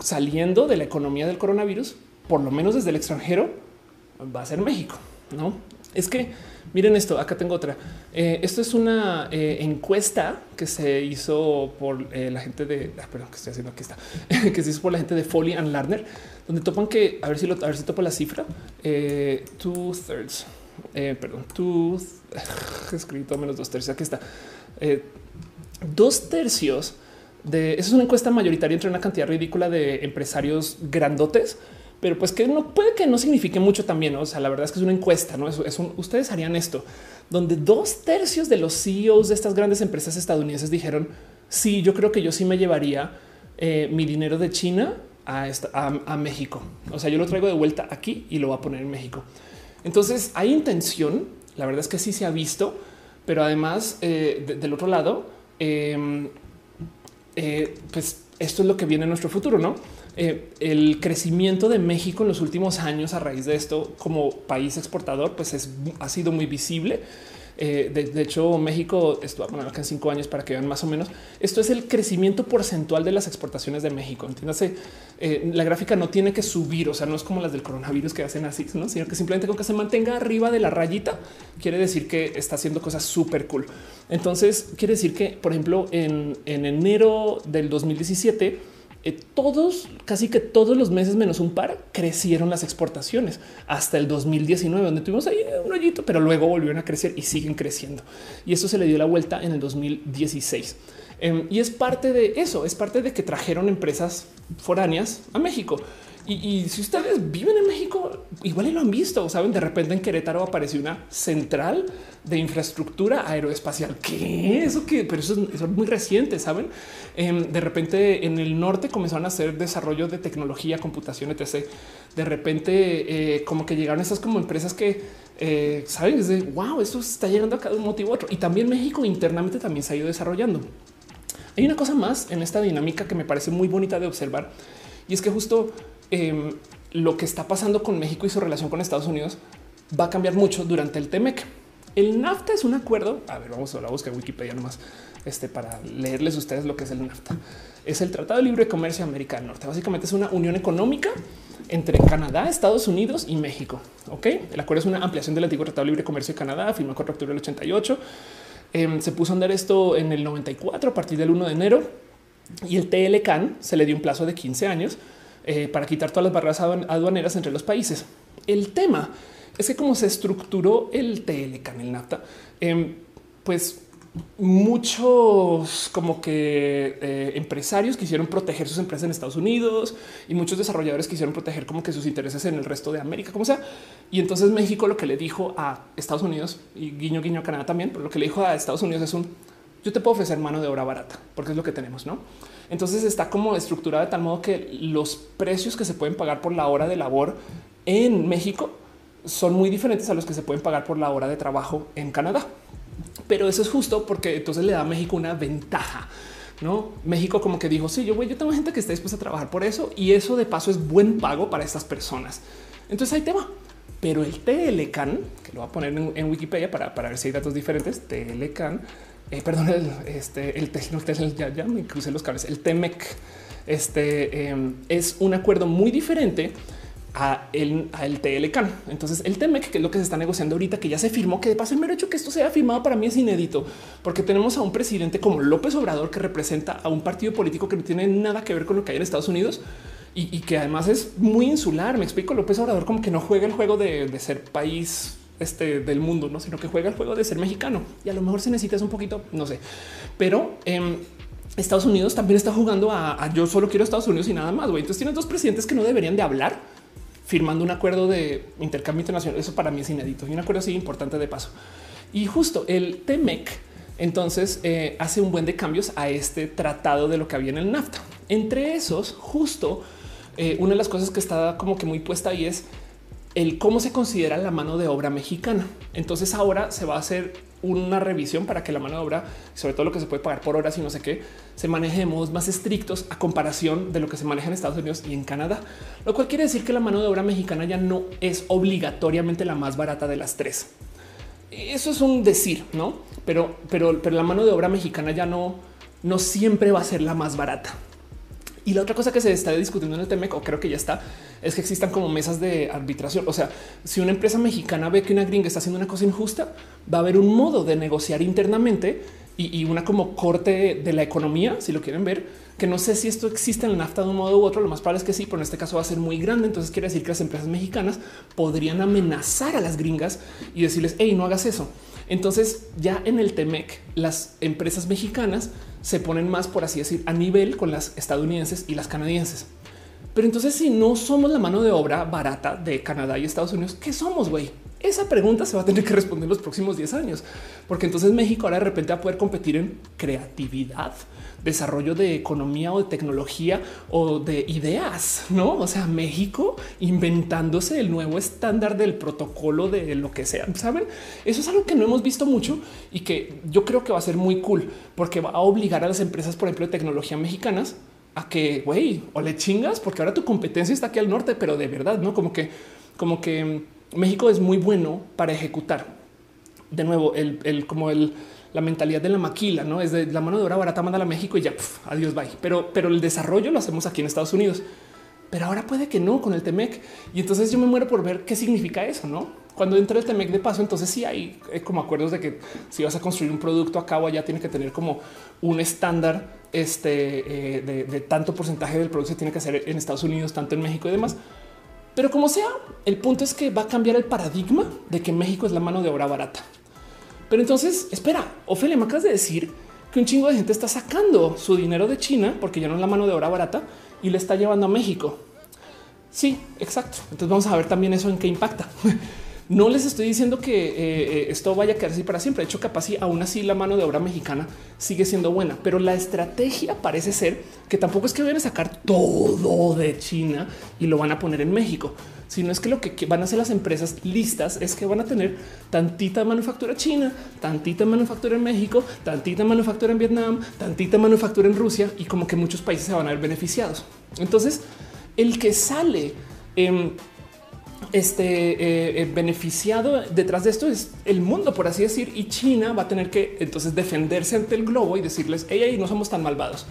saliendo de la economía del coronavirus, por lo menos desde el extranjero, va a ser México, no? Es que Miren esto, acá tengo otra. Eh, esto es una eh, encuesta que se hizo por eh, la gente de, ah, perdón, que estoy haciendo aquí está, que se hizo por la gente de Foley and Lardner, donde topan que, a ver si lo, a ver si topo la cifra, two thirds, perdón, two, escrito menos dos tercios, aquí está, dos tercios de, eso es una encuesta mayoritaria entre una cantidad ridícula de empresarios grandotes, pero pues que no puede que no signifique mucho también. O sea, la verdad es que es una encuesta, no es, ustedes harían esto donde dos tercios de los CEOs de estas grandes empresas estadounidenses dijeron sí, yo creo que yo sí me llevaría eh, mi dinero de China a, a, México. O sea, yo lo traigo de vuelta aquí y lo voy a poner en México. Entonces hay intención. La verdad es que sí se ha visto, pero además eh, del otro lado, em, eh, pues esto es lo que viene en nuestro futuro, no? Eh, el crecimiento de México en los últimos años a raíz de esto como país exportador, pues es, ha sido muy visible. Eh, de, hecho, México, esto poner acá en cinco años para que vean más o menos. Esto es el crecimiento porcentual de las exportaciones de México. Entiéndase, eh, la gráfica no tiene que subir, o sea, no es como las del coronavirus que hacen así, ¿no? sino que simplemente con que se mantenga arriba de la rayita, quiere decir que está haciendo cosas súper cool. Entonces, quiere decir que, por ejemplo, en, en enero del 2017, eh, todos, casi que todos los meses menos un par, crecieron las exportaciones hasta el 2019, donde tuvimos ahí un hoyito, pero luego volvieron a crecer y siguen creciendo. Y eso se le dio la vuelta en el 2016. Em, y es parte de eso, es parte de que trajeron empresas foráneas a México. Y, si ustedes viven en México, igual y lo han visto, saben, de repente en Querétaro apareció una central de infraestructura aeroespacial. ¿Qué? Eso que, pero eso, es muy reciente, saben? Em, de repente en el norte comenzaron a hacer desarrollo de tecnología, computación, etc. De repente, eh, como que llegaron esas como empresas que eh, saben, es de wow, esto está llegando a cada un motivo otro. Y también México internamente también se ha ido desarrollando. Hay una cosa más en esta dinámica que me parece muy bonita de observar y es que justo Em, lo que está pasando con México y su relación con Estados Unidos va a cambiar mucho durante el TEMEC. El NAFTA es un acuerdo. A ver, vamos a la buscar Wikipedia nomás este, para leerles ustedes lo que es el NAFTA. Es el Tratado de Libre Comercio América del Norte. Básicamente es una unión económica entre Canadá, Estados Unidos y México. Ok, el acuerdo es una ampliación del antiguo Tratado de Libre Comercio de Canadá, 4 de octubre del 88. Em, se puso a andar esto en el 94 a partir del 1 de enero y el TLCAN se le dio un plazo de 15 años eh, para quitar todas las barreras aduaneras entre los países. El tema es que como se estructuró el TLCAN, el NAFTA, em, pues muchos como que eh, empresarios quisieron proteger sus empresas en Estados Unidos y muchos desarrolladores quisieron proteger como que sus intereses en el resto de América, como sea. Y entonces México lo que le dijo a Estados Unidos y guiño guiño a Canadá también, pero lo que le dijo a Estados Unidos es un yo te puedo ofrecer mano de obra barata porque es lo que tenemos, no? Entonces está como estructurada de tal modo que los precios que se pueden pagar por la hora de labor en México son muy diferentes a los que se pueden pagar por la hora de trabajo en Canadá. Pero eso es justo porque entonces le da a México una ventaja no México como que dijo sí, yo voy, yo tengo gente que está dispuesta a trabajar por eso y eso de paso es buen pago para estas personas. Entonces ahí te va. Pero el TLCAN, que lo voy a poner en, Wikipedia para, para, ver si hay datos diferentes, TLCAN, eh, perdón, el, este, el, ya, me crucé los cables, el TEMEC, este em, es un acuerdo muy diferente a el TLCAN. Entonces el TEMEC, que es lo que se está negociando ahorita, que ya se firmó, que de paso el mero hecho que esto sea firmado para mí es inédito, porque tenemos a un presidente como López Obrador que representa a un partido político que no tiene nada que ver con lo que hay en Estados Unidos y, que además es muy insular. Me explico, López Obrador como que no juega el juego de, ser país este, del mundo, no, sino que juega el juego de ser mexicano y a lo mejor se necesita un poquito, no sé, pero em, Estados Unidos también está jugando a, yo solo quiero Estados Unidos y nada más. Entonces tienes dos presidentes que no deberían de hablar firmando un acuerdo de intercambio internacional. Eso para mí es inédito y un acuerdo así importante de paso. Y justo el TEMEC entonces eh, hace un buen de cambios a este tratado de lo que había en el NAFTA. Entre esos, justo eh, una de las cosas que está como que muy puesta ahí es el cómo se considera la mano de obra mexicana. Entonces ahora se va a hacer una revisión para que la mano de obra, sobre todo lo que se puede pagar por horas y no sé qué, se maneje más estrictos a comparación de lo que se maneja en Estados Unidos y en Canadá. Lo cual quiere decir que la mano de obra mexicana ya no es obligatoriamente la más barata de las tres. Eso es un decir, no? Pero, pero, pero la mano de obra mexicana ya no, no siempre va a ser la más barata. Y la otra cosa que se está discutiendo en el TEMEC, o creo que ya está, es que existan como mesas de arbitración. O sea, si una empresa mexicana ve que una gringa está haciendo una cosa injusta, va a haber un modo de negociar internamente y, una como corte de la economía, si lo quieren ver, que no sé si esto existe en el NAFTA de un modo u otro. Lo más probable es que sí, pero en este caso va a ser muy grande. Entonces quiere decir que las empresas mexicanas podrían amenazar a las gringas y decirles, hey, no hagas eso. Entonces ya en el TEMEC las empresas mexicanas se ponen más, por así decir, a nivel con las estadounidenses y las canadienses. Pero entonces si no somos la mano de obra barata de Canadá y Estados Unidos, ¿qué somos, güey? Esa pregunta se va a tener que responder los próximos 10 años, porque entonces México ahora de repente va a poder competir en creatividad, desarrollo de economía o de tecnología o de ideas, no? O sea, México inventándose el nuevo estándar del protocolo de lo que sea. Saben, eso es algo que no hemos visto mucho y que yo creo que va a ser muy cool porque va a obligar a las empresas, por ejemplo, de tecnología mexicanas a que güey o le chingas porque ahora tu competencia está aquí al norte, pero de verdad, no como que, como que México es muy bueno para ejecutar. De nuevo, el, como el, la mentalidad de la maquila, no es de la mano de obra barata, manda a México y ya adiós, bye. Pero, pero el desarrollo lo hacemos aquí en Estados Unidos. Pero ahora puede que no con el Temec. Y entonces yo me muero por ver qué significa eso, no? Cuando entra el Temec de paso, entonces sí hay eh, como acuerdos de que si vas a construir un producto acá o allá, tiene que tener como un estándar este, eh, de, de, tanto porcentaje del producto se tiene que hacer en Estados Unidos, tanto en México y demás. Pero como sea, el punto es que va a cambiar el paradigma de que México es la mano de obra barata. Pero entonces, espera, Ofelia, me acabas de decir que un chingo de gente está sacando su dinero de China porque ya no es la mano de obra barata y le está llevando a México. Sí, exacto. Entonces vamos a ver también eso en qué impacta. No les estoy diciendo que eh, eh, esto vaya a quedar así para siempre. De hecho, capaz y aún así la mano de obra mexicana sigue siendo buena, pero la estrategia parece ser que tampoco es que vayan a sacar todo de China y lo van a poner en México, sino es que lo que van a hacer las empresas listas es que van a tener tantita manufactura china, tantita manufactura en México, tantita manufactura en Vietnam, tantita manufactura en Rusia y como que muchos países se van a ver beneficiados. Entonces, el que sale en este eh, eh, beneficiado detrás de esto es el mundo, por así decir, y China va a tener que entonces defenderse ante el globo y decirles, hey, no somos tan malvados.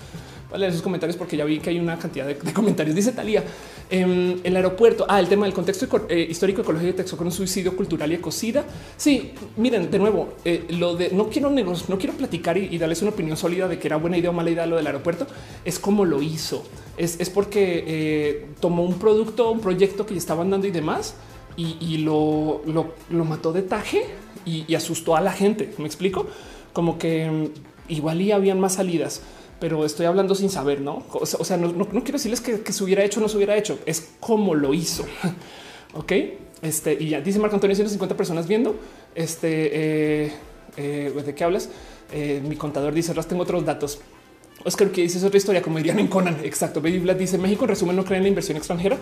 Vale, esos comentarios porque ya vi que hay una cantidad de, comentarios. Dice Talía en el aeropuerto. Ah, el tema del contexto eh, histórico, ecológico y texto con un suicidio cultural y ecocida. Sí, miren, de nuevo, lo de no quiero no quiero platicar y, darles una opinión sólida de que era buena idea o mala idea lo del aeropuerto. Es como lo hizo es, porque eh, tomó un producto, un proyecto que ya estaban dando y demás y, lo, lo, mató de taje y, asustó a la gente. Me explico como que mm, igual y habían más salidas, pero estoy hablando sin saber, no? O sea, no, quiero decirles que, se hubiera hecho o no se hubiera hecho, es como lo hizo. ok, este y ya dice Marco Antonio 150 personas viendo. Este eh, eh, de qué hablas? mi contador dice: Ahora tengo otros datos. Oscar que dice es otra historia, como dirían en Conan. Exacto. Baby Vlad dice México en resumen no cree en la inversión extranjera,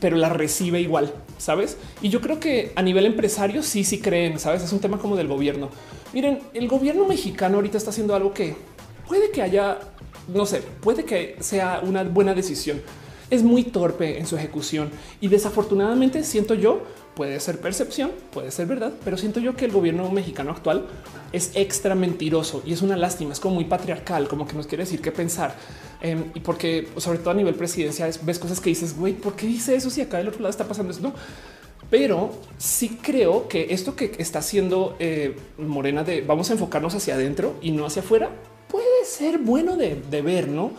pero la recibe igual, sabes? Y yo creo que a nivel empresario sí, sí creen, sabes? Es un tema como del gobierno. Miren, el gobierno mexicano ahorita está haciendo algo que puede que haya no sé, puede que sea una buena decisión. Es muy torpe en su ejecución y desafortunadamente siento yo, puede ser percepción, puede ser verdad, pero siento yo que el gobierno mexicano actual es extra mentiroso y es una lástima, es como muy patriarcal, como que nos quiere decir qué pensar. Em, y porque sobre todo a nivel presidencial ves cosas que dices, güey, ¿por qué dice eso si acá del otro lado está pasando eso? No, pero sí creo que esto que está haciendo eh, Morena de vamos a enfocarnos hacia adentro y no hacia afuera puede ser bueno de, ver, no?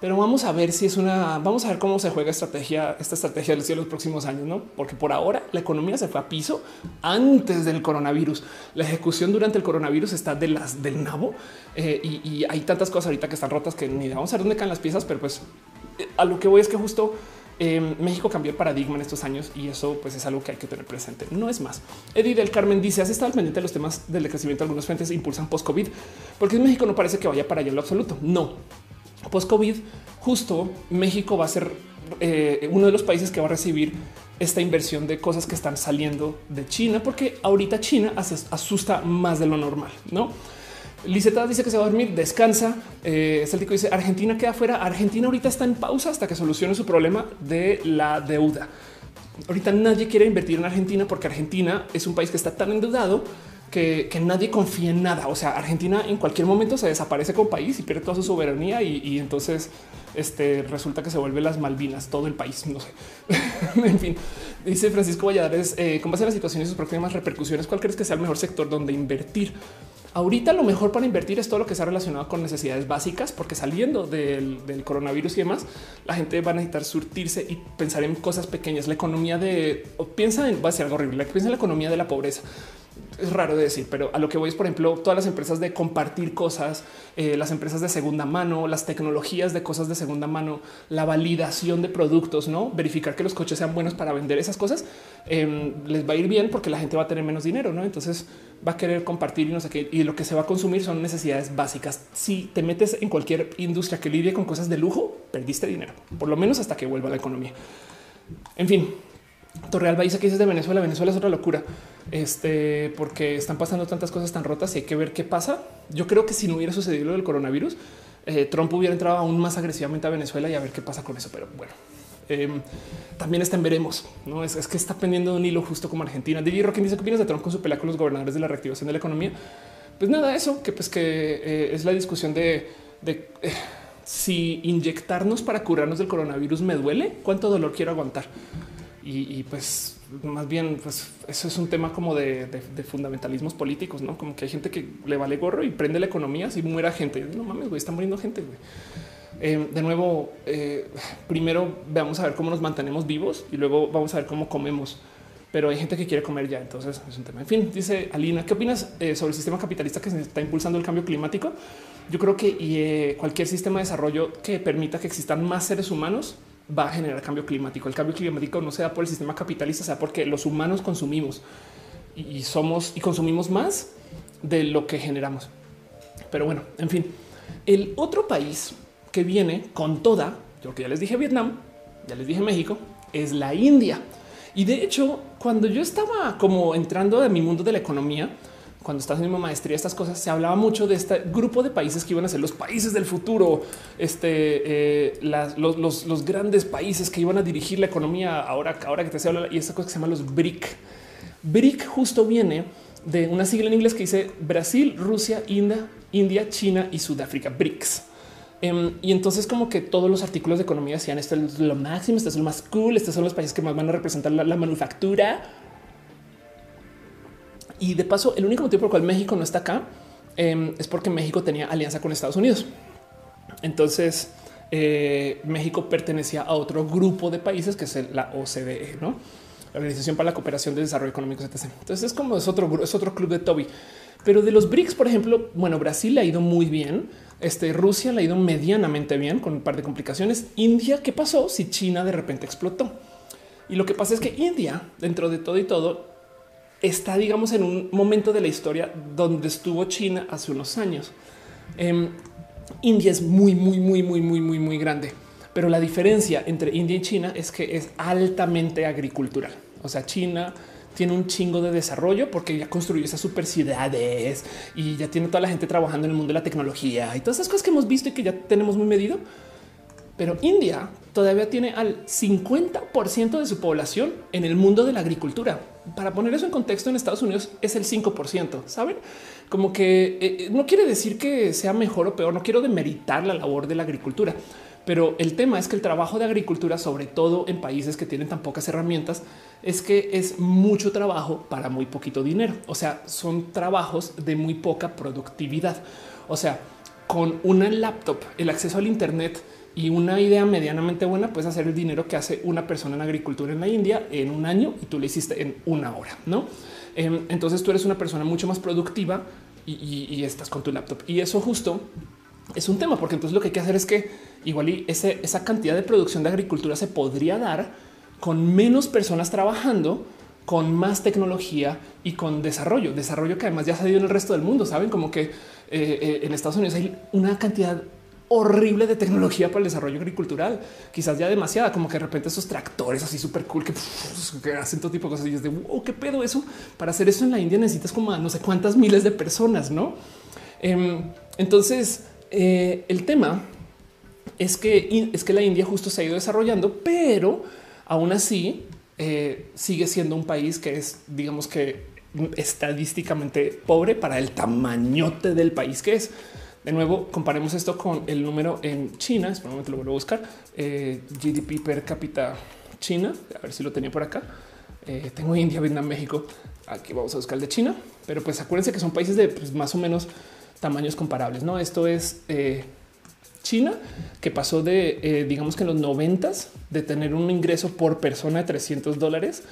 Pero vamos a ver si es una, vamos a ver cómo se juega estrategia, esta estrategia de los próximos años, no? Porque por ahora la economía se fue a piso antes del coronavirus. La ejecución durante el coronavirus está de las del nabo eh, y, hay tantas cosas ahorita que están rotas que ni vamos a ver dónde caen las piezas, pero pues eh, a lo que voy es que justo Em, México cambió el paradigma en estos años y eso pues es algo que hay que tener presente. No es más. Eddie del Carmen dice, has estado pendiente de los temas del crecimiento de algunos frentes impulsan post-COVID, porque en México no parece que vaya para allá en lo absoluto. No. Post-COVID, justo México va a ser eh, uno de los países que va a recibir esta inversión de cosas que están saliendo de China, porque ahorita China asusta más de lo normal, ¿no? Liseta dice que se va a dormir, descansa. Eh, Celtico dice Argentina queda fuera. Argentina ahorita está en pausa hasta que solucione su problema de la deuda. Ahorita nadie quiere invertir en Argentina porque Argentina es un país que está tan endeudado que, nadie confía en nada. O sea, Argentina en cualquier momento se desaparece como país y pierde toda su soberanía y, entonces este, resulta que se vuelve las Malvinas, todo el país. No sé. en fin, dice Francisco Valladares, eh, con base en la situación y sus próximas repercusiones, ¿cuál crees que sea el mejor sector donde invertir? Ahorita lo mejor para invertir es todo lo que está relacionado con necesidades básicas, porque saliendo del, coronavirus y demás, la gente va a necesitar surtirse y pensar en cosas pequeñas. La economía de piensa en va a ser algo horrible. Piensa en la economía de la pobreza es raro de decir, pero a lo que voy es, por ejemplo, todas las empresas de compartir cosas, eh, las empresas de segunda mano, las tecnologías de cosas de segunda mano, la validación de productos, no verificar que los coches sean buenos para vender esas cosas, em, les va a ir bien porque la gente va a tener menos dinero, no? Entonces va a querer compartir y no sé qué. Y lo que se va a consumir son necesidades básicas. Si te metes en cualquier industria que lidie con cosas de lujo, perdiste dinero, por lo menos hasta que vuelva la economía. En fin, Torreal dice que dices de Venezuela. Venezuela es otra locura. Este, porque están pasando tantas cosas tan rotas y hay que ver qué pasa. Yo creo que si no hubiera sucedido lo del coronavirus, eh, Trump hubiera entrado aún más agresivamente a Venezuela y a ver qué pasa con eso. Pero bueno, em, también está en veremos. No es, que está pendiendo de un hilo justo como Argentina. DJ Rockin dice que opinas de Trump con su pelea con los gobernadores de la reactivación de la economía. Pues nada, eso que pues que eh, es la discusión de, eh, si inyectarnos para curarnos del coronavirus me duele, cuánto dolor quiero aguantar. Y, pues más bien, pues eso es un tema como de, fundamentalismos políticos, no como que hay gente que le vale gorro y prende la economía si muera gente. No mames, güey, está muriendo gente. Eh, de nuevo, eh, primero veamos a ver cómo nos mantenemos vivos y luego vamos a ver cómo comemos. Pero hay gente que quiere comer ya, entonces es un tema. En fin, dice Alina, ¿qué opinas eh, sobre el sistema capitalista que se está impulsando el cambio climático? Yo creo que cualquier sistema de desarrollo que permita que existan más seres humanos va a generar cambio climático. El cambio climático no se da por el sistema capitalista, sea porque los humanos consumimos y somos y consumimos más de lo que generamos. Pero bueno, en fin, el otro país que viene con toda, yo que ya les dije Vietnam, ya les dije México, es la India. Y de hecho, cuando yo estaba como entrando en mi mundo de la economía, cuando estás en mi maestría, estas cosas se hablaba mucho de este grupo de países que iban a ser los países del futuro, este, eh, los, grandes países que iban a dirigir la economía. Ahora, ahora que te se habla y esta cosa que se llama los BRIC. BRIC justo viene de una sigla en inglés que dice Brasil, Rusia, India, India, China y Sudáfrica. BRICS. Em, y entonces como que todos los artículos de economía decían esto es lo máximo, esto es lo más cool, estos son los países que más van a representar la manufactura, y de paso, el único motivo por el cual México no está acá em, es porque México tenía alianza con Estados Unidos. Entonces, eh, México pertenecía a otro grupo de países que es la OCDE, ¿no? la Organización para la Cooperación de Desarrollo Económico, etc. Entonces es como es otro, es otro club de Toby. Pero de los BRICS, por ejemplo, bueno, Brasil le ha ido muy bien. Este Rusia le ha ido medianamente bien con un par de complicaciones. India, ¿qué pasó si China de repente explotó? Y lo que pasa es que India, dentro de todo y todo, está, digamos, en un momento de la historia donde estuvo China hace unos años. Em, India es muy, muy, muy, muy, muy, muy, muy grande. Pero la diferencia entre India y China es que es altamente agricultural. O sea, China tiene un chingo de desarrollo porque ya construyó esas super ciudades y ya tiene toda la gente trabajando en el mundo de la tecnología y todas esas cosas que hemos visto y que ya tenemos muy medido. Pero India todavía tiene al 50% de su población en el mundo de la agricultura. Para poner eso en contexto, en Estados Unidos es el 5%. Saben como que eh, no quiere decir que sea mejor o peor. No quiero demeritar la labor de la agricultura, pero el tema es que el trabajo de agricultura, sobre todo en países que tienen tan pocas herramientas, es que es mucho trabajo para muy poquito dinero. O sea, son trabajos de muy poca productividad. O sea, con una laptop, el acceso al Internet y una idea medianamente buena, puedes hacer el dinero que hace una persona en agricultura en la India en un año y tú lo hiciste en una hora, ¿no? Em, entonces tú eres una persona mucho más productiva y, estás con tu laptop. Y eso justo es un tema, porque entonces lo que hay que hacer es que igual y esa cantidad de producción de agricultura se podría dar con menos personas trabajando, con más tecnología y con desarrollo, desarrollo que además ya se dio en el resto del mundo. Saben como que eh, eh, en Estados Unidos hay una cantidad horrible de tecnología para el desarrollo agricultural, quizás ya demasiada, como que de repente esos tractores así súper cool que, hacen todo tipo de cosas y es de wow, qué pedo eso. Para hacer eso en la India necesitas como no sé cuántas miles de personas, no? Em, entonces, eh, el tema es que es que la India justo se ha ido desarrollando, pero aún así eh, sigue siendo un país que es, digamos que estadísticamente pobre para el tamañote del país que es. De nuevo, comparemos esto con el número en China. Es lo vuelvo a buscar. Eh, GDP per cápita China. A ver si lo tenía por acá. Eh, tengo India, Vietnam, México. Aquí vamos a buscar el de China. Pero pues acuérdense que son países de pues, más o menos tamaños comparables. No, esto es eh, China, que pasó de, digamos que en los noventas, de tener un ingreso por persona de 300 dólares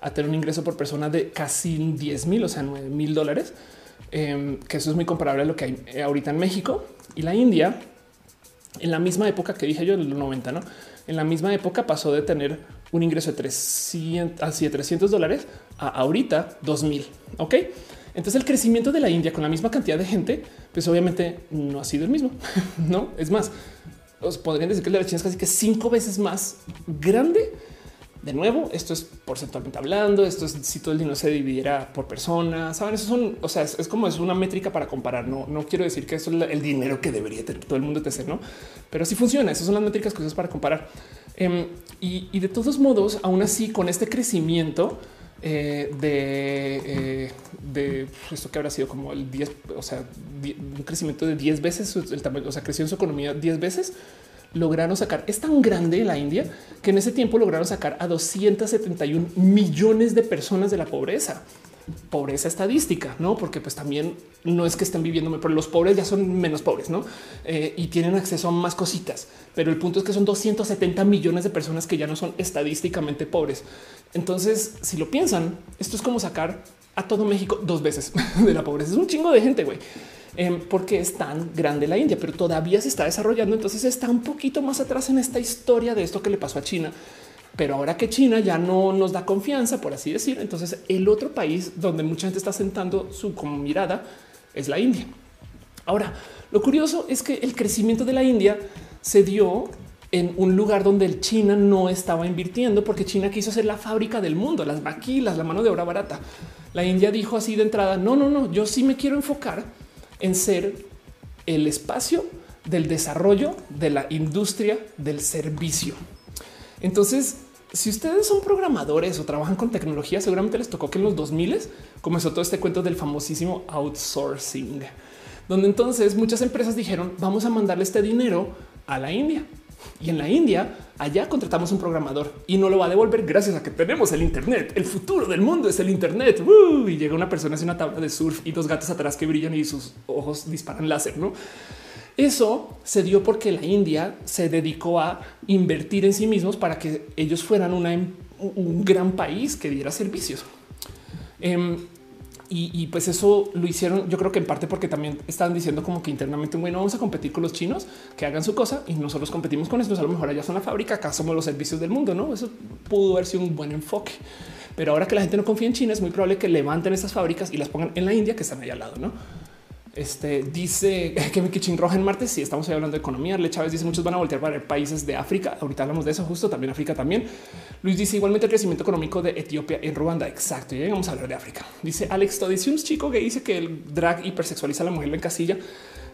a tener un ingreso por persona de casi 10 mil, o sea, 9 mil dólares. Em, que eso es muy comparable a lo que hay eh, ahorita en México y la India. En la misma época que dije yo, en los 90, no? En la misma época pasó de tener un ingreso de 300, así de 300 dólares a ahorita 2000. Ok. Entonces el crecimiento de la India con la misma cantidad de gente, pues obviamente no ha sido el mismo. No es más, os podrían decir que la China es casi que cinco veces más grande de nuevo, esto es porcentualmente hablando, esto es si todo el dinero se dividiera por persona, saben, eso son, o sea, es, como es una métrica para comparar. No, no quiero decir que eso es el dinero que debería tener todo el mundo TC, no, pero sí funciona. Esas son las métricas que usas para comparar. Em, y, de todos modos, aún así, con este crecimiento eh, de, eh, de esto que habrá sido como el 10, o sea, un crecimiento de 10 veces el tamaño, o sea, creció en su economía 10 veces lograron sacar, es tan grande la India que en ese tiempo lograron sacar a 271 millones de personas de la pobreza. Pobreza estadística, no? Porque pues también no es que estén viviendo, pero los pobres ya son menos pobres, no? Eh, y tienen acceso a más cositas. Pero el punto es que son 270 millones de personas que ya no son estadísticamente pobres. Entonces, si lo piensan, esto es como sacar a todo México dos veces de la pobreza. Es un chingo de gente, güey. Em, porque es tan grande la India, pero todavía se está desarrollando. Entonces está un poquito más atrás en esta historia de esto que le pasó a China. Pero ahora que China ya no nos da confianza, por así decir, entonces el otro país donde mucha gente está sentando su mirada es la India. Ahora, lo curioso es que el crecimiento de la India se dio en un lugar donde China no estaba invirtiendo porque China quiso ser la fábrica del mundo, las maquilas, la mano de obra barata. La India dijo así de entrada, no, no, no, yo sí me quiero enfocar en ser el espacio del desarrollo de la industria del servicio. Entonces, si ustedes son programadores o trabajan con tecnología, seguramente les tocó que en los 2000 comenzó todo este cuento del famosísimo outsourcing, donde entonces muchas empresas dijeron vamos a mandarle este dinero a la India y en la India, allá contratamos un programador y no lo va a devolver gracias a que tenemos el Internet. El futuro del mundo es el Internet. y llega una persona en una tabla de surf y dos gatos atrás que brillan y sus ojos disparan láser. No, eso se dio porque la India se dedicó a invertir en sí mismos para que ellos fueran un gran país que diera servicios. Em, y, pues eso lo hicieron, yo creo que en parte porque también estaban diciendo como que internamente, bueno, vamos a competir con los chinos, que hagan su cosa y nosotros competimos con estos. A lo mejor allá son la fábrica, acá somos los servicios del mundo, ¿no? Eso pudo haber sido un buen enfoque. Pero ahora que la gente no confía en China, es muy probable que levanten esas fábricas y las pongan en la India, que están allá al lado, ¿no? Este dice que mi kitchen roja en Marte. Si estamos hablando de economía, Le Chávez dice muchos van a voltear para países de África. Ahorita hablamos de eso, justo también África también. Luis dice igualmente el crecimiento económico de Etiopía en Ruanda. Exacto. Y vamos a hablar de África. Dice Alex dice un chico que dice que el drag hipersexualiza a la mujer en casilla.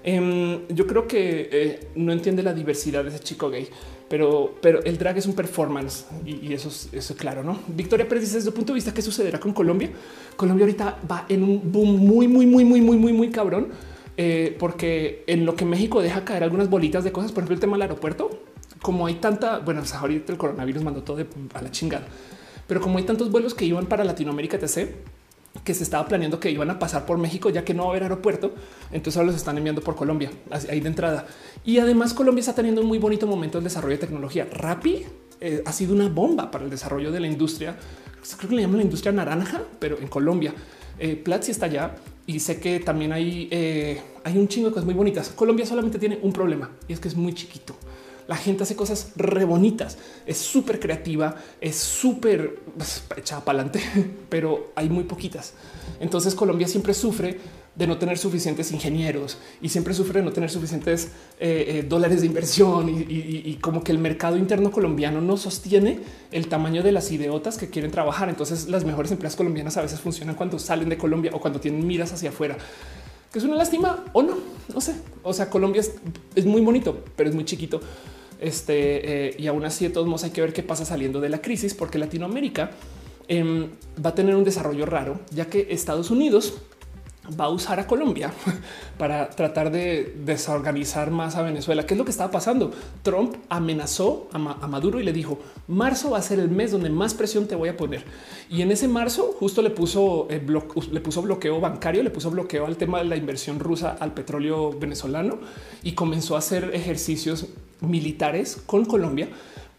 Em, yo creo que eh, no entiende la diversidad de ese chico gay, pero, pero el drag es un performance y, eso, es, claro. No, Victoria Pérez dice desde el punto de vista qué sucederá con Colombia. Colombia ahorita va en un boom muy, muy, muy, muy, muy, muy, muy cabrón, eh, porque en lo que México deja caer algunas bolitas de cosas, por ejemplo, el tema del aeropuerto, como hay tanta, bueno, ahorita el coronavirus mandó todo a la chingada, pero como hay tantos vuelos que iban para Latinoamérica, etc que se estaba planeando que iban a pasar por México, ya que no va a haber aeropuerto. Entonces ahora los están enviando por Colombia, ahí de entrada. Y además Colombia está teniendo un muy bonito momento en desarrollo de tecnología. Rappi eh, ha sido una bomba para el desarrollo de la industria. Creo que le llaman la industria naranja, pero en Colombia. Eh, Platzi está allá y sé que también hay, eh, hay un chingo de cosas muy bonitas. Colombia solamente tiene un problema y es que es muy chiquito. La gente hace cosas re bonitas, es súper creativa, es súper pues, echada para adelante, pero hay muy poquitas. Entonces Colombia siempre sufre de no tener suficientes ingenieros y siempre sufre de no tener suficientes eh, eh, dólares de inversión y, como que el mercado interno colombiano no sostiene el tamaño de las ideotas que quieren trabajar. Entonces las mejores empresas colombianas a veces funcionan cuando salen de Colombia o cuando tienen miras hacia afuera, que es una lástima o no, no sé. O sea, Colombia es muy bonito, pero es muy chiquito. Este, eh, y aún así, de todos modos, hay que ver qué pasa saliendo de la crisis, porque Latinoamérica em, va a tener un desarrollo raro, ya que Estados Unidos va a usar a Colombia para tratar de desorganizar más a Venezuela. ¿Qué es lo que estaba pasando? Trump amenazó a, Maduro y le dijo, marzo va a ser el mes donde más presión te voy a poner. Y en ese marzo justo le puso, eh, le puso bloqueo bancario, le puso bloqueo al tema de la inversión rusa al petróleo venezolano y comenzó a hacer ejercicios militares con Colombia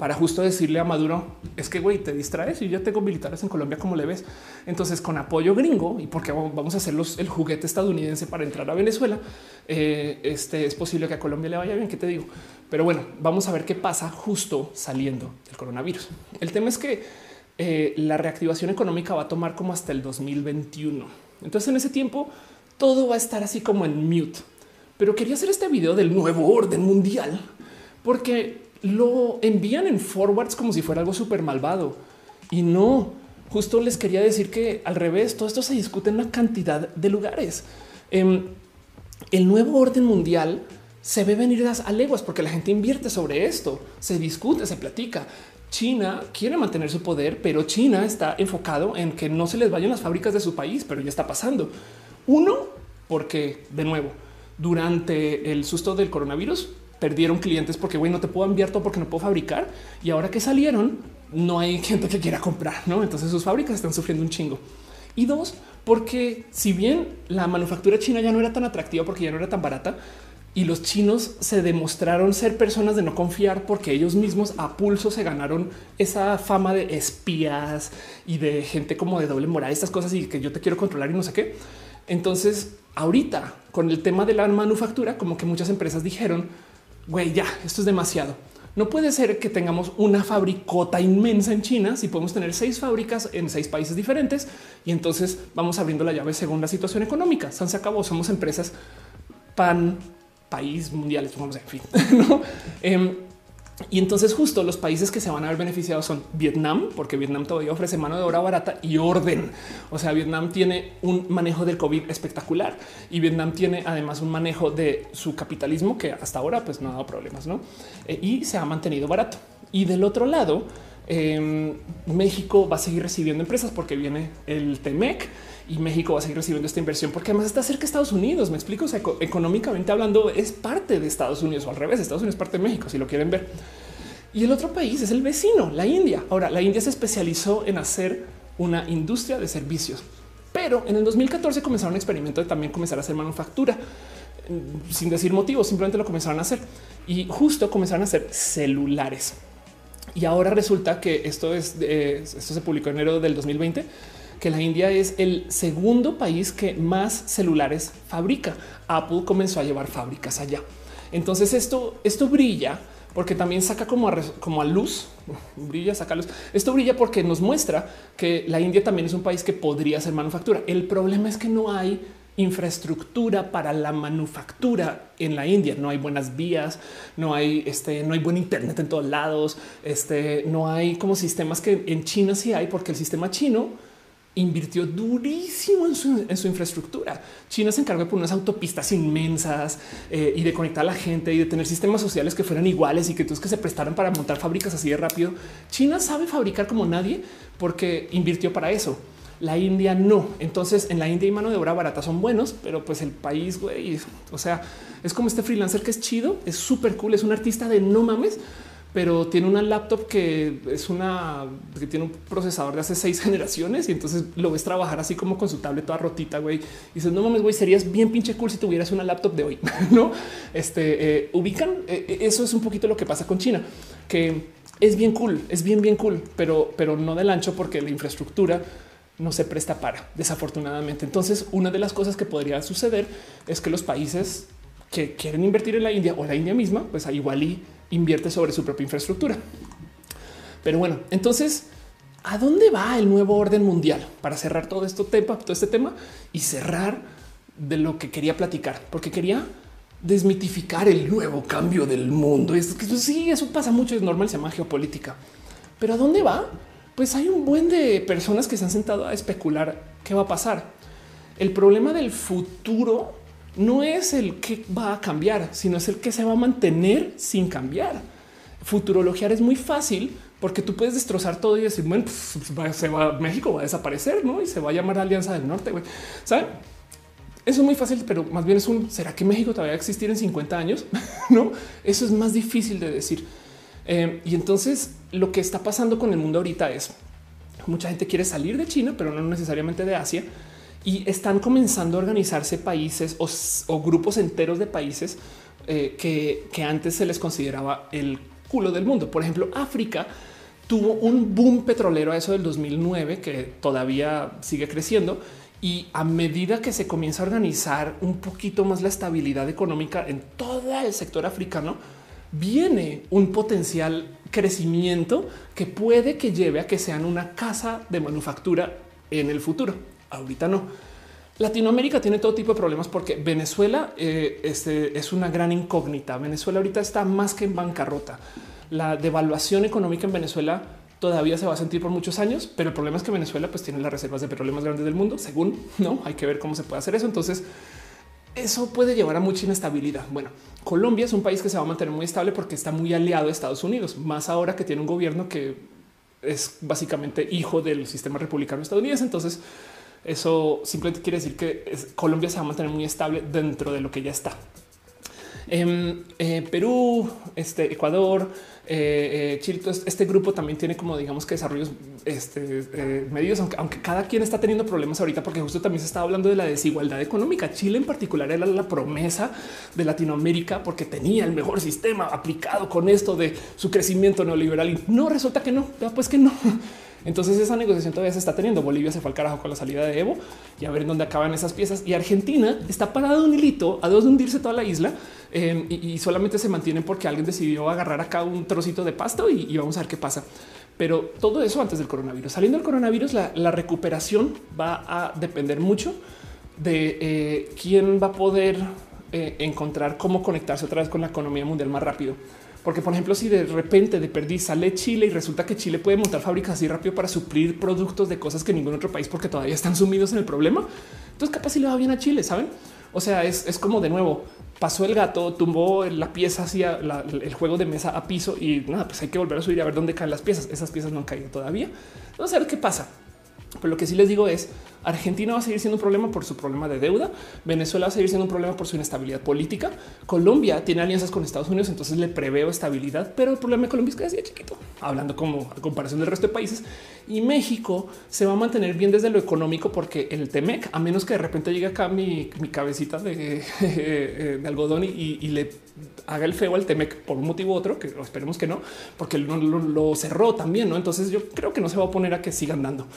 para justo decirle a Maduro es que güey te distraes y yo tengo militares en Colombia como le ves. Entonces con apoyo gringo y porque vamos a hacer el juguete estadounidense para entrar a Venezuela, eh, este es posible que a Colombia le vaya bien. ¿Qué te digo? Pero bueno, vamos a ver qué pasa justo saliendo del coronavirus. El tema es que eh, la reactivación económica va a tomar como hasta el 2021. Entonces en ese tiempo todo va a estar así como en mute. Pero quería hacer este video del nuevo orden mundial porque lo envían en forwards como si fuera algo súper malvado. Y no, justo les quería decir que al revés, todo esto se discute en una cantidad de lugares. Em, el nuevo orden mundial se ve venir a leguas porque la gente invierte sobre esto, se discute, se platica. China quiere mantener su poder, pero China está enfocado en que no se les vayan las fábricas de su país, pero ya está pasando. Uno, porque de nuevo, durante el susto del coronavirus, perdieron clientes porque güey, no te puedo enviar todo porque no puedo fabricar. Y ahora que salieron, no hay gente que quiera comprar, no? Entonces sus fábricas están sufriendo un chingo. Y dos, porque si bien la manufactura china ya no era tan atractiva porque ya no era tan barata, y los chinos se demostraron ser personas de no confiar porque ellos mismos a pulso se ganaron esa fama de espías y de gente como de doble moral, estas cosas y que yo te quiero controlar y no sé qué. Entonces, ahorita con el tema de la manufactura, como que muchas empresas dijeron, güey, ya, esto es demasiado. No puede ser que tengamos una fabricota inmensa en China si podemos tener seis fábricas en seis países diferentes y entonces vamos abriendo la llave según la situación económica. se acabó. Somos empresas pan país mundiales, vamos en fin. Em, y entonces justo los países que se van a ver beneficiados son Vietnam, porque Vietnam todavía ofrece mano de obra barata y orden. O sea, Vietnam tiene un manejo del COVID espectacular y Vietnam tiene además un manejo de su capitalismo que hasta ahora pues no ha dado problemas, ¿no? Eh, y se ha mantenido barato. Y del otro lado, em, México va a seguir recibiendo empresas porque viene el TEMEC y México va a seguir recibiendo esta inversión porque además está cerca de Estados Unidos. Me explico. económicamente hablando, es parte de Estados Unidos o al revés. Estados Unidos es parte de México, si lo quieren ver. Y el otro país es el vecino, la India. Ahora, la India se especializó en hacer una industria de servicios, pero en el 2014 comenzaron un experimento de también comenzar a hacer manufactura mm, sin decir motivos, simplemente lo comenzaron a hacer y justo comenzaron a hacer celulares. Y ahora resulta que esto es, esto se publicó en enero del 2020 que la India es el segundo país que más celulares fabrica. Apple comenzó a llevar fábricas allá. Entonces esto, esto brilla porque también saca como a, como a luz, brilla, saca luz. Esto brilla porque nos muestra que la India también es un país que podría hacer manufactura. El problema es que no hay infraestructura para la manufactura en la India. No hay buenas vías, no hay este, no hay buen internet en todos lados. Este, no hay como sistemas que en China sí hay, porque el sistema chino invirtió durísimo en su, infraestructura. China se encargó de poner unas autopistas inmensas eh, y de conectar a la gente y de tener sistemas sociales que fueran iguales y que todos que se prestaran para montar fábricas así de rápido. China sabe fabricar como nadie porque invirtió para eso. La India no. Entonces en la India y mano de obra barata son buenos, pero pues el país, güey, o sea, es como este freelancer que es chido, es súper cool, es un artista de no mames, pero tiene una laptop que es una que tiene un procesador de hace seis generaciones y entonces lo ves trabajar así como con su tablet toda rotita, güey. Y dices, no mames, güey, serías bien pinche cool si tuvieras una laptop de hoy, ¿no? Este, eh, ubican, eh, eh, eso es un poquito lo que pasa con China, que es bien cool, es bien, bien cool, pero, pero no del ancho porque la infraestructura no se presta para, desafortunadamente. Entonces, una de las cosas que podría suceder es que los países que quieren invertir en la India o la India misma, pues igual y invierte sobre su propia infraestructura. Pero bueno, entonces, ¿a dónde va el nuevo orden mundial? Para cerrar todo esto tema, todo este tema y cerrar de lo que quería platicar, porque quería desmitificar el nuevo cambio del mundo. Es que sí, eso pasa mucho, es normal, se llama geopolítica. Pero ¿a dónde va? Pues hay un buen de personas que se han sentado a especular qué va a pasar. El problema del futuro no es el que va a cambiar, sino es el que se va a mantener sin cambiar. Futurologiar es muy fácil porque tú puedes destrozar todo y decir, bueno, pues, se va, México va a desaparecer, ¿no? Y se va a llamar Alianza del Norte, güey. ¿Saben? Eso es muy fácil, pero más bien es un, ¿será que México todavía va a existir en 50 años? no, eso es más difícil de decir. Eh, y entonces lo que está pasando con el mundo ahorita es, mucha gente quiere salir de China, pero no necesariamente de Asia y están comenzando a organizarse países o, grupos enteros de países eh, que, antes se les consideraba el culo del mundo. Por ejemplo, África tuvo un boom petrolero a eso del 2009 que todavía sigue creciendo. Y a medida que se comienza a organizar un poquito más la estabilidad económica en todo el sector africano, viene un potencial crecimiento que puede que lleve a que sean una casa de manufactura en el futuro. Ahorita no. Latinoamérica tiene todo tipo de problemas porque Venezuela eh, este, es una gran incógnita. Venezuela ahorita está más que en bancarrota. La devaluación económica en Venezuela todavía se va a sentir por muchos años, pero el problema es que Venezuela pues tiene las reservas de petróleo más grandes del mundo, según no hay que ver cómo se puede hacer eso. Entonces, eso puede llevar a mucha inestabilidad. Bueno, Colombia es un país que se va a mantener muy estable porque está muy aliado a Estados Unidos, más ahora que tiene un gobierno que es básicamente hijo del sistema republicano estadounidense. Entonces, eso simplemente quiere decir que Colombia se va a mantener muy estable dentro de lo que ya está. En eh, Perú, este, Ecuador, eh, eh, este grupo también tiene como digamos que desarrollos este, medios, aunque, aunque, cada quien está teniendo problemas ahorita, porque justo también se está hablando de la desigualdad económica. Chile en particular era la promesa de Latinoamérica porque tenía el mejor sistema aplicado con esto de su crecimiento neoliberal y no resulta que no, pues que no. Entonces esa negociación todavía se está teniendo. Bolivia se fue al carajo con la salida de Evo y a ver dónde acaban esas piezas. Y Argentina está parado un hilito a dos de hundirse toda la isla em, y, solamente se mantienen porque alguien decidió agarrar acá un trocito de pasto y, vamos a ver qué pasa. Pero todo eso antes del coronavirus. Saliendo del coronavirus, la, recuperación va a depender mucho de eh, quién va a poder eh, encontrar cómo conectarse otra vez con la economía mundial más rápido. Porque, por ejemplo, si de repente de perdí sale Chile y resulta que Chile puede montar fábricas así rápido para suplir productos de cosas que ningún otro país, porque todavía están sumidos en el problema. Entonces, capaz si le va bien a Chile, saben? O sea, es, como de nuevo pasó el gato, tumbó la pieza hacia el juego de mesa a piso y nada, pues hay que volver a subir a ver dónde caen las piezas. Esas piezas no han caído todavía. Vamos a ver qué pasa. Pero lo que sí les digo es Argentina va a seguir siendo un problema por su problema de deuda. Venezuela va a seguir siendo un problema por su inestabilidad política. Colombia tiene alianzas con Estados Unidos, entonces le preveo estabilidad, pero el problema de Colombia es que es chiquito, hablando como a comparación del resto de países. Y México se va a mantener bien desde lo económico porque el Temec, a menos que de repente llegue acá mi, cabecita de, algodón y, le haga el feo al Temec por un motivo u otro, que esperemos que no, porque lo, lo cerró también, ¿no? Entonces yo creo que no se va a poner a que sigan dando.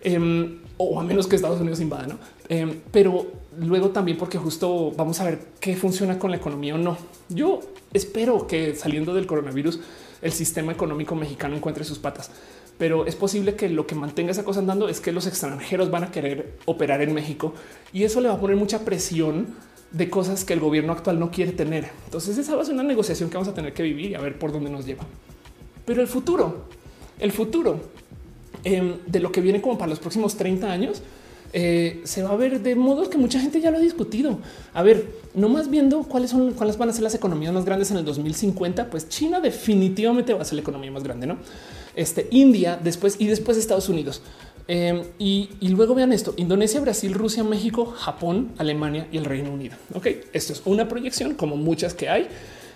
Em, o a menos que Estados Unidos invada, ¿no? Em, pero luego también porque justo vamos a ver qué funciona con la economía o no. Yo espero que saliendo del coronavirus el sistema económico mexicano encuentre sus patas, pero es posible que lo que mantenga esa cosa andando es que los extranjeros van a querer operar en México y eso le va a poner mucha presión de cosas que el gobierno actual no quiere tener. Entonces esa va a ser una negociación que vamos a tener que vivir y a ver por dónde nos lleva. Pero el futuro, el futuro em, de lo que viene como para los próximos 30 años, eh, se va a ver de modos que mucha gente ya lo ha discutido. A ver, no más viendo cuáles son, cuáles van a ser las economías más grandes en el 2050, pues China definitivamente va a ser la economía más grande, no? Este India después y después Estados Unidos. Em, y, luego vean esto: Indonesia, Brasil, Rusia, México, Japón, Alemania y el Reino Unido. Ok, esto es una proyección como muchas que hay,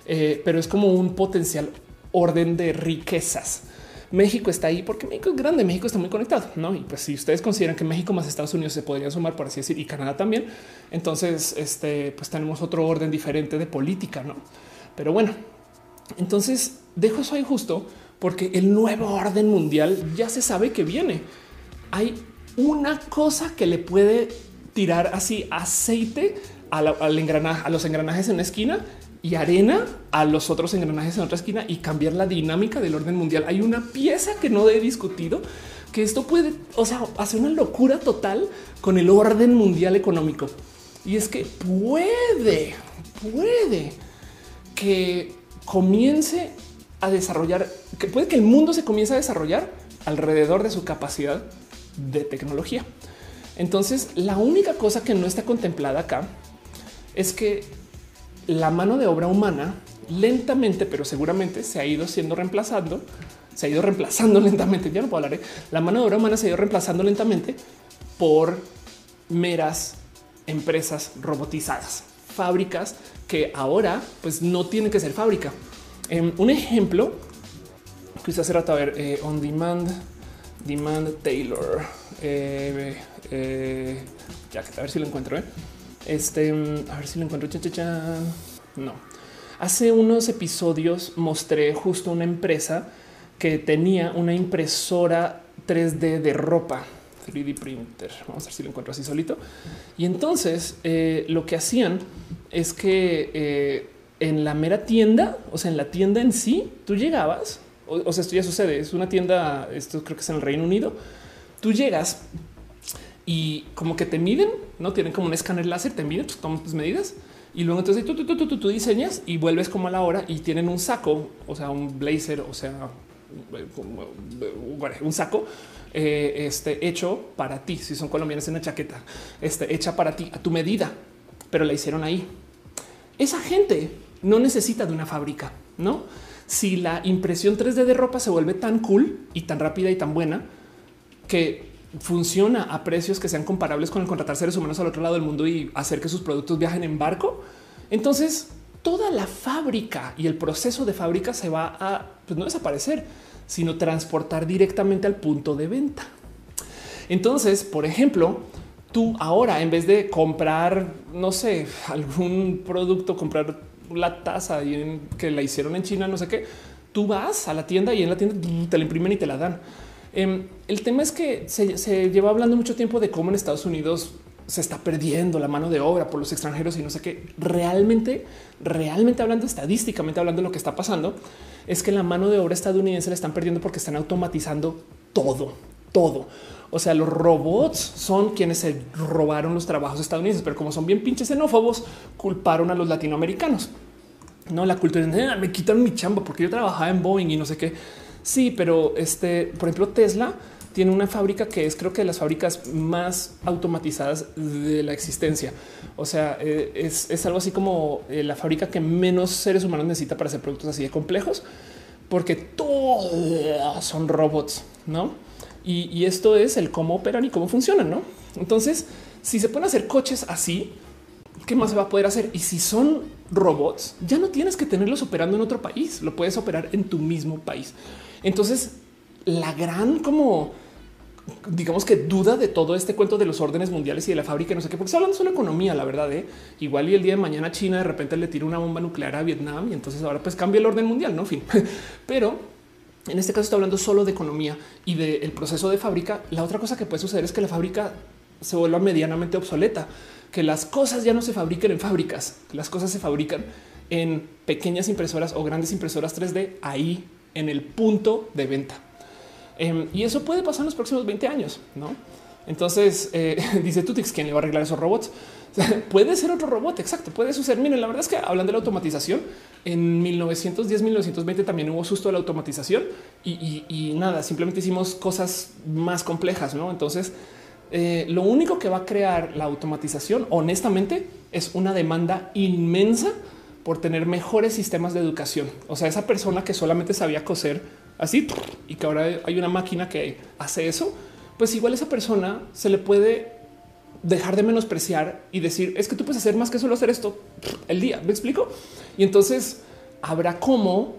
eh, pero es como un potencial orden de riquezas. México está ahí porque México es grande, México está muy conectado, ¿no? Y pues si ustedes consideran que México más Estados Unidos se podrían sumar, por así decir, y Canadá también, entonces este, pues tenemos otro orden diferente de política, ¿no? Pero bueno, entonces dejo eso ahí justo porque el nuevo orden mundial ya se sabe que viene. Hay una cosa que le puede tirar así aceite al engranaje, a los engranajes en la esquina y arena a los otros engranajes en otra esquina y cambiar la dinámica del orden mundial. Hay una pieza que no he discutido que esto puede, o sea, hacer una locura total con el orden mundial económico. Y es que puede, puede que comience a desarrollar, que puede que el mundo se comience a desarrollar alrededor de su capacidad de tecnología. Entonces, la única cosa que no está contemplada acá es que la mano de obra humana lentamente, pero seguramente se ha ido siendo reemplazando, se ha ido reemplazando lentamente. Ya no puedo hablar. ¿eh? La mano de obra humana se ha ido reemplazando lentamente por meras empresas robotizadas, fábricas que ahora pues no tienen que ser fábrica. Em, un ejemplo que usted hace rato a ver eh, on demand, demand Taylor. Eh, ya que a ver si lo encuentro. Este, a ver si lo encuentro. No. Hace unos episodios mostré justo una empresa que tenía una impresora 3D de ropa. 3D printer. Vamos a ver si lo encuentro así solito. Y entonces eh, lo que hacían es que eh, en la mera tienda, o sea, en la tienda en sí, tú llegabas, o, sea, esto ya sucede, es una tienda, esto creo que es en el Reino Unido, tú llegas y como que te miden, no tienen como un escáner láser, te miden, pues toman tus medidas y luego entonces tú, tú, tú, tú, tú diseñas y vuelves como a la hora y tienen un saco, o sea, un blazer, o sea, un saco eh, este, hecho para ti. Si son colombianos en una chaqueta este, hecha para ti a tu medida, pero la hicieron ahí. Esa gente no necesita de una fábrica, no? Si la impresión 3D de ropa se vuelve tan cool y tan rápida y tan buena que funciona a precios que sean comparables con el contratar seres humanos al otro lado del mundo y hacer que sus productos viajen en barco, entonces toda la fábrica y el proceso de fábrica se va a pues, no desaparecer, sino transportar directamente al punto de venta. Entonces, por ejemplo, tú ahora en vez de comprar, no sé, algún producto, comprar la taza que la hicieron en China, no sé qué, tú vas a la tienda y en la tienda te la imprimen y te la dan. Em, el tema es que se, lleva hablando mucho tiempo de cómo en Estados Unidos se está perdiendo la mano de obra por los extranjeros y no sé qué. Realmente, realmente hablando estadísticamente, hablando lo que está pasando, es que la mano de obra estadounidense la están perdiendo porque están automatizando todo, todo. O sea, los robots son quienes se robaron los trabajos estadounidenses, pero como son bien pinches xenófobos, culparon a los latinoamericanos. No, la cultura ah, me quitan mi chamba porque yo trabajaba en Boeing y no sé qué. Sí, pero este, por ejemplo, Tesla tiene una fábrica que es creo que de las fábricas más automatizadas de la existencia. O sea, eh, es, algo así como eh, la fábrica que menos seres humanos necesita para hacer productos así de complejos, porque todos son robots, ¿no? Y, y, esto es el cómo operan y cómo funcionan, ¿no? Entonces, si se pueden hacer coches así, ¿qué más se va a poder hacer? Y si son robots, ya no tienes que tenerlos operando en otro país, lo puedes operar en tu mismo país. Entonces, la gran como digamos que duda de todo este cuento de los órdenes mundiales y de la fábrica, no sé qué, porque está hablando solo economía, la verdad. ¿eh? Igual y el día de mañana China de repente le tira una bomba nuclear a Vietnam y entonces ahora pues cambia el orden mundial, no fin. Pero en este caso está hablando solo de economía y del proceso de fábrica. La otra cosa que puede suceder es que la fábrica se vuelva medianamente obsoleta, que las cosas ya no se fabriquen en fábricas, las cosas se fabrican en pequeñas impresoras o grandes impresoras 3D ahí en el punto de venta. Em, y eso puede pasar en los próximos 20 años, ¿no? Entonces, eh, dice Tutix, ¿quién le va a arreglar esos robots? puede ser otro robot, exacto, puede suceder. Miren, la verdad es que hablando de la automatización, en 1910, 1920 también hubo susto de la automatización y, nada, simplemente hicimos cosas más complejas, ¿no? Entonces, eh, lo único que va a crear la automatización, honestamente, es una demanda inmensa por tener mejores sistemas de educación. O sea, esa persona que solamente sabía coser así y que ahora hay una máquina que hace eso, pues igual esa persona se le puede dejar de menospreciar y decir es que tú puedes hacer más que solo hacer esto el día. Me explico. Y entonces habrá cómo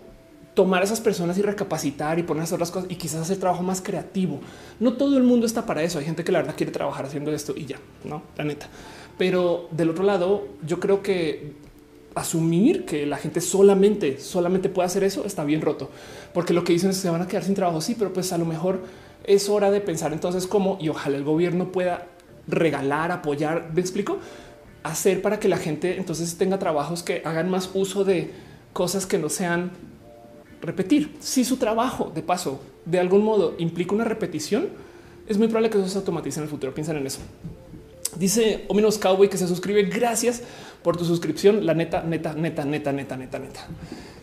tomar a esas personas y recapacitar y poner otras cosas y quizás hacer trabajo más creativo. No todo el mundo está para eso. Hay gente que la verdad quiere trabajar haciendo esto y ya, no la neta. Pero del otro lado, yo creo que asumir que la gente solamente, solamente puede hacer eso está bien roto, porque lo que dicen es que se van a quedar sin trabajo. Sí, pero pues a lo mejor es hora de pensar entonces cómo y ojalá el gobierno pueda regalar, apoyar, me explico, hacer para que la gente entonces tenga trabajos que hagan más uso de cosas que no sean repetir. Si su trabajo de paso de algún modo implica una repetición, es muy probable que eso se automatice en el futuro. Piensen en eso. Dice o menos Cowboy que se suscribe. Gracias por tu suscripción. La neta, neta, neta, neta, neta, neta, neta.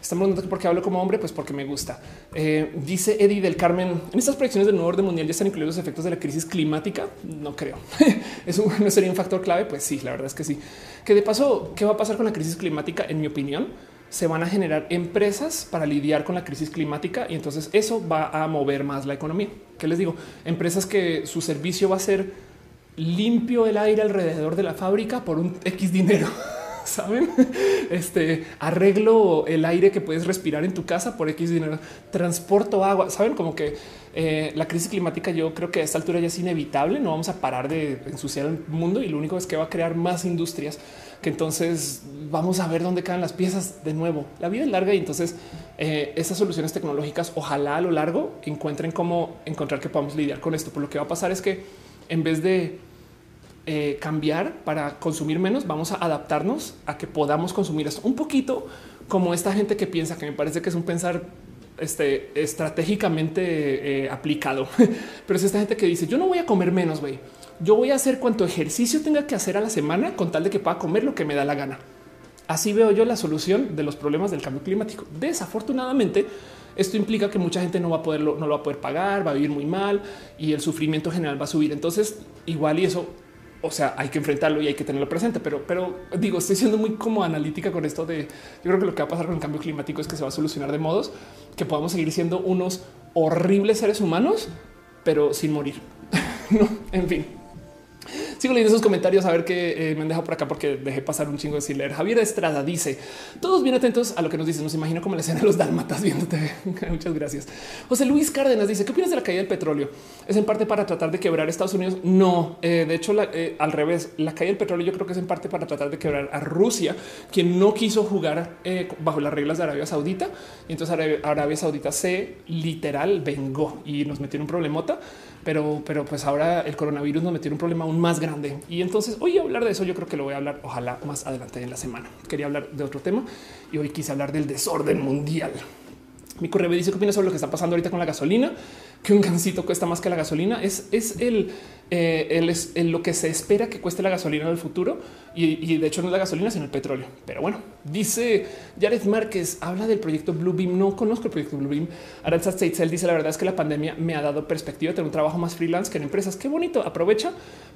Estamos preguntando por qué hablo como hombre, pues porque me gusta. Eh, dice Eddie del Carmen. En estas proyecciones del nuevo orden mundial ya están incluidos los efectos de la crisis climática. No creo. Eso no sería un factor clave. Pues sí, la verdad es que sí. Que de paso, ¿qué va a pasar con la crisis climática? En mi opinión, se van a generar empresas para lidiar con la crisis climática y entonces eso va a mover más la economía. ¿Qué les digo? Empresas que su servicio va a ser limpio el aire alrededor de la fábrica por un X dinero. Saben? Este arreglo el aire que puedes respirar en tu casa por X dinero, transporto agua. Saben como que eh, la crisis climática, yo creo que a esta altura ya es inevitable. No vamos a parar de ensuciar el mundo y lo único es que va a crear más industrias que entonces vamos a ver dónde caen las piezas de nuevo. La vida es larga y entonces eh, esas soluciones tecnológicas, ojalá a lo largo encuentren cómo encontrar que podamos lidiar con esto. Por lo que va a pasar es que en vez de eh, cambiar para consumir menos, vamos a adaptarnos a que podamos consumir esto un poquito como esta gente que piensa que me parece que es un pensar este, estratégicamente eh, aplicado, pero es esta gente que dice yo no voy a comer menos, güey. Yo voy a hacer cuanto ejercicio tenga que hacer a la semana con tal de que pueda comer lo que me da la gana. Así veo yo la solución de los problemas del cambio climático. Desafortunadamente, esto implica que mucha gente no va a poderlo, no lo va a poder pagar, va a vivir muy mal y el sufrimiento general va a subir. Entonces, igual y eso, o sea, hay que enfrentarlo y hay que tenerlo presente. Pero, pero digo, estoy siendo muy como analítica con esto de yo creo que lo que va a pasar con el cambio climático es que se va a solucionar de modos que podamos seguir siendo unos horribles seres humanos, pero sin morir. no, en fin. Sigo leyendo esos comentarios a ver qué eh, me han dejado por acá porque dejé pasar un chingo de sin leer. Javier Estrada dice todos bien atentos a lo que nos dicen. Nos imagino como la escena de los dálmatas viéndote. Muchas gracias. José Luis Cárdenas dice qué opinas de la caída del petróleo? Es en parte para tratar de quebrar Estados Unidos. No, eh, de hecho, eh, al revés, la caída del petróleo yo creo que es en parte para tratar de quebrar a Rusia, quien no quiso jugar bajo las reglas de Arabia Saudita. Y entonces Arabia, Saudita se literal vengó y nos metió un problemota pero, pero pues ahora el coronavirus nos metió un problema aún más grande. Y entonces hoy hablar de eso, yo creo que lo voy a hablar, ojalá más adelante en la semana. Quería hablar de otro tema y hoy quise hablar del desorden mundial. Mi correo dice qué opinas sobre lo que está pasando ahorita con la gasolina, que un gancito cuesta más que la gasolina. Es, es el, eh, lo que se espera que cueste la gasolina en el futuro. Y, de hecho no es la gasolina, sino el petróleo. Pero bueno, dice Jared Márquez, habla del proyecto Blue Beam. No conozco el proyecto Blue Beam. Aranza Él dice la verdad es que la pandemia me ha dado perspectiva de tener un trabajo más freelance que en empresas. Qué bonito. Aprovecha.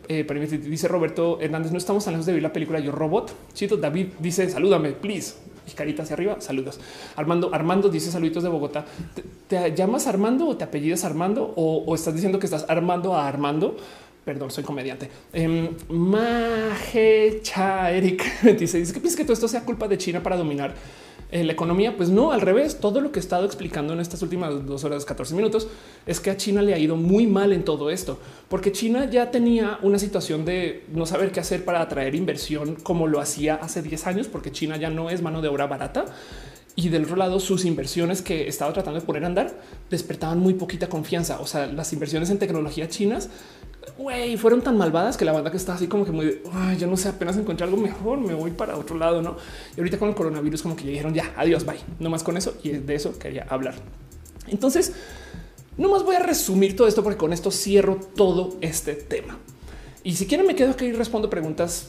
Eh, dice Roberto Hernández, no estamos tan lejos de ver la película Yo Robot. Chito David dice salúdame, please y carita hacia arriba. Saludos. Armando, Armando dice saluditos de Bogotá. ¿Te, llamas Armando o te apellidas Armando o, estás diciendo que estás armando a Armando? Perdón, soy comediante. Eh, Majecha Eric dice, dice que piensas que todo esto sea culpa de China para dominar la economía, pues no, al revés. Todo lo que he estado explicando en estas últimas dos horas, 14 minutos, es que a China le ha ido muy mal en todo esto, porque China ya tenía una situación de no saber qué hacer para atraer inversión como lo hacía hace 10 años, porque China ya no es mano de obra barata. Y del otro lado, sus inversiones que estaba tratando de poner a andar despertaban muy poquita confianza. O sea, las inversiones en tecnología chinas güey, fueron tan malvadas que la banda que está así como que muy, Ay, yo no sé, apenas encontré algo mejor, me voy para otro lado, ¿no? Y ahorita con el coronavirus como que ya dijeron, ya, adiós, bye, no más con eso. Y de eso quería hablar. Entonces, No más voy a resumir todo esto porque con esto cierro todo este tema. Y si quieren me quedo aquí y respondo preguntas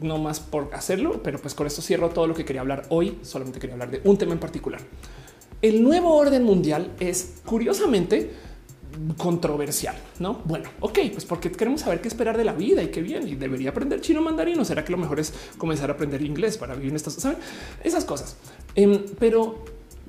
no más por hacerlo, pero pues con esto cierro todo lo que quería hablar hoy. Solamente quería hablar de un tema en particular. El nuevo orden mundial es curiosamente controversial, ¿no? Bueno, ok, pues porque queremos saber qué esperar de la vida y qué bien, y debería aprender chino mandarín, o será que lo mejor es comenzar a aprender inglés para vivir en estas, ¿saben? Esas cosas. Em, pero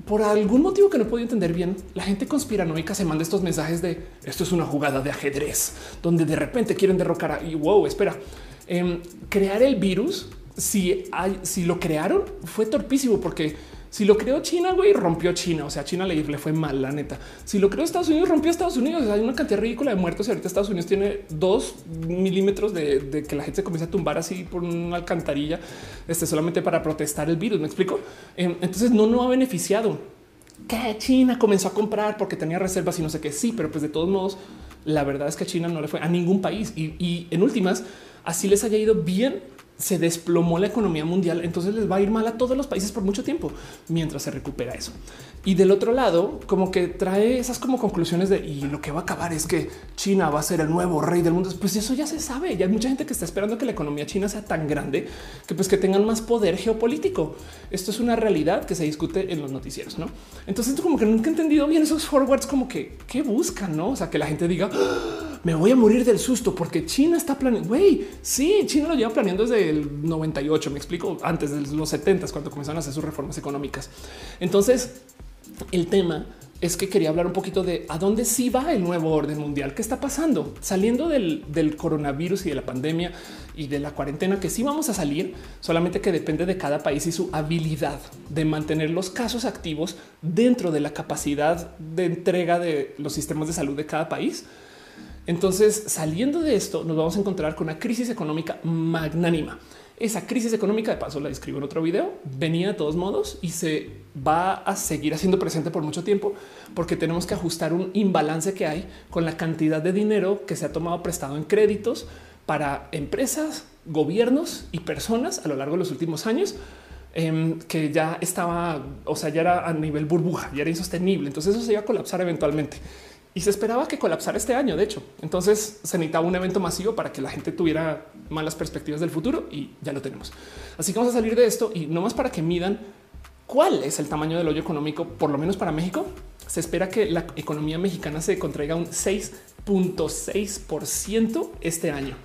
por algún motivo que no puedo entender bien, la gente conspiranoica se manda estos mensajes de esto es una jugada de ajedrez, donde de repente quieren derrocar a y wow, espera, em, crear el virus. Si si lo crearon, fue torpísimo porque si lo creó China, güey, rompió China. O sea, China le, fue mal, la neta. Si lo creó Estados Unidos, rompió Estados Unidos. hay una cantidad ridícula de muertos y ahorita Estados Unidos tiene dos milímetros de, que la gente se comienza a tumbar así por una alcantarilla, este, solamente para protestar el virus. Me explico. Em, entonces no, no ha beneficiado que China comenzó a comprar porque tenía reservas y no sé qué. Sí, pero pues de todos modos, la verdad es que China no le fue a ningún país y en últimas, así les haya ido bien se desplomó la economía mundial, entonces les va a ir mal a todos los países por mucho tiempo mientras se recupera eso. Y del otro lado, como que trae esas como conclusiones de y lo que va a acabar es que China va a ser el nuevo rey del mundo. Pues eso ya se sabe. Ya hay mucha gente que está esperando que la economía china sea tan grande que pues que tengan más poder geopolítico. Esto es una realidad que se discute en los noticieros, no? Entonces, como que nunca he entendido bien esos forwards, como que qué buscan, no? O sea, que la gente diga ah, me voy a morir del susto porque China está planeando. Güey, sí, China lo lleva planeando desde el 98. Me explico antes de los 70 cuando comenzaron a hacer sus reformas económicas. Entonces, el tema es que quería hablar un poquito de a dónde sí va el nuevo orden mundial, qué está pasando, saliendo del, coronavirus y de la pandemia y de la cuarentena, que sí vamos a salir, solamente que depende de cada país y su habilidad de mantener los casos activos dentro de la capacidad de entrega de los sistemas de salud de cada país. Entonces, saliendo de esto, nos vamos a encontrar con una crisis económica magnánima. Esa crisis económica, de paso la describo en otro video, venía de todos modos y se va a seguir haciendo presente por mucho tiempo porque tenemos que ajustar un imbalance que hay con la cantidad de dinero que se ha tomado prestado en créditos para empresas, gobiernos y personas a lo largo de los últimos años em, que ya estaba, o sea, ya era a nivel burbuja, ya era insostenible. Entonces eso se iba a colapsar eventualmente y se esperaba que colapsara este año. De hecho, entonces se necesitaba un evento masivo para que la gente tuviera malas perspectivas del futuro y ya lo tenemos. Así que vamos a salir de esto y no más para que midan cuál es el tamaño del hoyo económico, por lo menos para México. Se espera que la economía mexicana se contraiga un 6.6% este año.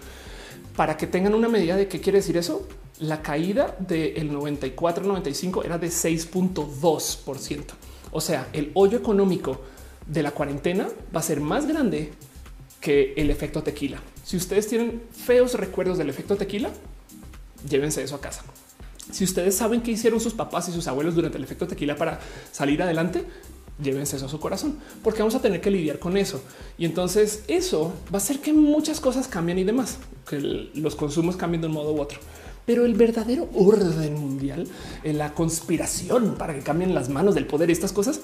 Para que tengan una medida de qué quiere decir eso, la caída del 94-95 era de 6.2%. O sea, el hoyo económico de la cuarentena va a ser más grande que el efecto tequila. Si ustedes tienen feos recuerdos del efecto tequila, llévense eso a casa. Si ustedes saben qué hicieron sus papás y sus abuelos durante el efecto tequila para salir adelante, llévense eso a su corazón, porque vamos a tener que lidiar con eso. Y entonces eso va a hacer que muchas cosas cambien y demás, que los consumos cambien de un modo u otro. Pero el verdadero orden mundial, la conspiración para que cambien las manos del poder y estas cosas,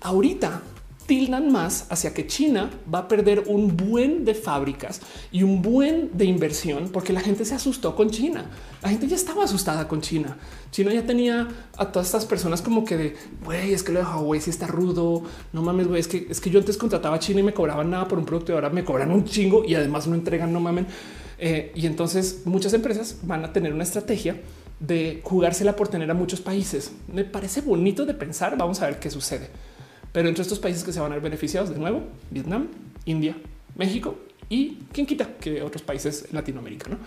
ahorita tildan más hacia que China va a perder un buen de fábricas y un buen de inversión porque la gente se asustó con China. La gente ya estaba asustada con China. China ya tenía a todas estas personas como que de güey, es que lo de Huawei si está rudo. No mames, güey, es que es que yo antes contrataba a China y me cobraban nada por un producto y ahora me cobran un chingo y además no entregan, no mamen. Eh, y entonces muchas empresas van a tener una estrategia de jugársela por tener a muchos países. Me parece bonito de pensar. Vamos a ver qué sucede. Pero entre estos países que se van a ver beneficiados de nuevo, Vietnam, India, México y quién quita que otros países en Latinoamérica. ¿no?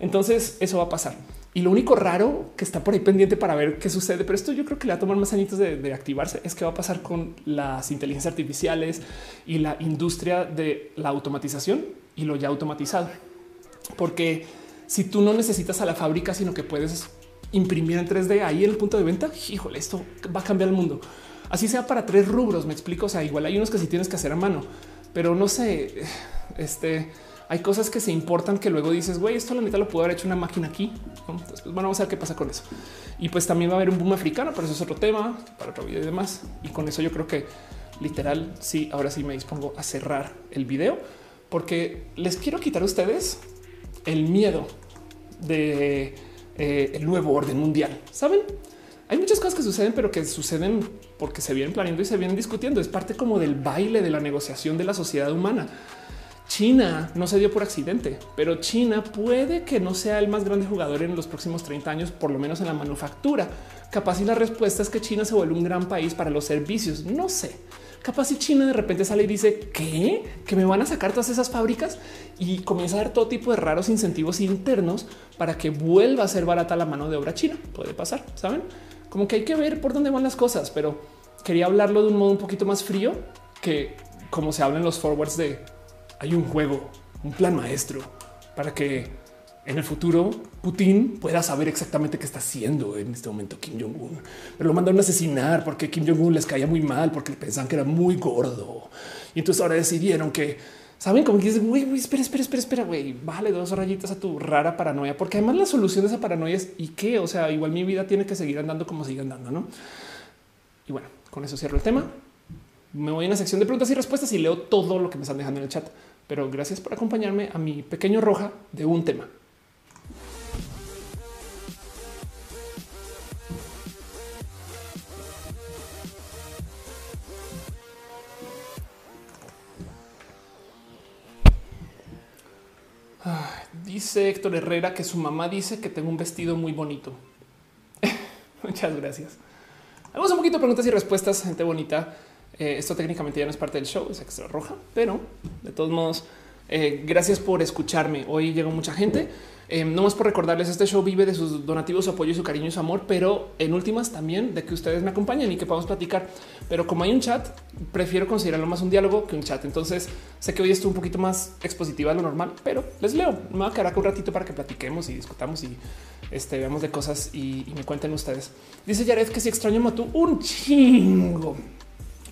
Entonces eso va a pasar. Y lo único raro que está por ahí pendiente para ver qué sucede, pero esto yo creo que le va a tomar más añitos de, activarse, es que va a pasar con las inteligencias artificiales y la industria de la automatización y lo ya automatizado. Porque si tú no necesitas a la fábrica, sino que puedes imprimir en 3D ahí en el punto de venta, híjole, esto va a cambiar el mundo. Así sea para tres rubros, me explico. O sea, igual hay unos que sí tienes que hacer a mano, pero no sé, este hay cosas que se importan que luego dices, güey, esto la mitad lo pudo haber hecho una máquina aquí. Entonces, bueno, vamos a ver qué pasa con eso. Y pues también va a haber un boom africano, pero eso es otro tema para otro video y demás. Y con eso yo creo que literal, sí, ahora sí me dispongo a cerrar el video porque les quiero quitar a ustedes el miedo de eh, el nuevo orden mundial. Saben, hay muchas cosas que suceden, pero que suceden porque se vienen planeando y se vienen discutiendo. Es parte como del baile de la negociación de la sociedad humana. China no se dio por accidente, pero China puede que no sea el más grande jugador en los próximos 30 años, por lo menos en la manufactura. Capaz y la respuesta es que China se vuelve un gran país para los servicios. No sé. Capaz si China de repente sale y dice que que me van a sacar todas esas fábricas y comienza a dar todo tipo de raros incentivos internos para que vuelva a ser barata la mano de obra china. Puede pasar, saben? Como que hay que ver por dónde van las cosas, pero quería hablarlo de un modo un poquito más frío que como se hablan los forwards de hay un juego, un plan maestro para que en el futuro Putin pueda saber exactamente qué está haciendo en este momento Kim Jong-un, pero lo mandaron a asesinar porque Kim Jong-un les caía muy mal porque pensaban que era muy gordo. Y entonces ahora decidieron que saben como que dicen, güey, espera, espera, espera, espera, güey, bájale dos rayitas a tu rara paranoia, porque además la solución de esa paranoia es y qué, o sea, igual mi vida tiene que seguir andando como sigue andando, no? Y bueno, con eso cierro el tema. Me voy a una sección de preguntas y respuestas y leo todo lo que me están dejando en el chat. Pero gracias por acompañarme a mi pequeño roja de un tema. Dice Héctor Herrera que su mamá dice que tengo un vestido muy bonito. Muchas gracias. Vamos un poquito de preguntas y respuestas, gente bonita. Eh, esto técnicamente ya no es parte del show, es extra roja, pero de todos modos, eh, gracias por escucharme. Hoy llegó mucha gente. Eh, no más por recordarles, este show vive de sus donativos, su apoyo su cariño y su amor, pero en últimas también de que ustedes me acompañen y que podamos platicar. Pero como hay un chat, prefiero considerarlo más un diálogo que un chat. Entonces sé que hoy estoy un poquito más expositiva de lo normal, pero les leo. Me va a quedar un ratito para que platiquemos y discutamos y este, veamos de cosas y, me cuenten ustedes. Dice Jared que si extraño Matú un chingo.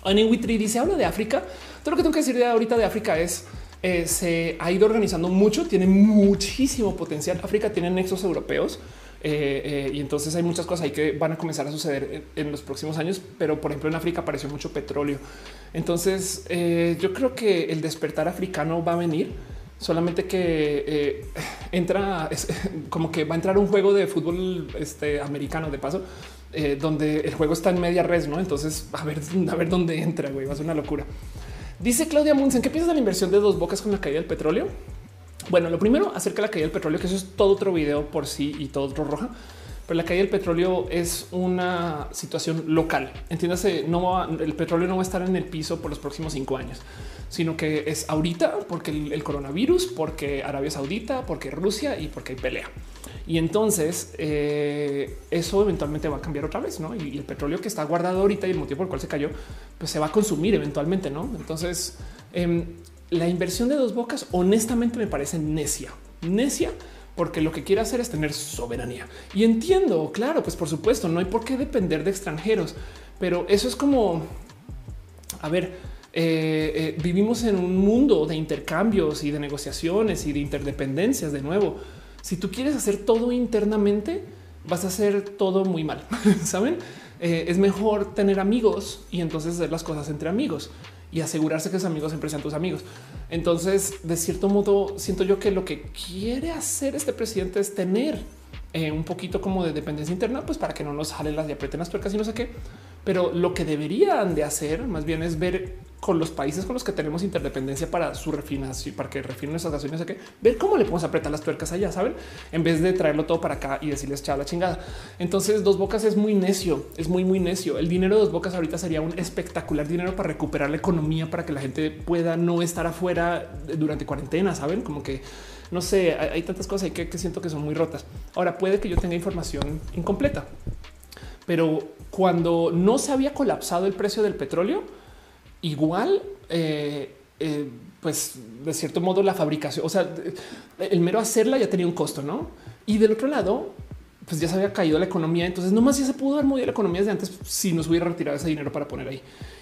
Witri dice habla de África. Todo lo que tengo que decir de ahorita de África es eh, se ha ido organizando mucho, tiene muchísimo potencial. África tiene nexos europeos eh, eh, y entonces hay muchas cosas ahí que van a comenzar a suceder en, los próximos años. Pero por ejemplo, en África apareció mucho petróleo. Entonces yo creo que el despertar africano va a venir solamente que entra como que va a entrar un juego de fútbol este, americano de paso, donde el juego está en media red, no? Entonces a ver, a ver dónde entra, güey, va a ser una locura. Dice Claudia Munzen, ¿qué piensas de la inversión de dos bocas con la caída del petróleo? Bueno, lo primero acerca de la caída del petróleo, que eso es todo otro video por sí y todo otro roja. Pero la caída del petróleo es una situación local. Entiéndase, no el petróleo no va a estar en el piso por los próximos cinco años, sino que es ahorita porque el coronavirus, porque Arabia Saudita, porque Rusia y porque hay pelea. Y entonces eh, eso eventualmente va a cambiar otra vez, ¿no? Y, el petróleo que está guardado ahorita y el motivo por el cual se cayó, pues se va a consumir eventualmente, ¿no? Entonces, em, la inversión de dos bocas, honestamente me parece necia, necia, porque lo que quiere hacer es tener soberanía. Y entiendo, claro, pues por supuesto, no hay por qué depender de extranjeros, pero eso es como, a ver, eh, eh, vivimos en un mundo de intercambios y de negociaciones y de interdependencias de nuevo si tú quieres hacer todo internamente, vas a hacer todo muy mal. Saben? Eh, es mejor tener amigos y entonces hacer las cosas entre amigos y asegurarse que esos amigos siempre sean tus amigos. Entonces, de cierto modo, siento yo que lo que quiere hacer este presidente es tener eh, un poquito como de dependencia interna, pues para que no nos jalen las y aprieten las tuercas y no sé qué. Pero lo que deberían de hacer más bien es ver con los países con los que tenemos interdependencia para su refinación, para que refinen esas gasolina, ver cómo le podemos apretar las tuercas allá, saben, en vez de traerlo todo para acá y decirles chao la chingada. Entonces, dos bocas es muy necio, es muy, muy necio. El dinero de dos bocas ahorita sería un espectacular dinero para recuperar la economía, para que la gente pueda no estar afuera durante cuarentena, saben, como que no sé, hay, tantas cosas que, que siento que son muy rotas. Ahora puede que yo tenga información incompleta, pero cuando no se había colapsado el precio del petróleo, igual, eh, eh, pues de cierto modo la fabricación, o sea, el mero hacerla ya tenía un costo, ¿no? Y del otro lado, pues ya se había caído la economía, entonces no más ya se pudo haber movido la economía desde antes si nos hubiera retirado ese dinero para poner ahí.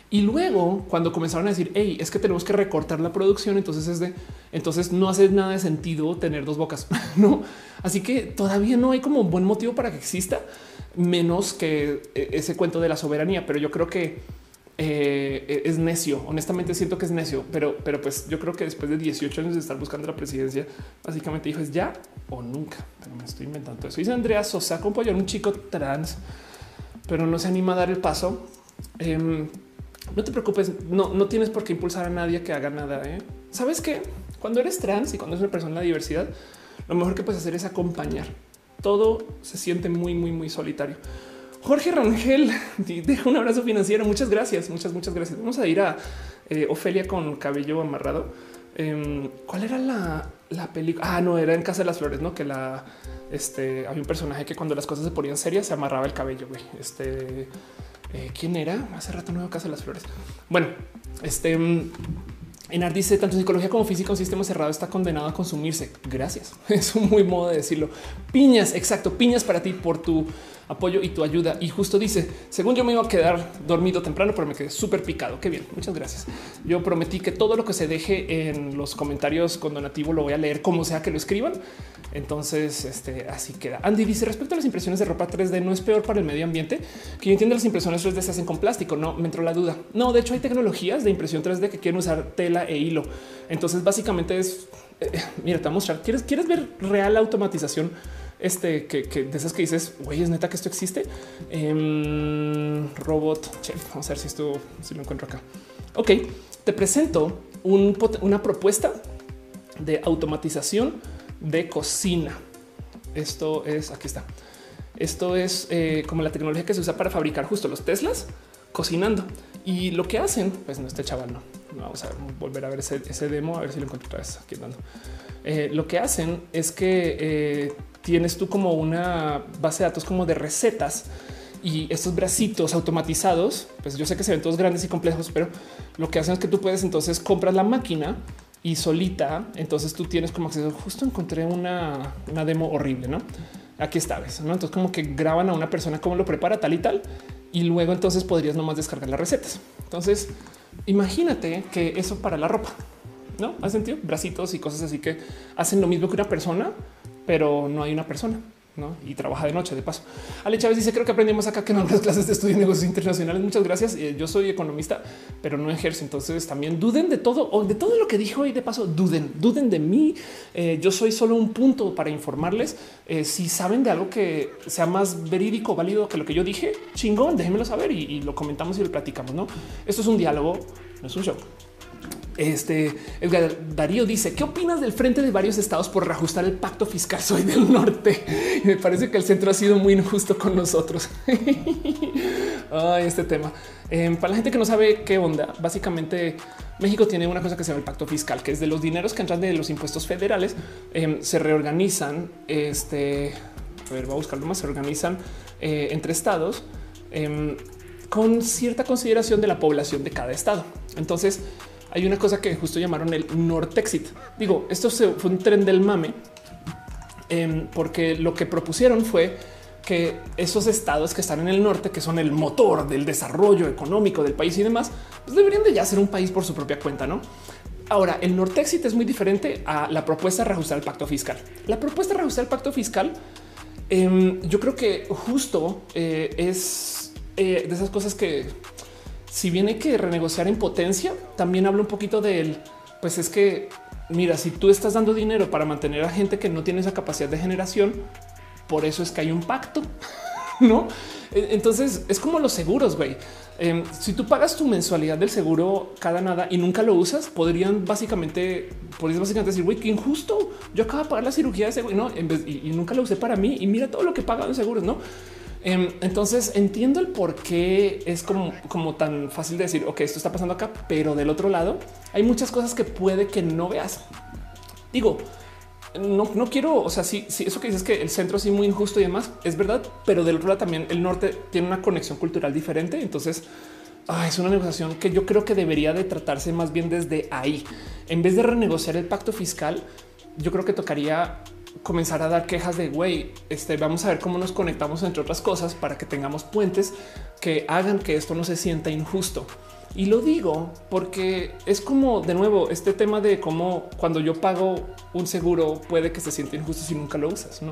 Y luego, cuando comenzaron a decir, hey, es que tenemos que recortar la producción, entonces es de, entonces no hace nada de sentido tener dos bocas, no? Así que todavía no hay como buen motivo para que exista, menos que eh, ese cuento de la soberanía. Pero yo creo que eh, es necio. Honestamente siento que es necio, pero, pero pues yo creo que después de 18 años de estar buscando la presidencia, básicamente dijo es ya o nunca. Pero me estoy inventando eso. Dice Andrea Sosa, acompañar un chico trans, pero no se anima a dar el paso. Em, no te preocupes, no, no tienes por qué impulsar a nadie que haga nada. ¿eh? Sabes que cuando eres trans y cuando eres una persona de diversidad, lo mejor que puedes hacer es acompañar. Todo se siente muy, muy, muy solitario. Jorge Rangel deja un abrazo financiero. Muchas gracias, muchas, muchas gracias. Vamos a ir a eh, Ofelia con cabello amarrado. Em, ¿Cuál era la, la película? Ah, no, era en Casa de las Flores, no? Que la este había un personaje que cuando las cosas se ponían serias se amarraba el cabello. Güey. Este eh, quién era hace rato nuevo Casa de las Flores. Bueno, este Enar dice tanto psicología como física, un sistema cerrado está condenado a consumirse. Gracias. Es un muy modo de decirlo. Piñas, exacto. Piñas para ti por tu apoyo y tu ayuda. Y justo dice, según yo me iba a quedar dormido temprano, pero me quedé súper picado. Qué bien, muchas gracias. Yo prometí que todo lo que se deje en los comentarios con donativo lo voy a leer como sea que lo escriban. Entonces, este, así queda. Andy dice respecto a las impresiones de ropa 3D, no es peor para el medio ambiente que yo entiendo las impresiones 3D se hacen con plástico. No me entró la duda. No, de hecho hay tecnologías de impresión 3D que quieren usar tela e hilo. Entonces, básicamente es, eh, mira, te voy a mostrar. ¿Quieres, quieres ver real automatización? Este que, de esas que dices, güey, es neta que esto existe. Em, robot, chef. Vamos a ver si esto si lo encuentro acá. Ok, te presento una propuesta de automatización de cocina. Esto es aquí está. Esto es eh, como la tecnología que se usa para fabricar justo los Teslas cocinando. Y lo que hacen, pues no este chaval, no. Vamos a volver a ver ese, demo, a ver si lo encuentro otra vez aquí andando. Eh, lo que hacen es que eh, tienes tú como una base de datos como de recetas y estos bracitos automatizados, pues yo sé que se ven todos grandes y complejos, pero lo que hacen es que tú puedes entonces compras la máquina y solita, entonces tú tienes como acceso. Justo encontré una, demo horrible, ¿no? Aquí está, ¿ves? ¿no? Entonces como que graban a una persona cómo lo prepara tal y tal, y luego entonces podrías nomás descargar las recetas. Entonces imagínate que eso para la ropa, ¿no? ¿Has sentido? Bracitos y cosas así que hacen lo mismo que una persona, pero no hay una persona. ¿no? y trabaja de noche de paso. Ale Chávez dice creo que aprendimos acá que en algunas clases de estudio de negocios internacionales. Muchas gracias. Eh, yo soy economista, pero no ejerzo. Entonces también duden de todo o de todo lo que dijo y de paso duden, duden de mí. Eh, yo soy solo un punto para informarles. Eh, si saben de algo que sea más verídico, válido que lo que yo dije, chingón, déjenmelo saber y, y lo comentamos y lo platicamos. No, esto es un diálogo, no es un show. Este Edgar Darío dice: ¿Qué opinas del frente de varios estados por reajustar el pacto fiscal? Soy del norte y me parece que el centro ha sido muy injusto con nosotros. Ay, este tema em, para la gente que no sabe qué onda, básicamente México tiene una cosa que se llama el pacto fiscal, que es de los dineros que entran de los impuestos federales, em, se reorganizan. Este a ver, va a buscarlo más. Se organizan eh, entre estados em, con cierta consideración de la población de cada estado. Entonces, hay una cosa que justo llamaron el Nortexit. Digo, esto fue un tren del mame, em, porque lo que propusieron fue que esos estados que están en el norte, que son el motor del desarrollo económico del país y demás, pues deberían de ya ser un país por su propia cuenta, ¿no? Ahora, el Nortexit es muy diferente a la propuesta de reajustar el pacto fiscal. La propuesta de reajustar el pacto fiscal, em, yo creo que justo eh, es eh, de esas cosas que si hay que renegociar en potencia, también habla un poquito de él. Pues es que, mira, si tú estás dando dinero para mantener a gente que no tiene esa capacidad de generación, por eso es que hay un pacto, ¿no? E, entonces es como los seguros, güey. Em, si tú pagas tu mensualidad del seguro cada nada y nunca lo usas, podrían básicamente, podrías básicamente decir, güey, qué injusto. Yo acabo de pagar la cirugía de güey, no, y, y, nunca lo usé para mí y mira todo lo que he pagado en seguros, no? Em, entonces entiendo el por qué es como, tan fácil de decir, ok, esto está pasando acá, pero del otro lado hay muchas cosas que puede que no veas. Digo, no, quiero, o sea, sí, eso que dices que el centro es muy injusto y demás es verdad, pero del otro lado también el norte tiene una conexión cultural diferente. Entonces ah, es una negociación que yo creo que debería de tratarse más bien desde ahí. En vez de renegociar el pacto fiscal, yo creo que tocaría comenzar a dar quejas de güey, este vamos a ver cómo nos conectamos entre otras cosas para que tengamos puentes que hagan que esto no se sienta injusto. Y lo digo porque es como de nuevo este tema de cómo cuando yo pago un seguro puede que se sienta injusto si nunca lo usas, ¿no?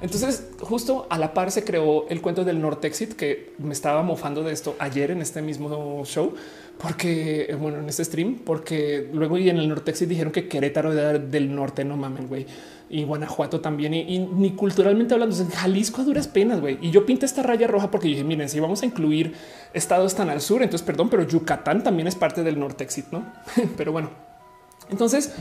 Entonces, justo a la par se creó el cuento del Nortexit, que me estaba mofando de esto ayer en este mismo show, porque, bueno, en este stream, porque luego y en el Nortexit dijeron que Querétaro era del norte, no mamen, güey. Y Guanajuato también, y, ni culturalmente hablando, Jalisco a duras penas, güey. Y yo pinté esta raya roja porque dije, miren, si vamos a incluir estados tan al sur, entonces perdón, pero Yucatán también es parte del Nortexit, ¿no? pero bueno, entonces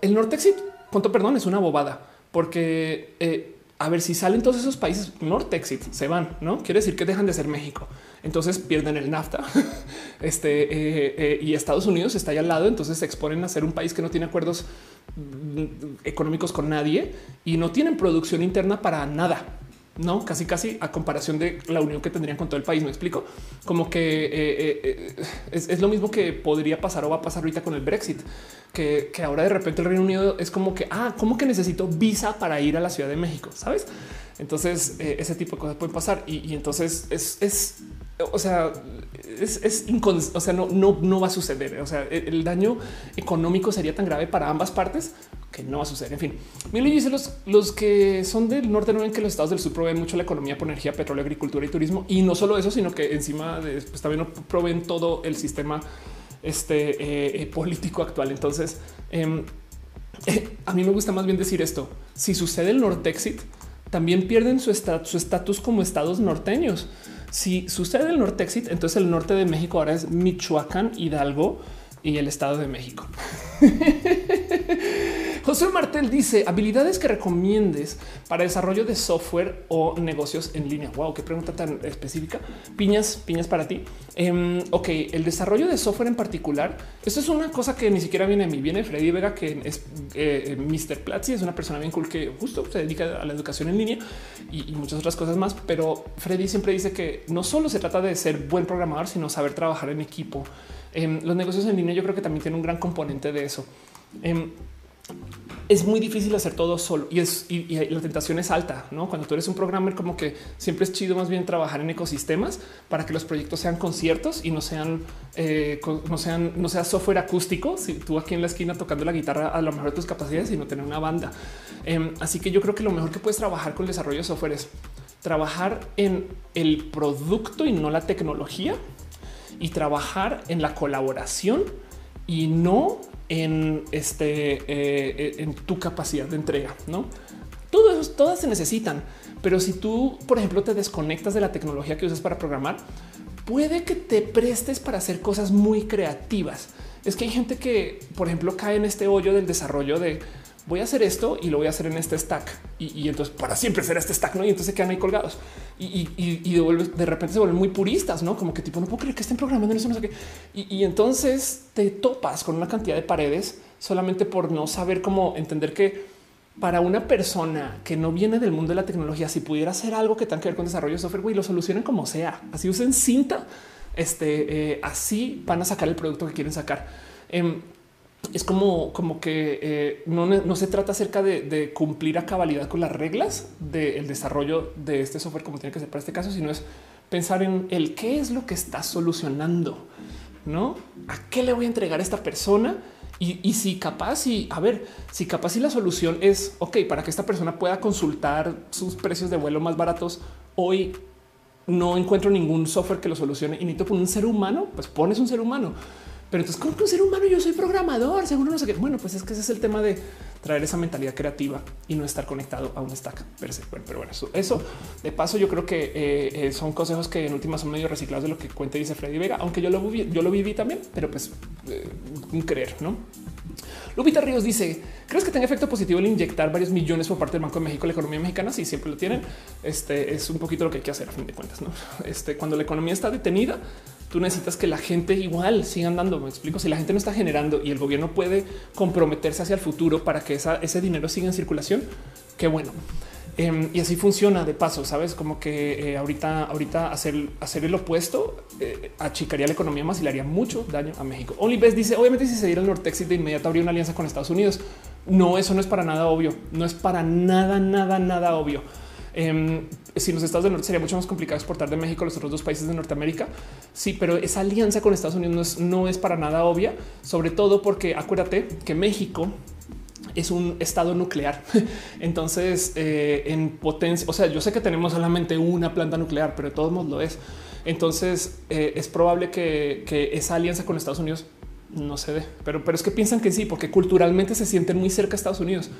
el Nortexit, punto perdón, es una bobada, porque eh, a ver si salen todos esos países Nortexit, se van, no quiere decir que dejan de ser México. Entonces pierden el NAFTA este, eh, eh, y Estados Unidos está ahí al lado. Entonces se exponen a ser un país que no tiene acuerdos mm, económicos con nadie y no tienen producción interna para nada no casi casi a comparación de la unión que tendrían con todo el país. Me explico como que eh, eh, eh, es, lo mismo que podría pasar o va a pasar ahorita con el Brexit, que, ahora de repente el Reino Unido es como que, ah, como que necesito visa para ir a la Ciudad de México, sabes? Entonces ese tipo de cosas pueden pasar y, entonces es, o sea, es, es o sea, no, no, no va a suceder. O sea, el daño económico sería tan grave para ambas partes que no va a suceder. En fin, Milo dice los, los que son del norte no ven que los estados del sur proveen mucho la economía por energía, petróleo, agricultura y turismo. Y no solo eso, sino que encima de, pues, también proveen todo el sistema este, eh, eh, político actual. Entonces, em, eh, a mí me gusta más bien decir esto. Si sucede el Nortexit, también pierden su estatus como estados norteños. Si sucede el Nortexit, entonces el norte de México ahora es Michoacán, Hidalgo y el Estado de México. José Martel dice habilidades que recomiendes para desarrollo de software o negocios en línea. Wow, qué pregunta tan específica. Piñas, piñas para ti. Em, ok, el desarrollo de software en particular. Esto es una cosa que ni siquiera viene de mí. Viene Freddy Vega, que es eh, Mr. Platzi, es una persona bien cool que justo se dedica a la educación en línea y, muchas otras cosas más. Pero Freddy siempre dice que no solo se trata de ser buen programador, sino saber trabajar en equipo. Em, los negocios en línea yo creo que también tienen un gran componente de eso. Em, es muy difícil hacer todo solo y la tentación es alta, ¿no? Cuando tú eres un programmer como que siempre es chido más bien trabajar en ecosistemas para que los proyectos sean conciertos y no sean eh, no sean no sea software acústico. Si tú aquí en la esquina tocando la guitarra a lo mejor de tus capacidades, sino tener una banda. Em, así que yo creo que lo mejor que puedes trabajar con el desarrollo de software es trabajar en el producto y no la tecnología y trabajar en la colaboración y no en este eh, eh, en tu capacidad de entrega, no? Todos, todas se necesitan, pero si tú, por ejemplo, te desconectas de la tecnología que usas para programar, puede que te prestes para hacer cosas muy creativas. Es que hay gente que, por ejemplo, cae en este hoyo del desarrollo de voy a hacer esto y lo voy a hacer en este stack. Y, entonces para siempre será este stack, ¿no? Y entonces se quedan ahí colgados. Y, de, repente se vuelven muy puristas, ¿no? Como que tipo, no puedo creer que estén programando eso, no sé qué. Y, entonces te topas con una cantidad de paredes solamente por no saber cómo entender que para una persona que no viene del mundo de la tecnología, si pudiera hacer algo que tenga que ver con desarrollo de software, güey, lo solucionen como sea. Así usen cinta, este, eh, así van a sacar el producto que quieren sacar. Em, es como, como que eh, no, se trata acerca de, cumplir a cabalidad con las reglas del desarrollo de este software como tiene que ser para este caso, sino es pensar en el qué es lo que está solucionando, no a qué le voy a entregar a esta persona y, si capaz y a ver si capaz y la solución es ok para que esta persona pueda consultar sus precios de vuelo más baratos hoy. No encuentro ningún software que lo solucione y necesito poner un ser humano, pues pones un ser humano pero entonces, como que un ser humano yo soy programador? Seguro no sé qué. Bueno, pues es que ese es el tema de traer esa mentalidad creativa y no estar conectado a un stack per se. Bueno, pero bueno, eso, de paso, yo creo que eh, eh, son consejos que en últimas son medio reciclados de lo que cuenta y dice Freddy Vega, aunque yo lo viví, yo lo viví también, pero pues eh, un creer, no? Lupita Ríos dice: ¿Crees que tenga efecto positivo el inyectar varios millones por parte del Banco de México a la economía mexicana? Sí, siempre lo tienen. Este es un poquito lo que hay que hacer a fin de cuentas. ¿no? Este, cuando la economía está detenida, tú necesitas que la gente igual siga andando. Me explico. Si la gente no está generando y el gobierno puede comprometerse hacia el futuro para que ese dinero siga en circulación, qué bueno. Em, y así funciona de paso, sabes, como que eh, ahorita, ahorita hacer, hacer el opuesto eh, achicaría la economía más y le haría mucho daño a México. Only Best dice: Obviamente, si se diera el Nortexit de inmediato habría una alianza con Estados Unidos. No, eso no es para nada obvio. No es para nada, nada, nada obvio. Em, si los estados del norte sería mucho más complicado exportar de México a los otros dos países de Norteamérica. Sí, pero esa alianza con Estados Unidos no es, para nada obvia, sobre todo porque acuérdate que México es un estado nuclear. Entonces, eh, en potencia, o sea, yo sé que tenemos solamente una planta nuclear, pero de todos modos lo es. Entonces eh, es probable que, esa alianza con Estados Unidos no se dé, pero, pero es que piensan que sí, porque culturalmente se sienten muy cerca a Estados Unidos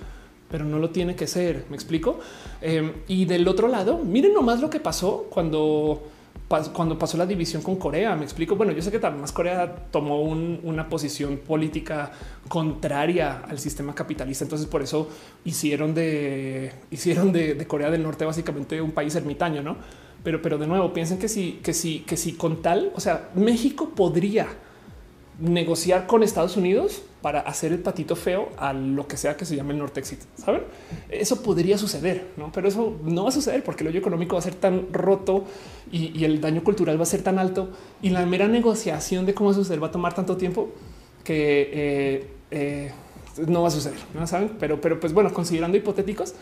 pero no lo tiene que ser. Me explico. Em, y del otro lado, miren nomás lo que pasó cuando cuando pasó la división con Corea. Me explico. Bueno, yo sé que más Corea tomó una posición política contraria al sistema capitalista. Entonces, por eso hicieron de hicieron de, Corea del Norte básicamente un país ermitaño, no? Pero, pero de nuevo, piensen que sí, que sí, que sí, con tal, o sea, México podría negociar con Estados Unidos para hacer el patito feo a lo que sea que se llame el Nortexit. Saben? Eso podría suceder, ¿no? pero eso no va a suceder porque el hoyo económico va a ser tan roto y, el daño cultural va a ser tan alto y la mera negociación de cómo suceder va a tomar tanto tiempo que eh, eh, no va a suceder. No saben, pero, pero pues bueno, considerando hipotéticos,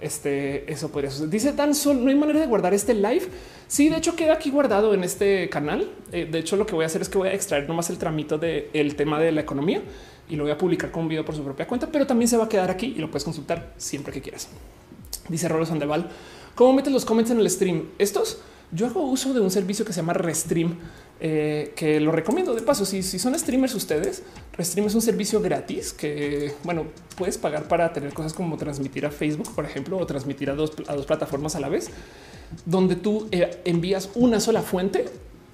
este, eso podría suceder. Dice tan solo no hay manera de guardar este live. Sí, de hecho queda aquí guardado en este canal. Eh, de hecho, lo que voy a hacer es que voy a extraer nomás el tramito del tema de la economía y lo voy a publicar con un video por su propia cuenta, pero también se va a quedar aquí y lo puedes consultar siempre que quieras. Dice Rolo Sandeval, ¿cómo metes los comments en el stream? Estos yo hago uso de un servicio que se llama Restream, eh, que lo recomiendo de paso. Si, si, son streamers ustedes, Restream es un servicio gratis que, bueno, puedes pagar para tener cosas como transmitir a Facebook, por ejemplo, o transmitir a dos, a dos plataformas a la vez, donde tú eh, envías una sola fuente.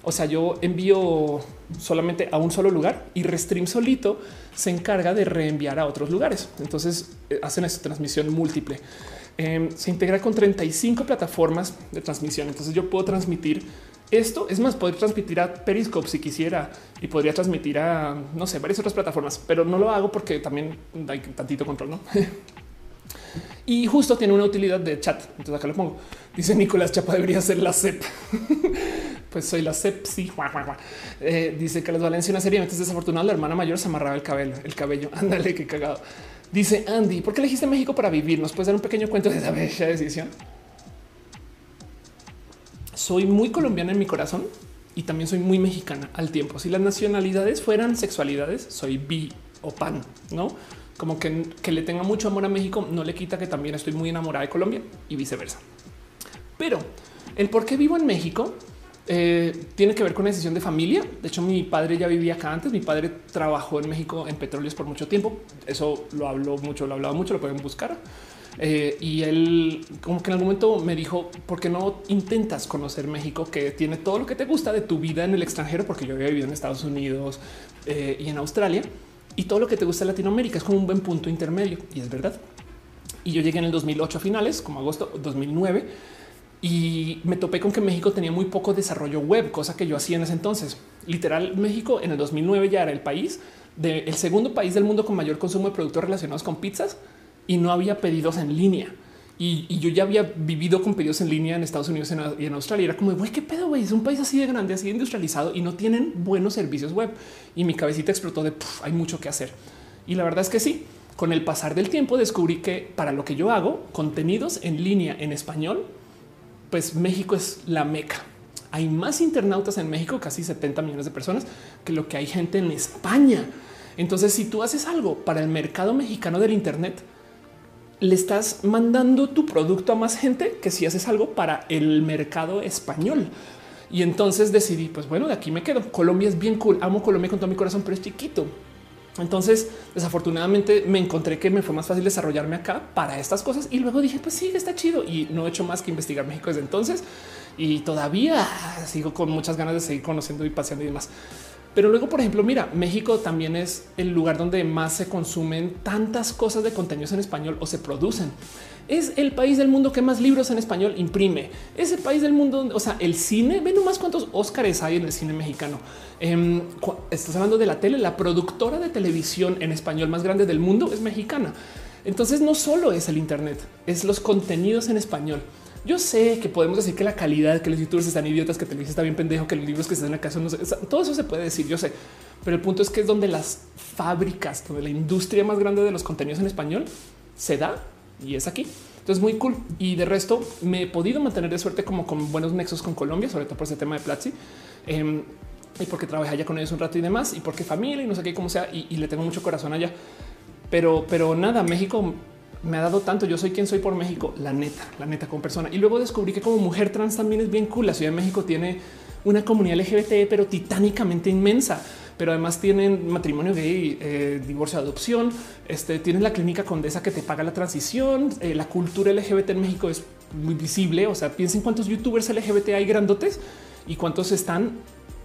O sea, yo envío solamente a un solo lugar y Restream solito se encarga de reenviar a otros lugares. Entonces eh, hacen esa transmisión múltiple. Em, se integra con 35 plataformas de transmisión. Entonces yo puedo transmitir esto. Es más, poder transmitir a Periscope si quisiera y podría transmitir a no sé, varias otras plataformas, pero no lo hago porque también hay tantito control. ¿no? y justo tiene una utilidad de chat. Entonces acá lo pongo. Dice Nicolás Chapa debería ser la CEP. pues soy la CEP. Sí, eh, dice las Valencia una serie es desafortunado. La hermana mayor se amarraba el cabello, el cabello. Ándale, qué cagado. Dice Andy, ¿por qué elegiste México para vivir? ¿Nos puedes dar un pequeño cuento de esa bella decisión? Soy muy colombiana en mi corazón y también soy muy mexicana al tiempo. Si las nacionalidades fueran sexualidades, soy bi o pan, no como que, que le tenga mucho amor a México no le quita que también estoy muy enamorada de Colombia y viceversa. Pero el por qué vivo en México eh, tiene que ver con la decisión de familia. De hecho, mi padre ya vivía acá antes. Mi padre trabajó en México en petróleos por mucho tiempo. Eso lo hablo mucho, lo hablaba mucho, lo pueden buscar. Eh, y él como que en algún momento me dijo, ¿por qué no intentas conocer México que tiene todo lo que te gusta de tu vida en el extranjero? Porque yo había vivido en Estados Unidos eh, y en Australia y todo lo que te gusta de Latinoamérica es como un buen punto intermedio. Y es verdad. Y yo llegué en el 2008 a finales, como agosto 2009 y me topé con que México tenía muy poco desarrollo web, cosa que yo hacía en ese entonces. Literal, México en el 2009 ya era el país del el segundo país del mundo con mayor consumo de productos relacionados con pizzas y no había pedidos en línea. Y, yo ya había vivido con pedidos en línea en Estados Unidos y en Australia. Era como, güey, qué pedo, güey, es un país así de grande, así de industrializado y no tienen buenos servicios web. Y mi cabecita explotó de, hay mucho que hacer. Y la verdad es que sí, con el pasar del tiempo descubrí que para lo que yo hago, contenidos en línea en español, pues México es la meca. Hay más internautas en México, casi 70 millones de personas, que lo que hay gente en España. Entonces, si tú haces algo para el mercado mexicano del Internet, le estás mandando tu producto a más gente que si haces algo para el mercado español. Y entonces decidí, pues bueno, de aquí me quedo. Colombia es bien cool. Amo Colombia con todo mi corazón, pero es chiquito. Entonces, desafortunadamente me encontré que me fue más fácil desarrollarme acá para estas cosas y luego dije, pues sí, está chido y no he hecho más que investigar México desde entonces y todavía sigo con muchas ganas de seguir conociendo y paseando y demás. Pero luego, por ejemplo, mira, México también es el lugar donde más se consumen tantas cosas de contenidos en español o se producen. Es el país del mundo que más libros en español imprime. Es el país del mundo, o sea, el cine, ve nomás cuántos Óscares hay en el cine mexicano. Em, estás hablando de la tele, la productora de televisión en español más grande del mundo es mexicana. Entonces no solo es el Internet, es los contenidos en español. Yo sé que podemos decir que la calidad, que los youtubers están idiotas, que Televisa está bien pendejo, que los libros que están la casa, no todo eso se puede decir, yo sé. Pero el punto es que es donde las fábricas, donde la industria más grande de los contenidos en español se da y es aquí. Entonces muy cool. Y de resto me he podido mantener de suerte como con buenos nexos con Colombia, sobre todo por ese tema de Platzi. Em, y porque trabajé allá con ellos un rato y demás, y porque familia y no sé qué, cómo sea, y, y le tengo mucho corazón allá. Pero, pero nada, México me ha dado tanto. Yo soy quien soy por México, la neta, la neta como persona. Y luego descubrí que como mujer trans también es bien cool. La Ciudad de México tiene una comunidad LGBT, pero titánicamente inmensa pero además tienen matrimonio gay, eh, divorcio, adopción. Este tienen la clínica Condesa que te paga la transición. Eh, la cultura LGBT en México es muy visible. O sea, piensen cuántos youtubers LGBT hay grandotes y cuántos están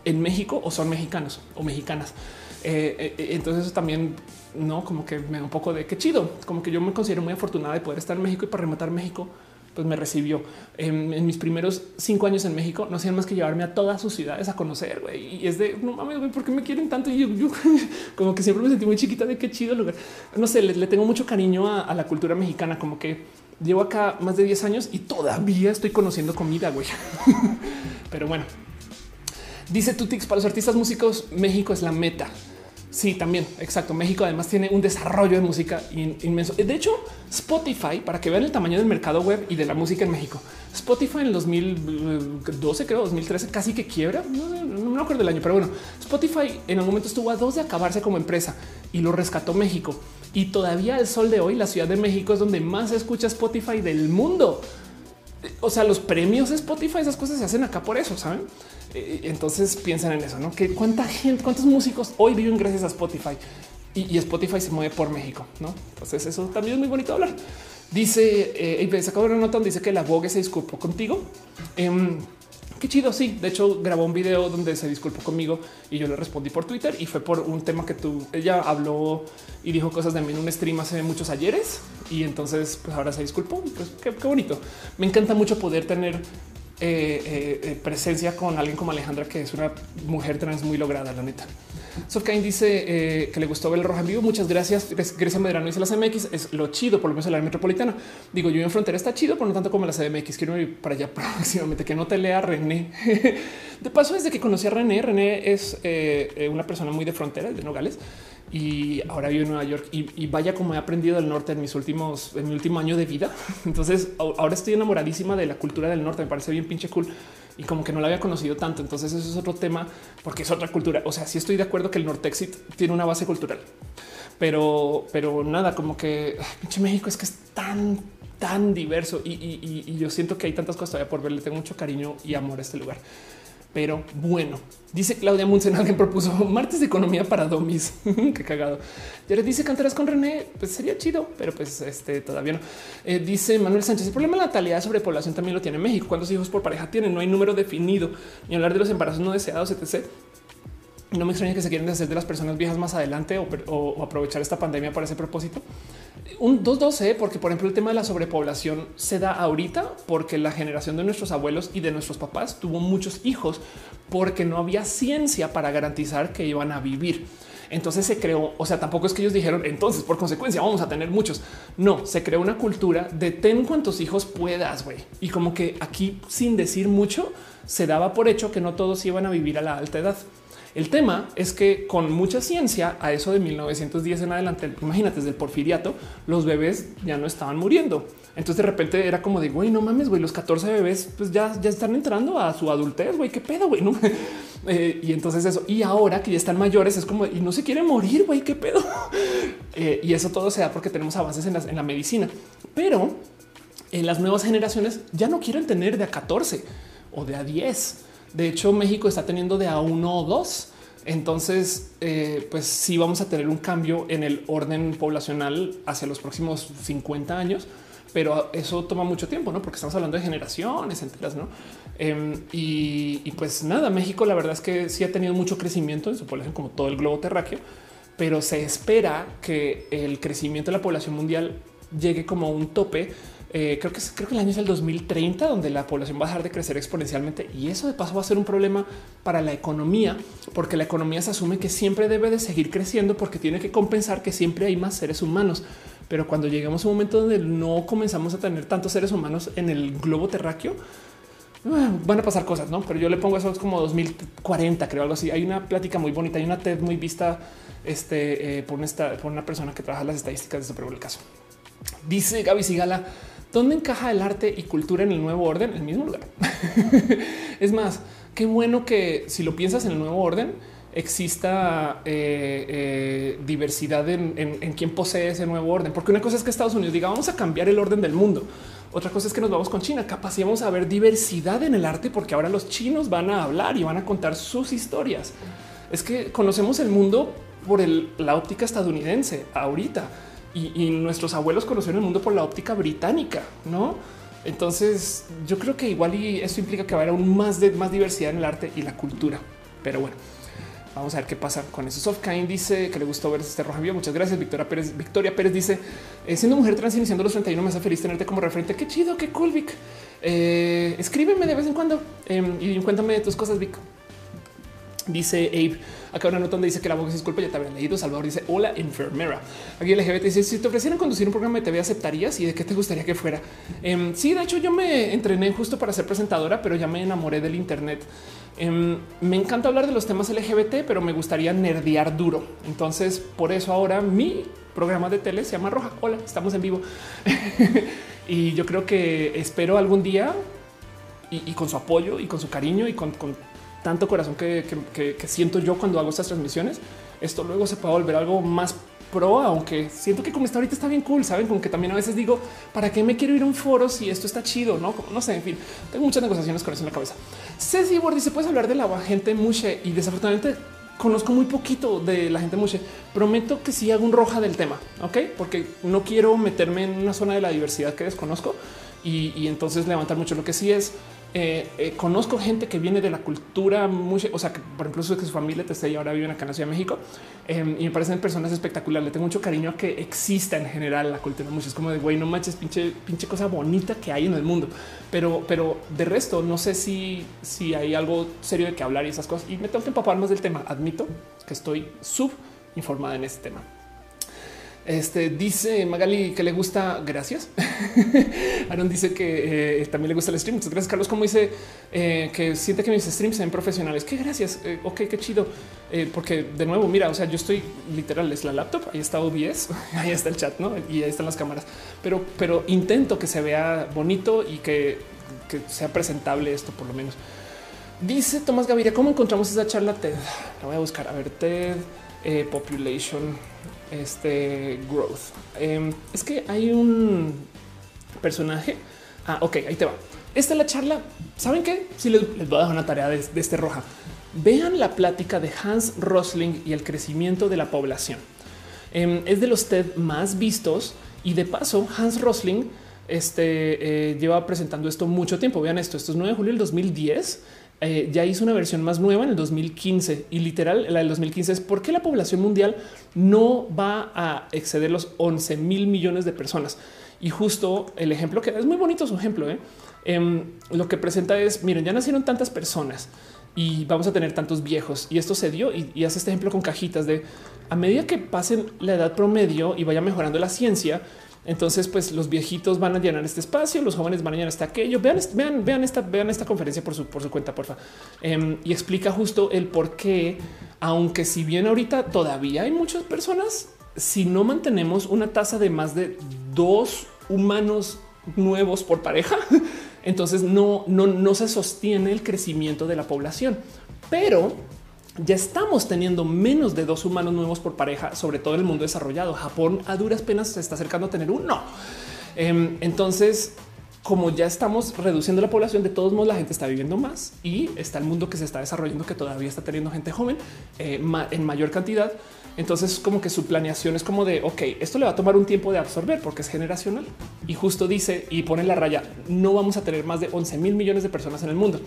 en México o son mexicanos o mexicanas. Eh, entonces eso también no como que me da un poco de qué chido, como que yo me considero muy afortunada de poder estar en México y para rematar México pues me recibió en, mis primeros cinco años en México. No hacían más que llevarme a todas sus ciudades a conocer. Y es de no mames, güey, ¿por qué me quieren tanto? Y yo, como que siempre me sentí muy chiquita de qué chido lugar. No sé, le, tengo mucho cariño a, la cultura mexicana, como que llevo acá más de 10 años y todavía estoy conociendo comida, güey. Pero bueno, dice Tutix para los artistas músicos, México es la meta. Sí, también, exacto. México además tiene un desarrollo de música inmenso. De hecho, Spotify, para que vean el tamaño del mercado web y de la música en México, Spotify en el 2012, creo, 2013, casi que quiebra. No, me acuerdo del año, pero bueno, Spotify en algún momento estuvo a dos de acabarse como empresa y lo rescató México. Y todavía el sol de hoy, la Ciudad de México es donde más se escucha Spotify del mundo. O sea, los premios de Spotify, esas cosas se hacen acá por eso, saben? Eh, entonces piensan en eso, ¿no? Que cuánta gente, cuántos músicos hoy viven gracias a Spotify y, Spotify se mueve por México, ¿no? Entonces eso también es muy bonito hablar. Dice, eh, se acabó una nota dice que la Vogue se disculpó contigo. Em, qué chido. Sí, de hecho grabó un video donde se disculpó conmigo y yo le respondí por Twitter y fue por un tema que tú, ella habló y dijo cosas de mí en un stream hace muchos ayeres y entonces pues ahora se disculpó. Pues qué bonito. Me encanta mucho poder tener eh, eh, eh, presencia con alguien como Alejandra, que es una mujer trans muy lograda, la neta. Sofkain dice que le gustó ver el rojo en vivo. Muchas gracias. Grecia Medrano dice la CMX es lo chido, por lo menos en la metropolitana. Digo, yo en frontera está chido, pero no tanto como la CMX. Quiero ir para allá próximamente. Que no te lea René. de paso, desde que conocí a René, René es una persona muy de frontera, de Nogales y ahora vivo en Nueva York y, vaya como he aprendido del norte en mis últimos, en mi último año de vida. Entonces ahora estoy enamoradísima de la cultura del norte. Me parece bien pinche cool y como que no la había conocido tanto. Entonces eso es otro tema porque es otra cultura. O sea, sí estoy de acuerdo que el Nortexit tiene una base cultural, pero, pero nada, como que pinche México es que es tan, tan diverso y, y yo siento que hay tantas cosas todavía por ver. Le tengo mucho cariño y amor a este lugar. Pero bueno, dice Claudia Munsen, alguien propuso martes de economía para domis. Qué cagado. Ya le dice cantarás con René, pues sería chido, pero pues este todavía no. Eh, dice Manuel Sánchez, el problema de la natalidad sobre población también lo tiene México. ¿Cuántos hijos por pareja tienen? No hay número definido, ni hablar de los embarazos no deseados, etc. No me extraña que se quieren deshacer de las personas viejas más adelante o, aprovechar esta pandemia para ese propósito. Un 2-12, porque por ejemplo el tema de la sobrepoblación se da ahorita porque la generación de nuestros abuelos y de nuestros papás tuvo muchos hijos porque no había ciencia para garantizar que iban a vivir. Entonces se creó, o sea, tampoco es que ellos dijeron, entonces por consecuencia vamos a tener muchos. No, se creó una cultura de ten cuantos hijos puedas, güey. Y como que aquí, sin decir mucho, se daba por hecho que no todos iban a vivir a la alta edad. El tema es que con mucha ciencia, a eso de 1910 en adelante, imagínate, desde el porfiriato, los bebés ya no estaban muriendo. Entonces de repente era como de, güey, no mames, güey, los 14 bebés pues ya, ya están entrando a su adultez, güey, qué pedo, güey. Eh, y entonces eso, y ahora que ya están mayores, es como, y no se quieren morir, güey, qué pedo. Eh, y eso todo se da porque tenemos avances en en la medicina. Pero en las nuevas generaciones ya no quieren tener de a 14 o de a 10 de hecho, México está teniendo de a uno o dos. Entonces, eh, pues sí vamos a tener un cambio en el orden poblacional hacia los próximos 50 años, pero eso toma mucho tiempo, ¿no? Porque estamos hablando de generaciones enteras, ¿no? Em, y, y, pues nada, México la verdad es que sí ha tenido mucho crecimiento en su población como todo el globo terráqueo, pero se espera que el crecimiento de la población mundial llegue como a un tope eh, creo que creo que el año es el 2030, donde la población va a dejar de crecer exponencialmente y eso de paso va a ser un problema para la economía, porque la economía se asume que siempre debe de seguir creciendo porque tiene que compensar que siempre hay más seres humanos. Pero cuando lleguemos a un momento donde no comenzamos a tener tantos seres humanos en el globo terráqueo, ah, van a pasar cosas, no? Pero yo le pongo eso como 2040, creo algo así. Hay una plática muy bonita, hay una TED muy vista este, eh, por, esta, por una persona que trabaja las estadísticas de pero el caso. Dice Gaby Sigala, ¿Dónde encaja el arte y cultura en el nuevo orden? En el mismo lugar. es más, qué bueno que si lo piensas en el nuevo orden, exista eh, eh, diversidad en, en, quién posee ese nuevo orden. Porque una cosa es que Estados Unidos diga vamos a cambiar el orden del mundo. Otra cosa es que nos vamos con China. Capaz vamos a ver diversidad en el arte porque ahora los chinos van a hablar y van a contar sus historias. Es que conocemos el mundo por la óptica estadounidense ahorita y, nuestros abuelos conocieron el mundo por la óptica británica, no? Entonces yo creo que igual y eso implica que va a haber aún más diversidad en el arte y la cultura. Pero bueno, Vamos a ver qué pasa con eso. Softkind dice que le gustó ver este roja vivo. Muchas gracias. Victoria Pérez. Victoria Pérez dice eh, siendo mujer trans iniciando los 31 me hace feliz tenerte como referente. Qué chido, qué cool, Vic. Eh, escríbeme de vez en cuando em, y cuéntame de tus cosas, Vic. Dice Abe, acá una nota donde dice que la voz es disculpa, ya te había leído. Salvador dice hola enfermera. Aquí LGBT dice si te ofrecieran conducir un programa de TV aceptarías y de qué te gustaría que fuera. Eh, sí, de hecho yo me entrené justo para ser presentadora, pero ya me enamoré del Internet. Em, me encanta hablar de los temas LGBT, pero me gustaría nerdear duro. Entonces, por eso ahora mi programa de tele se llama Roja. Hola, estamos en vivo. y yo creo que espero algún día y, con su apoyo y con su cariño y con, tanto corazón que, que, siento yo cuando hago estas transmisiones, esto luego se puede volver algo más pro, aunque siento que como está ahorita está bien cool, saben, como que también a veces digo, ¿para qué me quiero ir a un foro si esto está chido? No, no sé, en fin, tengo muchas negociaciones con eso en la cabeza. Ceci Bord dice, puedes hablar de la gente mushe y desafortunadamente conozco muy poquito de la gente mushe. Prometo que sí hago un roja del tema, ok? Porque no quiero meterme en una zona de la diversidad que desconozco y, y entonces levantar mucho. Lo que sí es eh, eh, conozco gente que viene de la cultura, muy, o sea, que por ejemplo, que su familia te y ahora viven acá en la Ciudad de México em, y me parecen personas espectaculares. Le tengo mucho cariño a que exista en general la cultura mucho. Es como de güey, no manches, pinche, cosa bonita que hay en el mundo. Pero, pero de resto, no sé si, si hay algo serio de que hablar y esas cosas. Y me tengo que empapar más del tema. Admito que estoy sub informada en este tema. Este dice Magali que le gusta. Gracias. Aaron dice que eh, también le gusta el stream. Muchas gracias, Carlos. Como dice eh, que siente que mis streams sean profesionales. Qué gracias. Eh, ok, qué chido. porque de nuevo, mira, o sea, yo estoy literal, es la laptop. Ahí está OBS, ahí está el chat, no? Y ahí están las cámaras. Pero, pero intento que se vea bonito y que, que sea presentable esto, por lo menos. Dice Tomás Gaviria, ¿cómo encontramos esa charla TED? La voy a buscar. A ver, TED Population este growth. Em, es que hay un personaje. Ah, ok, ahí te va. Esta es la charla. ¿Saben qué? Si les, voy a dar una tarea de, este roja. Vean la plática de Hans Rosling y el crecimiento de la población. Em, es de los TED más vistos y de paso Hans Rosling este, eh, lleva presentando esto mucho tiempo. Vean esto, esto es 9 de julio del 2010 eh, ya hizo una versión más nueva en el 2015 y literal la del 2015 es por qué la población mundial no va a exceder los 11 mil millones de personas. Y justo el ejemplo que es muy bonito su ejemplo. ¿eh? Em, lo que presenta es miren, ya nacieron tantas personas y vamos a tener tantos viejos y esto se dio y, y hace este ejemplo con cajitas de a medida que pasen la edad promedio y vaya mejorando la ciencia, entonces, pues los viejitos van a llenar este espacio, los jóvenes van a llenar este aquello. Vean, vean, vean esta, vean esta conferencia por su, por su cuenta, porfa. Em, y explica justo el por qué, aunque si bien ahorita todavía hay muchas personas, si no mantenemos una tasa de más de dos humanos nuevos por pareja, entonces no, no, no se sostiene el crecimiento de la población. Pero ya estamos teniendo menos de dos humanos nuevos por pareja, sobre todo el mundo desarrollado. Japón a duras penas se está acercando a tener uno. Em, entonces, como ya estamos reduciendo la población, de todos modos la gente está viviendo más y está el mundo que se está desarrollando que todavía está teniendo gente joven eh, en mayor cantidad. Entonces, como que su planeación es como de, ok, esto le va a tomar un tiempo de absorber porque es generacional. Y justo dice y pone la raya, no vamos a tener más de 11 mil millones de personas en el mundo.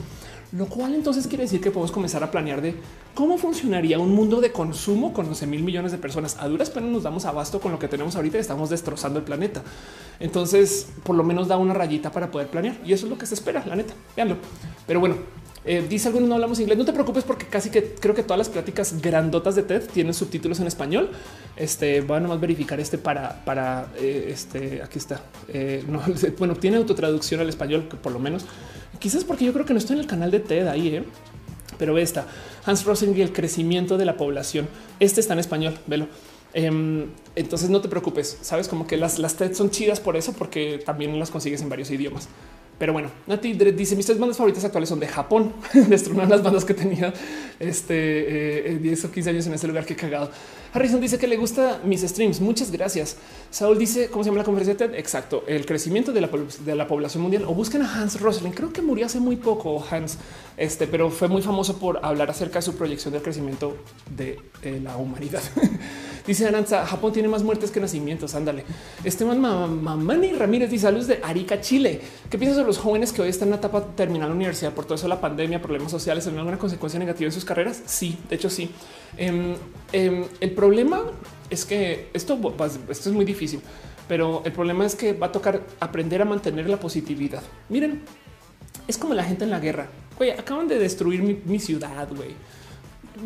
Lo cual entonces quiere decir que podemos comenzar a planear de cómo funcionaría un mundo de consumo con 11 mil millones de personas. A duras penas nos damos abasto con lo que tenemos ahorita y estamos destrozando el planeta. Entonces, por lo menos da una rayita para poder planear y eso es lo que se espera, la neta. Veanlo. Pero bueno, eh, dice alguno no hablamos inglés. No te preocupes porque casi que creo que todas las pláticas grandotas de TED tienen subtítulos en español. Este voy a nomás verificar este para, para eh, este. Aquí está. Eh, no, bueno, tiene autotraducción al español, por lo menos. Quizás porque yo creo que no estoy en el canal de TED ahí, pero esta Hans Rosling y el crecimiento de la población. Este está en español, velo. Em, entonces no te preocupes, sabes como que las, las TED son chidas por eso, porque también las consigues en varios idiomas. Pero bueno, Nati dice mis tres bandas favoritas actuales son de Japón. Destruyeron las bandas que tenía este 10 eh, o 15 años en ese lugar que cagado. Harrison dice que le gusta mis streams. Muchas gracias. Saúl dice cómo se llama la conferencia TED. Exacto. El crecimiento de la, de la población mundial o busquen a Hans Rosling. Creo que murió hace muy poco Hans, este, pero fue muy famoso por hablar acerca de su proyección del crecimiento de eh, la humanidad. Dice Aranza, Japón tiene más muertes que nacimientos. Ándale. Esteban Mamani Ramírez dice saludos de Arica, Chile. ¿Qué piensas de los jóvenes que hoy están en la etapa terminal la universidad por todo eso, la pandemia, problemas sociales, ¿tienen alguna consecuencia negativa en sus carreras? Sí, de hecho sí. Em, em, problema es que esto, esto es muy difícil, pero el problema es que va a tocar aprender a mantener la positividad. Miren, es como la gente en la guerra. Güey, acaban de destruir mi, ciudad, güey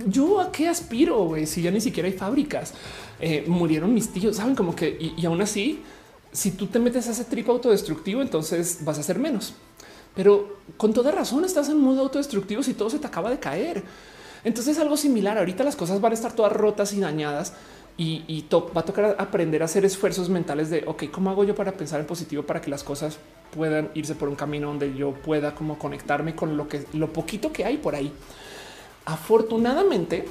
yo a qué aspiro güey? si ya ni siquiera hay fábricas. Eh, murieron mis tíos, saben como que y, aún así, si tú te metes a ese trip autodestructivo, entonces vas a ser menos. Pero con toda razón estás en modo autodestructivo si todo se te acaba de caer. Entonces algo similar. Ahorita las cosas van a estar todas rotas y dañadas y, va a tocar aprender a hacer esfuerzos mentales de ok, cómo hago yo para pensar en positivo para que las cosas puedan irse por un camino donde yo pueda como conectarme con lo que lo poquito que hay por ahí. Afortunadamente,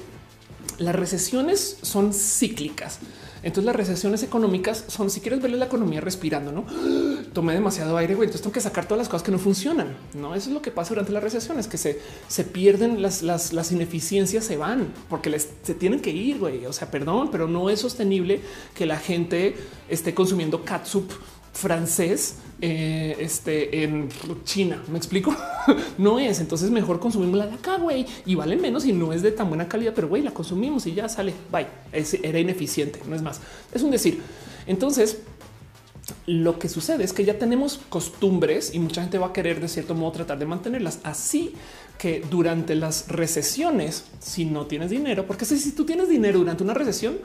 las recesiones son cíclicas. Entonces las recesiones económicas son, si quieres verle la economía respirando, no tomé demasiado aire, güey. Entonces tengo que sacar todas las cosas que no funcionan. No, eso es lo que pasa durante las recesiones, que se, se pierden las, las, las ineficiencias, se van porque les, se tienen que ir, güey. O sea, perdón, pero no es sostenible que la gente esté consumiendo catsup francés eh, este, en China. Me explico. no es. Entonces mejor consumimos la de acá, güey, y vale menos y no es de tan buena calidad, pero güey, la consumimos y ya sale. Bye. era ineficiente. No es más. Es un decir. Entonces, lo que sucede es que ya tenemos costumbres y mucha gente va a querer de cierto modo tratar de mantenerlas así que durante las recesiones, si no tienes dinero, porque si tú tienes dinero durante una recesión,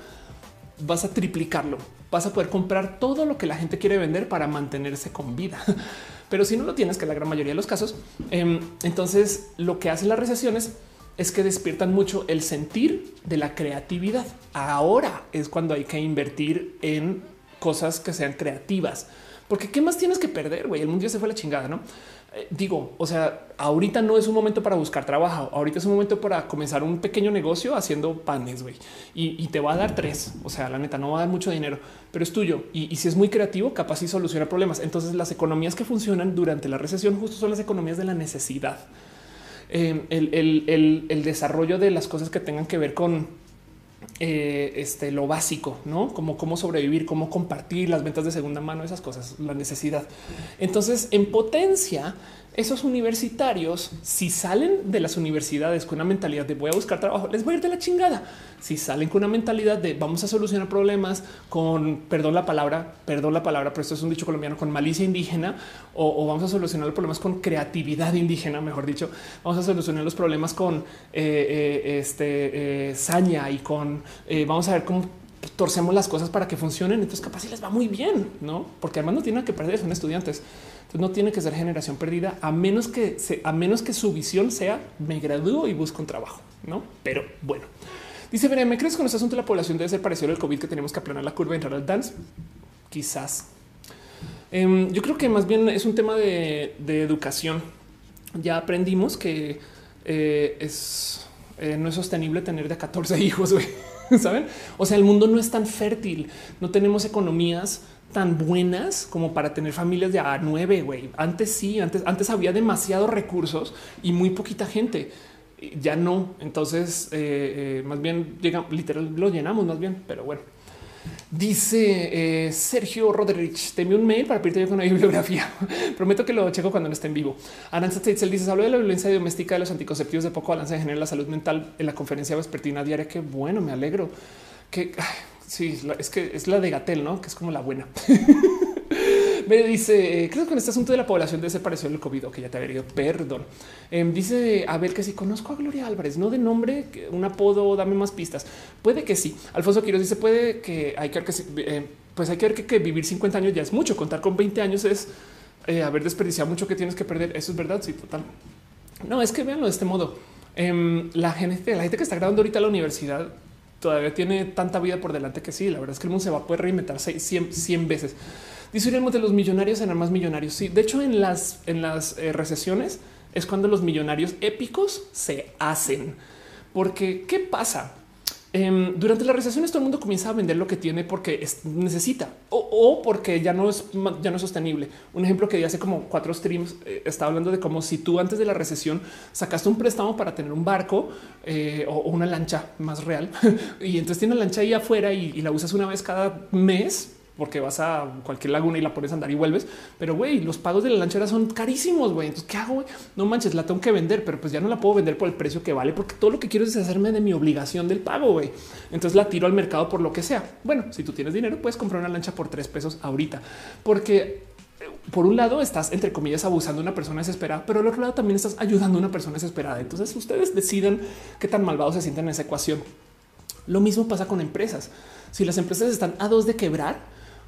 vas a triplicarlo. Vas a poder comprar todo lo que la gente quiere vender para mantenerse con vida. Pero si no lo tienes, que la gran mayoría de los casos, em, entonces lo que hacen las recesiones es que despiertan mucho el sentir de la creatividad. Ahora es cuando hay que invertir en cosas que sean creativas. Porque qué más tienes que perder, güey. El mundo se fue la chingada, ¿no? Eh, digo, o sea, ahorita no es un momento para buscar trabajo, ahorita es un momento para comenzar un pequeño negocio haciendo panes, güey, y, te va a dar tres, o sea, la neta no va a dar mucho dinero, pero es tuyo, y, si es muy creativo, capaz sí soluciona problemas. Entonces las economías que funcionan durante la recesión justo son las economías de la necesidad. Eh, el desarrollo de las cosas que tengan que ver con eh, este, lo básico, no como cómo sobrevivir, cómo compartir las ventas de segunda mano, esas cosas, la necesidad. Entonces, en potencia, esos universitarios, si salen de las universidades con una mentalidad de voy a buscar trabajo, les voy a ir de la chingada. Si salen con una mentalidad de vamos a solucionar problemas con, perdón la palabra, perdón la palabra, pero esto es un dicho colombiano, con malicia indígena, o, vamos a solucionar los problemas con creatividad indígena, mejor dicho, vamos a solucionar los problemas con eh, eh, este eh, saña y con vamos a ver cómo torcemos las cosas para que funcionen. Entonces capaz si les va muy bien, no? Porque además no tienen que perder, son estudiantes no tiene que ser generación perdida a menos que a menos que su visión sea me gradúo y busco un trabajo, no? Pero bueno, dice Veré, ¿me crees con este asunto de la población debe ser parecido al COVID que tenemos que aplanar la curva y entrar al dance? Quizás. Em, yo creo que más bien es un tema de, educación. Ya aprendimos que eh, es eh, no es sostenible tener de 14 hijos, saben? O sea, el mundo no es tan fértil, no tenemos economías tan buenas como para tener familias de a nueve. Güey, antes sí, antes, antes había demasiados recursos y muy poquita gente. Ya no. Entonces, eh, eh, más bien llega literal, lo llenamos más bien, pero bueno. Dice eh, Sergio Rodríguez, te un mail para pedirte una bibliografía. Prometo que lo checo cuando no esté en vivo. Aranza Teitzel dice, habló de la violencia doméstica de los anticonceptivos de poco balance en general la salud mental en la conferencia vespertina diaria. Qué bueno, me alegro. Que Sí, es que es la de Gatel, ¿no? Que es como la buena. Me dice, creo que con este asunto de la población desapareció el COVID, que ya te había ido, perdón. Em, dice, a ver que si conozco a Gloria Álvarez, no de nombre, un apodo, dame más pistas. Puede que sí. Alfonso Quiroz dice, puede que hay que ver que, eh, pues hay que ver que, vivir 50 años ya es mucho, contar con 20 años es eh, haber desperdiciado mucho que tienes que perder. Eso es verdad, sí, total. No, es que véanlo de este modo. Em, la gente, la gente que está grabando ahorita la universidad todavía tiene tanta vida por delante que sí, la verdad es que el mundo se va a poder reinventar 100, 100 veces. Dice de los millonarios eran más millonarios. Sí, de hecho, en las, en las eh, recesiones es cuando los millonarios épicos se hacen. Porque, ¿qué pasa? Em, durante las recesiones todo el mundo comienza a vender lo que tiene porque necesita o, porque ya no es ya no es sostenible. Un ejemplo que hace como cuatro streams eh, está hablando de cómo si tú antes de la recesión sacaste un préstamo para tener un barco eh, o, una lancha más real y entonces tiene la lancha ahí afuera y la usas una vez cada mes porque vas a cualquier laguna y la pones a andar y vuelves. Pero güey, los pagos de la lanchera son carísimos. Güey, entonces qué hago? No manches, la tengo que vender, pero pues ya no la puedo vender por el precio que vale, porque todo lo que quiero es hacerme de mi obligación del pago. Güey, entonces la tiro al mercado por lo que sea. Bueno, si tú tienes dinero, puedes comprar una lancha por tres pesos ahorita, porque eh, por un lado estás entre comillas abusando de una persona desesperada, pero al otro lado también estás ayudando a una persona desesperada. Entonces ustedes deciden qué tan malvados se sienten en esa ecuación. Lo mismo pasa con empresas. Si las empresas están a dos de quebrar,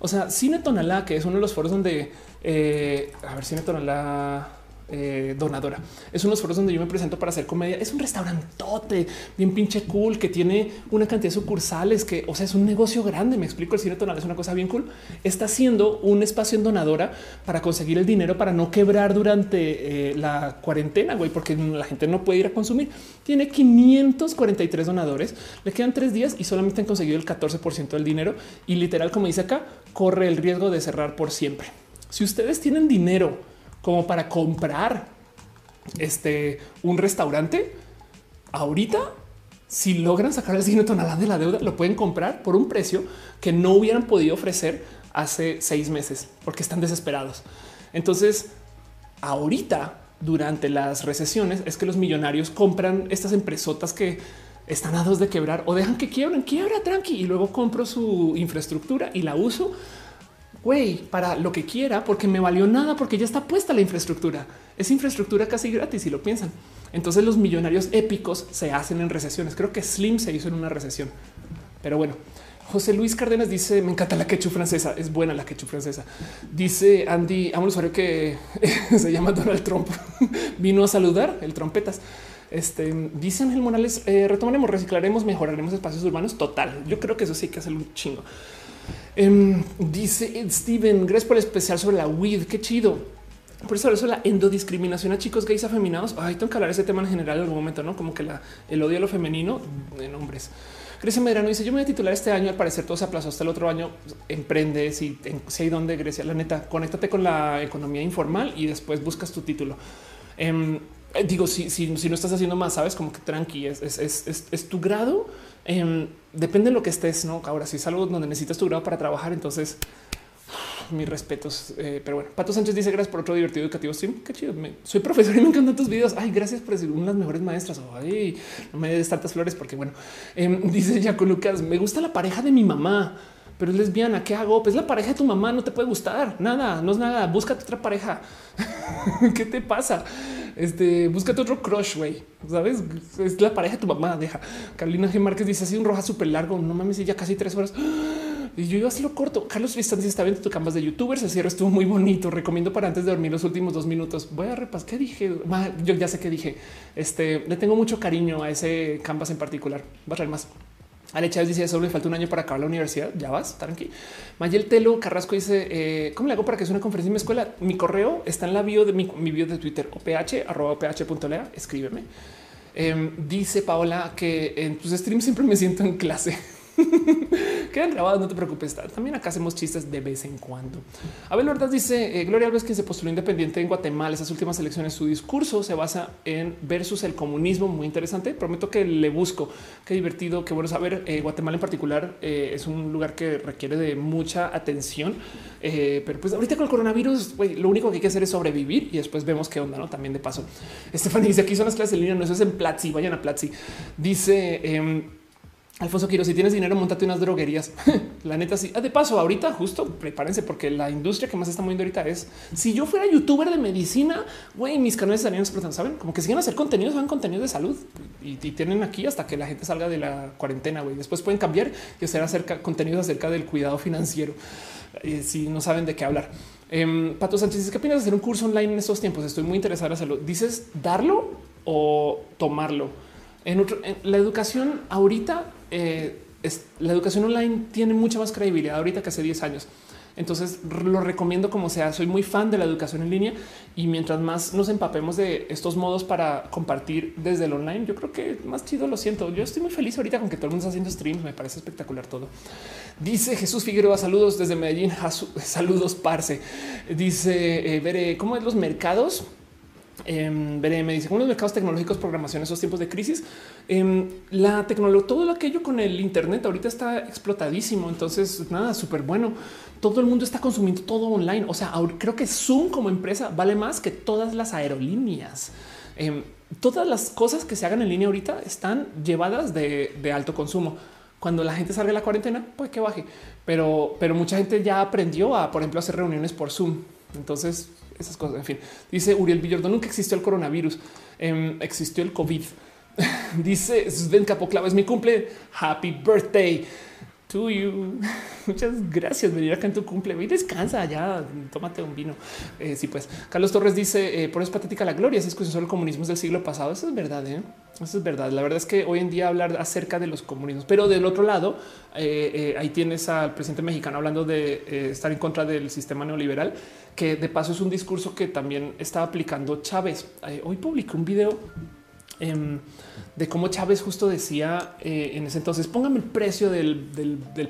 o sea, Cine Tonalá, que es uno de los foros donde, eh, a ver, Cine Tonalá, eh, donadora. Es uno de los foros donde yo me presento para hacer comedia. Es un restaurantote bien pinche cool que tiene una cantidad de sucursales que, o sea, es un negocio grande. Me explico. El cine tonal es una cosa bien cool. Está haciendo un espacio en donadora para conseguir el dinero para no quebrar durante eh, la cuarentena, güey, porque la gente no puede ir a consumir. Tiene 543 donadores, le quedan tres días y solamente han conseguido el 14% del dinero. Y literal, como dice acá, corre el riesgo de cerrar por siempre. Si ustedes tienen dinero, como para comprar este un restaurante ahorita. Si logran sacar el signo tonalá de la deuda, lo pueden comprar por un precio que no hubieran podido ofrecer hace seis meses porque están desesperados. Entonces, ahorita, durante las recesiones, es que los millonarios compran estas empresotas que están a dos de quebrar o dejan que quiebren, quiebra tranqui y luego compro su infraestructura y la uso güey, para lo que quiera, porque me valió nada, porque ya está puesta la infraestructura. Es infraestructura casi gratis si lo piensan. Entonces los millonarios épicos se hacen en recesiones. Creo que Slim se hizo en una recesión. Pero bueno, José Luis Cárdenas dice: Me encanta la quechu francesa. Es buena la quechu francesa. Dice Andy, a un usuario que se llama Donald Trump. Vino a saludar el trompetas. Este dice Ángel Morales: eh, retomaremos, reciclaremos, mejoraremos espacios urbanos. Total. Yo creo que eso sí que hacer un chingo. Em, dice Steven, gracias por el especial sobre la weed. Qué chido. Por eso, eso la endodiscriminación a chicos gays afeminados. Ay, tengo que hablar de ese tema en general en algún momento, no como que el odio a lo femenino en hombres. Grecia Medrano dice: Yo me voy a titular este año. Al parecer todo se aplazó hasta el otro año. Emprende si, si hay donde Grecia, la neta, conéctate con la economía informal y después buscas tu título. Em, digo, si, no estás haciendo más, sabes como que tranqui es tu grado Em, depende de lo que estés, no? Ahora, si es algo donde necesitas tu grado para trabajar, entonces mis respetos. Eh, pero bueno, Pato Sánchez dice gracias por otro divertido educativo stream. Qué chido. soy profesor y me encantan tus videos. Ay, gracias por ser unas mejores maestras. Ay, no me des tantas flores porque bueno, em, dice Jaco Lucas, me gusta la pareja de mi mamá, pero es lesbiana. ¿Qué hago? Pues la pareja de tu mamá no te puede gustar. Nada, no es nada. Búscate otra pareja. ¿Qué te pasa? Este, búscate otro crush, güey. Sabes? Es la pareja de tu mamá. Deja. Carolina G. Márquez dice así un roja súper largo. No mames, ya casi tres horas. Y yo iba a lo corto. Carlos Tristán dice está viendo tu canvas de youtubers. El cierre estuvo muy bonito. Recomiendo para antes de dormir los últimos dos minutos. Voy a repasar qué dije. Yo ya sé qué dije. Este le tengo mucho cariño a ese canvas en particular. Va a traer más. Ale Chávez dice solo me falta un año para acabar la universidad. Ya vas, tranqui. Mayel Telo Carrasco dice eh, cómo le hago para que sea una conferencia en mi escuela. Mi correo está en la bio de mi, bio de Twitter oph arroba oph.lea. Escríbeme. Em, dice Paola que en tus streams siempre me siento en clase. Quedan grabados, no te preocupes. También acá hacemos chistes de vez en cuando. Abel Ordaz dice eh, Gloria Alves, quien se postuló independiente en Guatemala, esas últimas elecciones, su discurso se basa en versus el comunismo. Muy interesante. Prometo que le busco. Qué divertido, qué bueno saber. Eh, Guatemala en particular eh, es un lugar que requiere de mucha atención, pero pues ahorita con el coronavirus, lo único que hay que hacer es sobrevivir y después vemos qué onda. No, también de paso. Estefania dice aquí son las clases en línea. No, eso es en Platzi. Vayan a Platzi. Dice em, Alfonso Quiero, si tienes dinero, montate unas droguerías. la neta, sí. Ah, de paso, ahorita justo prepárense porque la industria que más está moviendo ahorita es si yo fuera youtuber de medicina, güey, mis canales estarían explotando. Saben como que siguen a hacer contenidos, van contenidos de salud y, tienen aquí hasta que la gente salga de la cuarentena. Güey, después pueden cambiar y hacer acerca contenidos acerca del cuidado financiero. Eh, si no saben de qué hablar. Em, Pato Sánchez, ¿qué opinas de hacer un curso online en estos tiempos? Estoy muy interesado en hacerlo. Dices darlo o tomarlo. En, la educación ahorita, eh, es, la educación online tiene mucha más credibilidad ahorita que hace 10 años. Entonces lo recomiendo como sea. Soy muy fan de la educación en línea y mientras más nos empapemos de estos modos para compartir desde el online, yo creo que más chido lo siento. Yo estoy muy feliz ahorita con que todo el mundo está haciendo streams. Me parece espectacular todo. Dice Jesús Figueroa, saludos desde Medellín. Saludos, parce. Dice, eh, veré cómo es los mercados. Eh, me dice cómo los mercados tecnológicos, programación, esos tiempos de crisis. Em, la tecnología, todo aquello con el Internet ahorita está explotadísimo. Entonces, nada, súper bueno. Todo el mundo está consumiendo todo online. O sea, creo que Zoom como empresa vale más que todas las aerolíneas. Em, todas las cosas que se hagan en línea ahorita están llevadas de, de alto consumo cuando la gente salga de la cuarentena, pues que baje. Pero, pero mucha gente ya aprendió a, por ejemplo, hacer reuniones por Zoom. Entonces, esas cosas. En fin, dice Uriel Villordo, nunca existió el coronavirus, em, existió el COVID. dice Sven Capoclava, es mi cumple. Happy birthday Muchas gracias. Venir acá en tu cumple descansa ya. Tómate un vino. Eh, sí, pues Carlos Torres dice: eh, Por eso es patética la gloria. Si es solo el comunismo del siglo pasado. Eso es verdad. ¿eh? Eso es verdad. La verdad es que hoy en día hablar acerca de los comunismos, pero del otro lado, eh, ahí tienes al presidente mexicano hablando de estar en contra del sistema neoliberal, que de paso es un discurso que también está aplicando Chávez. hoy publicó un video Em, de cómo Chávez justo decía eh, en ese entonces, póngame el precio del,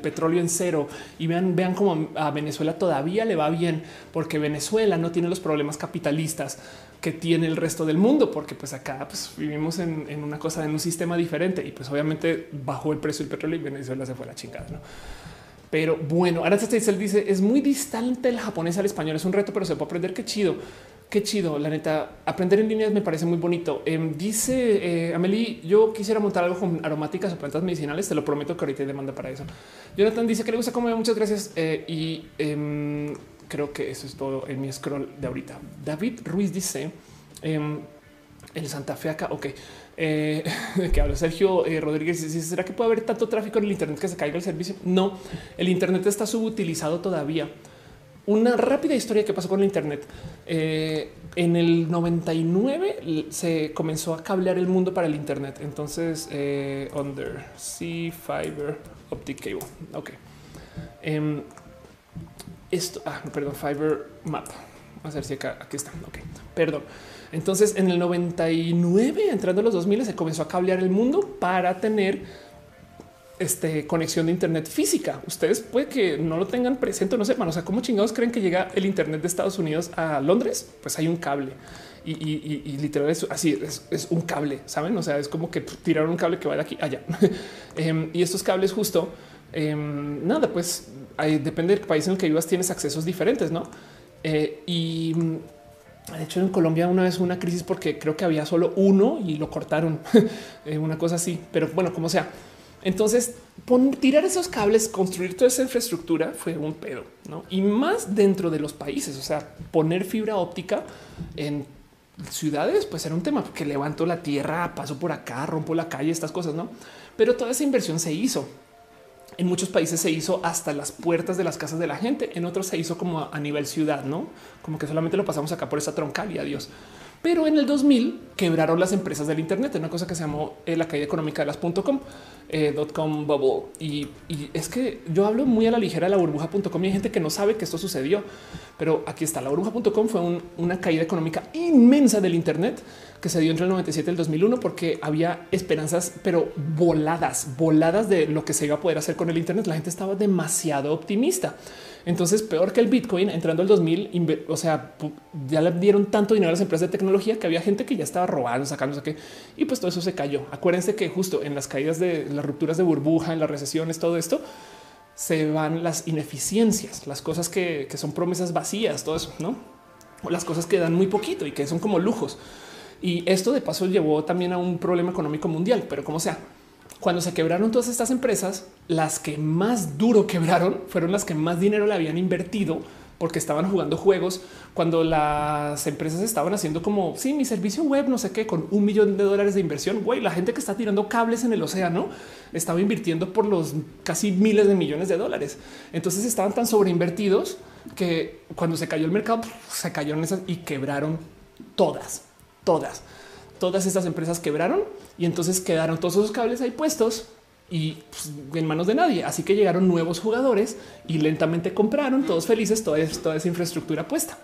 petróleo en cero y vean, vean cómo a Venezuela todavía le va bien, porque Venezuela no tiene los problemas capitalistas que tiene el resto del mundo, porque pues acá pues, vivimos en, una cosa, en un sistema diferente y pues obviamente bajó el precio del petróleo y Venezuela se fue a la chingada. ¿no? Pero bueno, ahora él dice es muy distante el japonés al español. Es un reto, pero se puede aprender. Qué chido. Qué chido, la neta. Aprender en líneas me parece muy bonito. Em, dice eh, Amelie, yo quisiera montar algo con aromáticas o plantas medicinales. Te lo prometo que ahorita hay demanda para eso. Jonathan dice que le gusta comer. Muchas gracias. Eh, y em, creo que eso es todo en mi scroll de ahorita. David Ruiz dice em, el Santa Fe acá. Ok. Eh, que habla Sergio Rodríguez dice será que puede haber tanto tráfico en el Internet que se caiga el servicio? No, el Internet está subutilizado todavía. Una rápida historia que pasó con el Internet. Eh, en el 99 se comenzó a cablear el mundo para el Internet. Entonces, eh, Undersea Fiber Optic Cable. Ok. Em, esto, ah, perdón, Fiber Map. A ver si acá, aquí está. Ok, perdón. Entonces, en el 99, entrando a los 2000, se comenzó a cablear el mundo para tener este, conexión de Internet física. Ustedes puede que no lo tengan presente, no sepan. O sea, cómo chingados creen que llega el Internet de Estados Unidos a Londres? Pues hay un cable y, literal es así, es, un cable, saben? O sea, es como que tiraron un cable que va de aquí allá. Em, y estos cables, justo em, nada, pues depende del país en el que vivas, tienes accesos diferentes, no? Eh, y de hecho, en Colombia una vez una crisis porque creo que había solo uno y lo cortaron, eh, una cosa así. Pero bueno, como sea, entonces, tirar esos cables, construir toda esa infraestructura fue un pedo, ¿no? Y más dentro de los países, o sea, poner fibra óptica en ciudades, pues era un tema, porque levanto la tierra, paso por acá, rompo la calle, estas cosas, ¿no? Pero toda esa inversión se hizo. En muchos países se hizo hasta las puertas de las casas de la gente, en otros se hizo como a nivel ciudad, ¿no? Como que solamente lo pasamos acá por esa troncal y adiós. Pero en el 2000 quebraron las empresas del Internet, una cosa que se llamó eh, la caída económica de las .com, eh, .com bubble. Y, es que yo hablo muy a la ligera de la burbuja.com y hay gente que no sabe que esto sucedió. Pero aquí está, la burbuja.com fue una caída económica inmensa del Internet que se dio entre el 97 y el 2001 porque había esperanzas, pero voladas, voladas de lo que se iba a poder hacer con el Internet. La gente estaba demasiado optimista. Entonces, peor que el Bitcoin entrando el 2000, o sea, ya le dieron tanto dinero a las empresas de tecnología que había gente que ya estaba robando, sacando, qué y pues todo eso se cayó. Acuérdense que justo en las caídas de las rupturas de burbuja, en las recesiones, todo esto, se van las ineficiencias, las cosas que, que son promesas vacías, todo eso, no? O las cosas que dan muy poquito y que son como lujos. Y esto de paso llevó también a un problema económico mundial, pero como sea, cuando se quebraron todas estas empresas, las que más duro quebraron fueron las que más dinero le habían invertido porque estaban jugando juegos cuando las empresas estaban haciendo como si sí, mi servicio web, no sé qué, con un millón de dólares de inversión. Güey, la gente que está tirando cables en el océano estaba invirtiendo por los casi miles de millones de dólares. Entonces estaban tan sobreinvertidos que cuando se cayó el mercado, se cayeron esas y quebraron todas, todas todas estas empresas quebraron y entonces quedaron todos esos cables ahí puestos y pues, en manos de nadie. Así que llegaron nuevos jugadores y lentamente compraron todos felices toda, esa infraestructura puesta.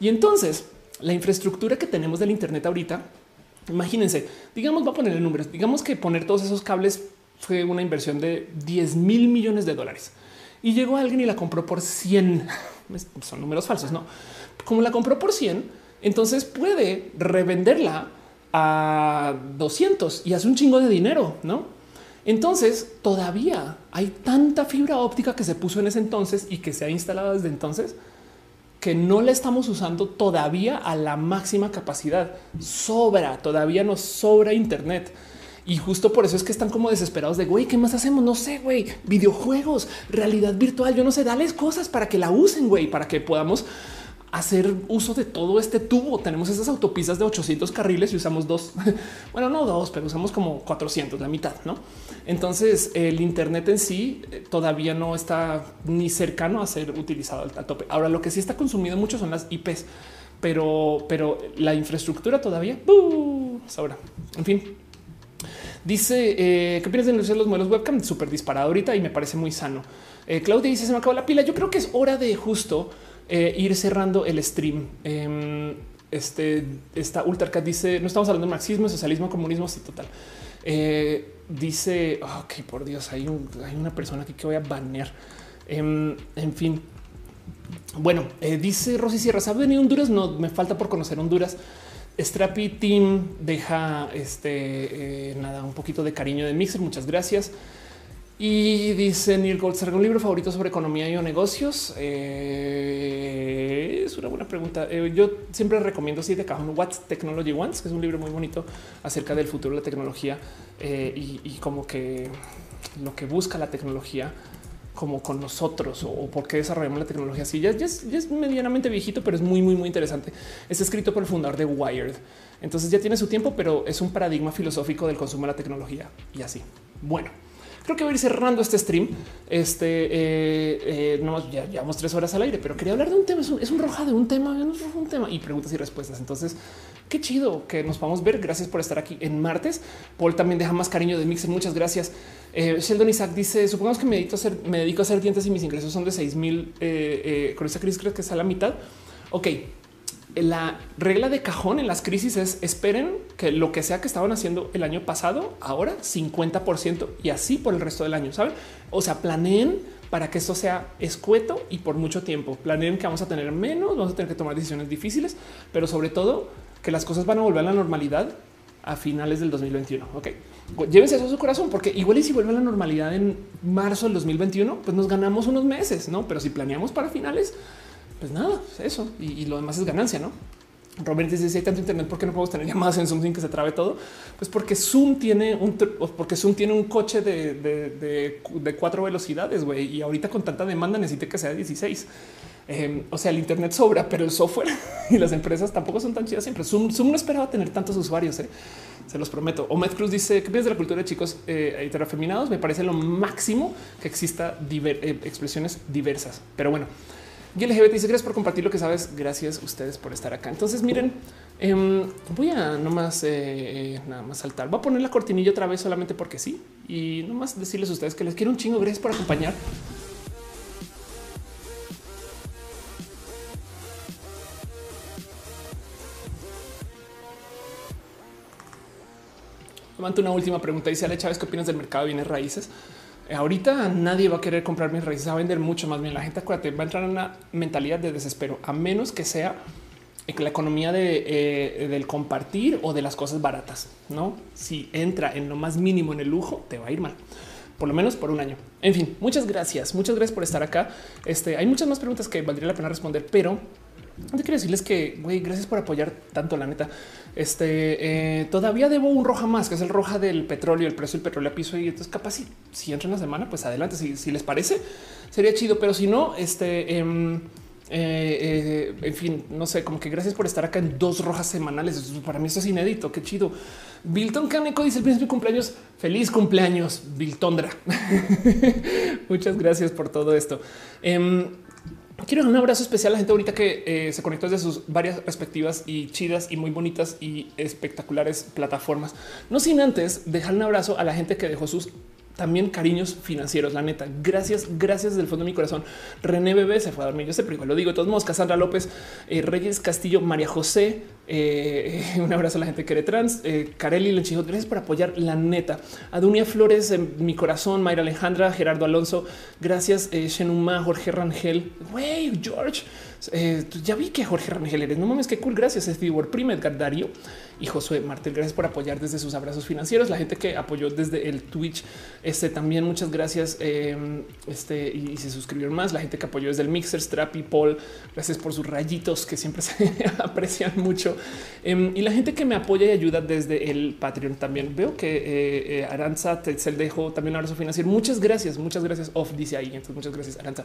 Y entonces la infraestructura que tenemos del Internet ahorita, imagínense, digamos, va a ponerle números, digamos que poner todos esos cables fue una inversión de 10 mil millones de dólares y llegó alguien y la compró por 100. Son números falsos, no? Como la compró por 100, entonces puede revenderla a 200 y hace un chingo de dinero, no? Entonces todavía hay tanta fibra óptica que se puso en ese entonces y que se ha instalado desde entonces que no la estamos usando todavía a la máxima capacidad. Sobra, todavía nos sobra Internet. Y justo por eso es que están como desesperados de güey, ¿qué más hacemos? No sé, güey, videojuegos, realidad virtual. Yo no sé, dales cosas para que la usen, güey, para que podamos hacer uso de todo este tubo. Tenemos esas autopistas de 800 carriles y usamos dos. bueno, no dos, pero usamos como 400, la mitad, no? Entonces el Internet en sí eh, todavía no está ni cercano a ser utilizado al, tope. Ahora lo que sí está consumido mucho son las IPs, pero, pero la infraestructura todavía sobra. En fin, dice eh, qué opinas de los modelos webcam súper disparado ahorita y me parece muy sano. Eh, Claudia dice se me acabó la pila. Yo creo que es hora de justo ir cerrando el stream. Em, este esta Ultracat dice no estamos hablando de marxismo, socialismo, comunismo, sí, total. Eh, dice que por Dios, hay, hay, una persona aquí que voy a banear. Em, en fin, bueno, eh, dice Rosy Sierra, ¿sabe venir Honduras? No me falta por conocer Honduras. Strappy Team deja este eh, nada, un poquito de cariño de Mixer. Muchas gracias. Y dice Neil Goldberg, un libro favorito sobre economía y o negocios. Eh, es una buena pregunta. Eh, yo siempre recomiendo de cajón What's Technology Wants, que es un libro muy bonito acerca del futuro de la tecnología eh, y, como que lo que busca la tecnología como con nosotros o, por qué desarrollamos la tecnología así. Ya, es, ya, es, medianamente viejito, pero es muy, muy, muy interesante. Es escrito por el fundador de Wired. Entonces ya tiene su tiempo, pero es un paradigma filosófico del consumo de la tecnología y así. Bueno creo que voy a ir cerrando este stream. Este eh, eh, no ya llevamos tres horas al aire, pero quería hablar de un tema. Es un, roja de un tema, un tema y preguntas y respuestas. Entonces, qué chido que nos a ver. Gracias por estar aquí en martes. Paul también deja más cariño de Mixer. Muchas gracias. Eh, Sheldon Isaac dice: Supongamos que me dedico a hacer, me dedico a hacer dientes y mis ingresos son de 6 mil. con esta crisis, creo que es a la mitad. Ok, la regla de cajón en las crisis es esperen que lo que sea que estaban haciendo el año pasado, ahora 50% y así por el resto del año. Saben? O sea, planeen para que esto sea escueto y por mucho tiempo. Planeen que vamos a tener menos, vamos a tener que tomar decisiones difíciles, pero sobre todo que las cosas van a volver a la normalidad a finales del 2021. Ok, llévense eso a su corazón, porque igual y si vuelve a la normalidad en marzo del 2021, pues nos ganamos unos meses, no? Pero si planeamos para finales, pues nada, eso. Y, lo demás es ganancia, ¿no? Robert dice si hay tanto internet, ¿por qué no podemos tener llamadas en Zoom sin que se trabe todo? Pues porque Zoom tiene un porque Zoom tiene un coche de, cuatro velocidades, güey, y ahorita con tanta demanda necesita que sea 16. Em, o sea, el Internet sobra, pero el software y las empresas tampoco son tan chidas siempre. Zoom, no esperaba tener tantos usuarios, ¿eh? se los prometo. Omed Cruz dice: ¿Qué piensas de la cultura de chicos eh, heterofeminados? Me parece lo máximo que exista eh, expresiones diversas, pero bueno. Y LGBT dice gracias por compartir lo que sabes. Gracias a ustedes por estar acá. Entonces, miren, em, voy a nomás eh, nada más saltar. Voy a poner la cortinilla otra vez solamente porque sí. Y nomás decirles a ustedes que les quiero un chingo. Gracias por acompañar. Levanto una última pregunta. Dice Ale Chávez, ¿qué opinas del mercado de bienes raíces? Ahorita nadie va a querer comprar mis raíces, a vender mucho más bien. La gente acuérdate, va a entrar en una mentalidad de desespero, a menos que sea la economía eh, del compartir o de las cosas baratas. No, si entra en lo más mínimo en el lujo, te va a ir mal por lo menos por un año. En fin, muchas gracias. Muchas gracias por estar acá. Este hay muchas más preguntas que valdría la pena responder, pero quiero decirles que güey, gracias por apoyar tanto la neta. Este eh, todavía debo un roja más, que es el roja del petróleo, el precio del petróleo a piso. Y entonces, capaz si, si entra una semana, pues adelante. Si, les parece, sería chido, pero si no, este em, eh, eh, en fin, no sé, como que gracias por estar acá en dos rojas semanales. Para mí esto es inédito. Qué chido. Bilton Caneco dice el príncipe cumpleaños. Feliz cumpleaños, Biltondra. Muchas gracias por todo esto. Quiero dar un abrazo especial a la gente bonita que eh, se conectó desde sus varias respectivas y chidas y muy bonitas y espectaculares plataformas. No sin antes dejar un abrazo a la gente que dejó sus también cariños financieros. La neta, gracias, gracias del fondo de mi corazón. René Bebé se fue a dormir. Yo sé, pero lo digo de todos modos. Cassandra López, eh, Reyes Castillo, María José. Eh, un abrazo a la gente que eres trans. Eh, Carelli Lenchijo, gracias por apoyar la neta. Adunia Flores en mi corazón. Mayra Alejandra, Gerardo Alonso. Gracias, eh, Shenuma, Jorge Rangel. Wey, George. Eh, ya vi que Jorge Rangel eres. No mames, qué cool. Gracias, Steve Prime, Edgar Dario y Josué Martel. Gracias por apoyar desde sus abrazos financieros. La gente que apoyó desde el Twitch, este también muchas gracias. Eh, este y, se suscribieron más. La gente que apoyó desde el Mixer, Strappy, Paul. Gracias por sus rayitos que siempre se aprecian mucho. Em, y la gente que me apoya y ayuda desde el Patreon también. Veo que eh, eh Aranza Tetzel dejó también un abrazo financiero. Muchas gracias, muchas gracias. Off dice ahí. Entonces, muchas gracias, Aranza.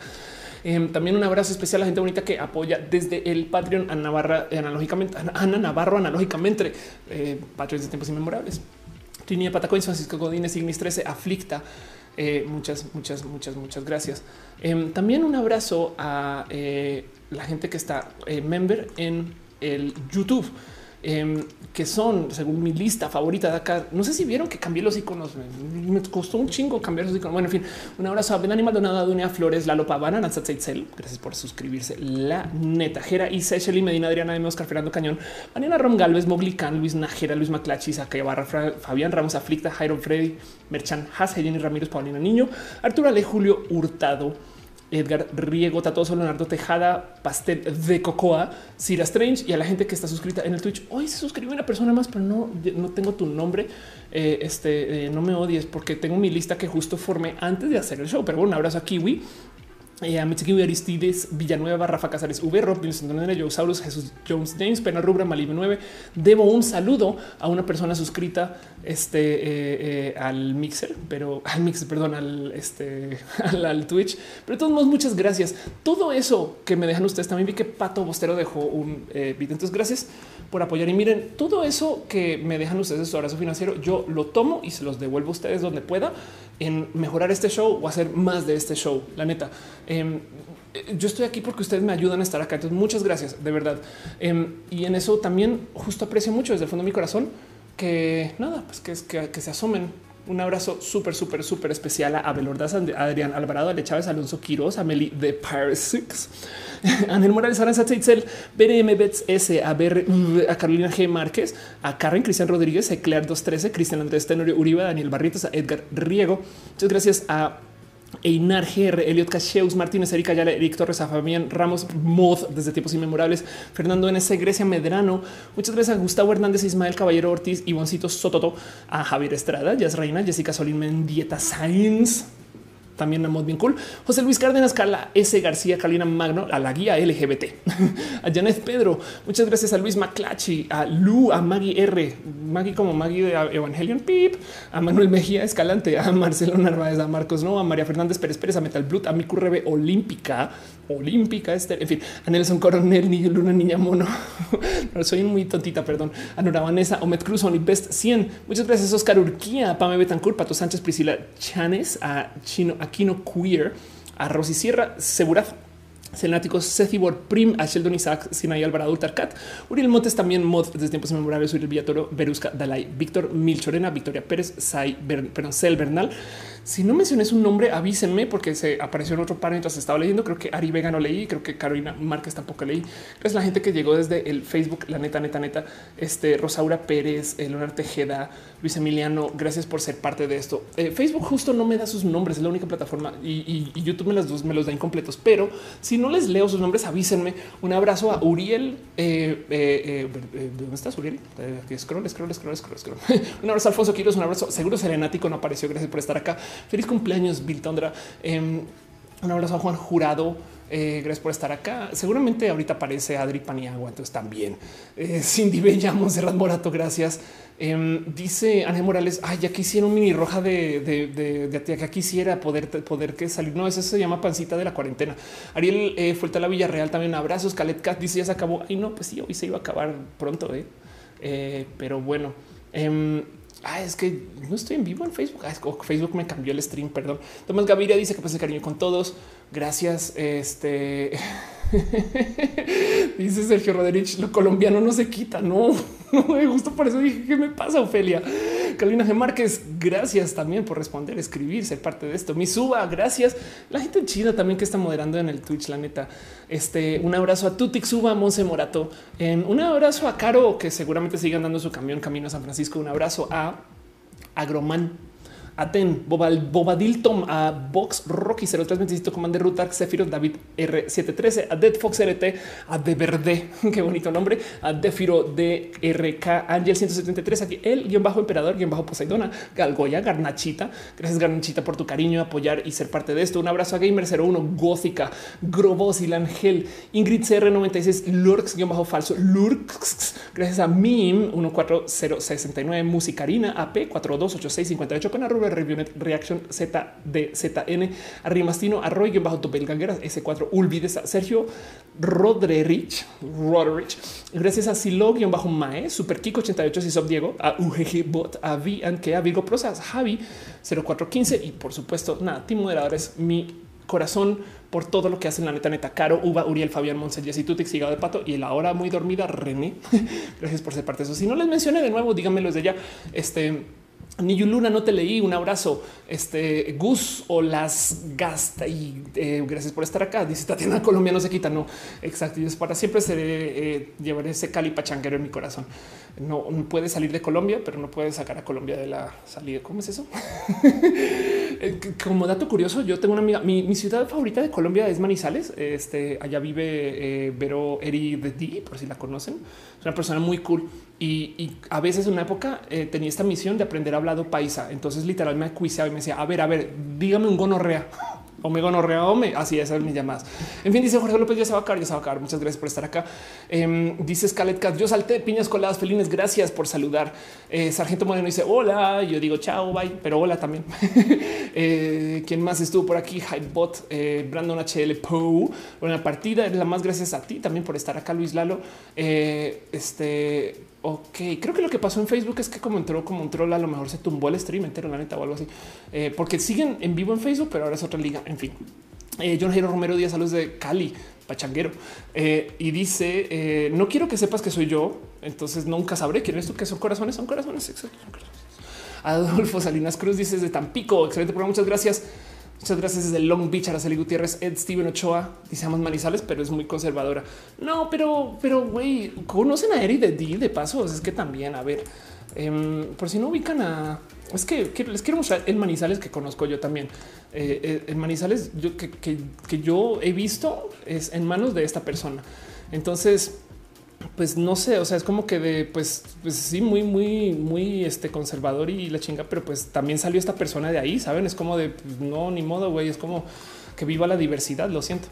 Em, también un abrazo especial a la gente bonita que apoya desde el Patreon a Navarra, analógicamente, Ana Navarro, analógicamente eh, patrones de tiempos inmemorables. Trinia Patacoins, Francisco Godínez, Ignis 13, Aflicta. Eh, muchas, muchas, muchas, muchas gracias. Em, también un abrazo a eh, la gente que está eh, member en el YouTube. Em, que son, según mi lista favorita de acá. No sé si vieron que cambié los iconos. Me, costó un chingo cambiar los iconos. Bueno, en fin, un abrazo a Ben Animal Donada, Dunia Flores, Lalo Pavana, Nanzatzeitzel. Gracias por suscribirse. La neta, Jera y Seychelles, Medina, Adriana M. Oscar Fernando Cañón, Mariana Rom Galvez, Moglican, Luis Najera, Luis Maclachi, Saca Barra, Fabián Ramos Aflicta, Jairo Freddy, Merchan Haas, Jenny Ramírez, Paulina Niño, Arturo Ale, Julio Hurtado. Edgar Riego, Tatoso, Leonardo Tejada, Pastel de Cocoa, Cira Strange y a la gente que está suscrita en el Twitch. Hoy se suscribió una persona más, pero no, no tengo tu nombre. Eh, este eh, no me odies porque tengo mi lista que justo formé antes de hacer el show. Pero bueno, un abrazo a Kiwi. Eh, a Mitziki Aristides, Villanueva, Rafa Casares, V, Rob, Joe Saurus, Jesús Jones, James, Pena Rubra, Malib 9. Debo un saludo a una persona suscrita este, eh, eh, al Mixer, pero al Mixer, perdón, al, este, al, Twitch. Pero de todos modos, muchas gracias. Todo eso que me dejan ustedes, también vi que Pato Bostero dejó un eh, video. Entonces, gracias por apoyar. Y miren, todo eso que me dejan ustedes de su abrazo financiero, yo lo tomo y se los devuelvo a ustedes donde pueda en mejorar este show o hacer más de este show. La neta, em, yo estoy aquí porque ustedes me ayudan a estar acá. Entonces, muchas gracias, de verdad. Em, y en eso también justo aprecio mucho desde el fondo de mi corazón que nada, pues que, que, que se asomen un abrazo súper, súper, súper especial a Abel Ordaz, Adrián Alvarado, Ale Chávez, Alonso Quiroz, Amelie de Paris, Ángel Morales, Aranza Teitzel, BRM Bets S, a, a Carolina G. Márquez, a Karen Cristian Rodríguez, a Eclair 213, Cristian Andrés Tenorio Uribe, Daniel Barritos, a Edgar Riego. Muchas gracias a Einar GR, Eliot Cacheus, Martínez, Erika Yala, Eric Torres, Fabián Ramos, Mod desde tiempos inmemorables, Fernando NS, Grecia Medrano. Muchas gracias a Gustavo Hernández, Ismael Caballero Ortiz, Ivoncito Sototo, a Javier Estrada, Jazz Reina, Jessica Solín Mendieta Sainz también una mod bien cool. José Luis Cárdenas, Carla S. García, Carolina Magno, a la guía LGBT, a Janet Pedro. Muchas gracias a Luis Maclachi, a Lu, a Maggie R, Maggie como Maggie de Evangelion Pip, a Manuel Mejía Escalante, a Marcelo Narváez, a Marcos No, a María Fernández Pérez Pérez, a Metal Blood, a Miku Rebe Olímpica, Olímpica, este, en fin, a Nelson Coronel, Niño Luna, Niña Mono. soy muy tontita, perdón. A Nora Vanessa, Omet Cruz, Best 100. Muchas gracias, Oscar Urquía, Pame Betancourt, Pato Sánchez, Priscila Chanes, a Chino, a Aquino Queer, a Rosy Sierra, Seguraz, Cenáticos, Cethibor, Prim, a Sheldon Isaac, Sinay Alvarado, Ultarcat, Uriel Montes, también mod desde tiempos inmemorables, Uriel Villatoro, Berusca, Dalai, Víctor Milchorena, Victoria Pérez, Sai, perdón, Cel Bernal, si no mencioné su nombre, avísenme porque se apareció en otro par mientras estaba leyendo. Creo que Ari Vega no leí, creo que Carolina Márquez tampoco leí. Es la gente que llegó desde el Facebook, la neta, neta, neta. Este Rosaura Pérez, Leonardo Tejeda, Luis Emiliano. Gracias por ser parte de esto. Eh, Facebook justo no me da sus nombres, es la única plataforma y, YouTube me las dos me los da incompletos. Pero si no les leo sus nombres, avísenme. Un abrazo a Uriel. Eh, eh, ¿Dónde estás, Uriel? scroll, scroll, scroll, scroll, scroll. un abrazo a Alfonso Quiroz, un abrazo. Seguro Serenático no apareció. Gracias por estar acá. Feliz cumpleaños, Bill Tondra. Em, un abrazo a Juan Jurado. Eh, gracias por estar acá. Seguramente ahorita aparece Adri Paniagua, entonces también. Eh, Cindy Bella, Monserrat Morato, gracias. Em, dice Ángel Morales, ay, ya quisiera un mini roja de, de, de, que quisiera poder, poder que salir. No, eso se llama pancita de la cuarentena. Ariel eh, Fuerte a la Villarreal también abrazos. Calet Cat dice ya se acabó. Ay, no, pues sí, hoy se iba a acabar pronto, eh. eh pero bueno, em, Ah, es que no estoy en vivo en Facebook. Ah, Facebook me cambió el stream. Perdón. Tomás Gaviria dice que pase cariño con todos. Gracias. Este dice Sergio Roderich, lo colombiano no se quita. No, no, justo por eso dije qué me pasa, Ofelia. Carolina G. Márquez, gracias también por responder, escribir, ser parte de esto. Mi suba, gracias. La gente chida también que está moderando en el Twitch, la neta. Este, un abrazo a Tutix Suba, Monse Morato. un abrazo a Caro, que seguramente sigue andando su camión camino a San Francisco. Un abrazo a Agroman Aten, Bobadil Tom, a Box Rocky 0327, Commander Ruta, Sephiroth David R713, a Dead Fox RT, a De Verde, qué bonito nombre, a Defiro DRK, Angel 173, aquí el guion bajo emperador, guion bajo Poseidona, Galgoya, Garnachita. Gracias, Garnachita, por tu cariño, apoyar y ser parte de esto. Un abrazo a Gamer 01, Gótica, Grobos y Ángel, Ingrid CR96, Lurks, guion bajo falso, Lurks. Gracias a Mim 14069, Musicarina, AP 428658, con arroba Reaction ZDZN, Arrimastino, Arroyo, bajo Topelgangueras, S4, Ulvides, Sergio Rodrerich, Rodrich, gracias a Silo, bajo Mae, Super Kiko 88, Sisop Diego, a UGG Bot, a V, a Virgo Prosas, Javi 0415 y por supuesto, nada, Team Moderadores, mi corazón por todo lo que hacen la neta neta Caro, Uva, Uriel, Fabián, Monse, Jessy, Tutix, Hígado de Pato y la hora muy dormida René. Gracias por ser parte de eso. Si no les mencioné de nuevo, díganmelo desde ya. Este ni Luna, no te leí. Un abrazo. Este Gus o las gasta y eh, gracias por estar acá. Dice Tatiana Colombia no se quita. No, exacto. Y para siempre seré eh, llevaré ese cali pachanguero en mi corazón. No, puede salir de Colombia, pero no puede sacar a Colombia de la salida. ¿Cómo es eso? Eh, como dato curioso, yo tengo una amiga. Mi, ciudad favorita de Colombia es Manizales. Este allá vive Vero Eri de D, por si la conocen. Una persona muy cool y, a veces en una época eh, tenía esta misión de aprender hablado paisa. Entonces literal me acuisaba y me decía, a ver, a ver, dígame un gonorrea. O me gonorrea o me así es mis llamadas. En fin, dice Jorge López, ya se va a acabar, ya se va a acabar. Muchas gracias por estar acá. Em, dice Scarlett Cat, yo salté piñas coladas felines. Gracias por saludar. Eh, Sargento Moreno dice hola. Yo digo chao, bye, pero hola también. eh, ¿Quién más estuvo por aquí? Hypebot, eh, Brandon HL Poe. Buena partida. La más gracias a ti también por estar acá, Luis Lalo. Este Ok, creo que lo que pasó en Facebook es que como entró como un troll, a lo mejor se tumbó el stream entero, la neta o algo así, eh, porque siguen en vivo en Facebook, pero ahora es otra liga. En fin, eh, John Jairo Romero Díaz, saludos de Cali, pachanguero, eh, y dice: No quiero que sepas que soy yo, entonces nunca sabré quién es tú, que son corazones, son corazones. Exacto. Adolfo Salinas Cruz dice desde Tampico. Excelente programa. Muchas gracias. Muchas gracias desde Long Beach, Araceli Gutiérrez, Ed Steven Ochoa, decíamos Manizales, pero es muy conservadora. No, pero, pero güey, conocen a Eri de D de pasos. Es que también, a ver, em, por si no ubican a es que, les quiero mostrar el Manizales que conozco yo también. Eh, eh, el Manizales yo, que, que yo he visto es en manos de esta persona. Entonces, pues no sé, o sea, es como que de, pues, pues sí, muy, muy, muy este conservador y la chinga, pero pues también salió esta persona de ahí, saben? Es como de pues, no, ni modo, güey, es como que viva la diversidad. Lo siento.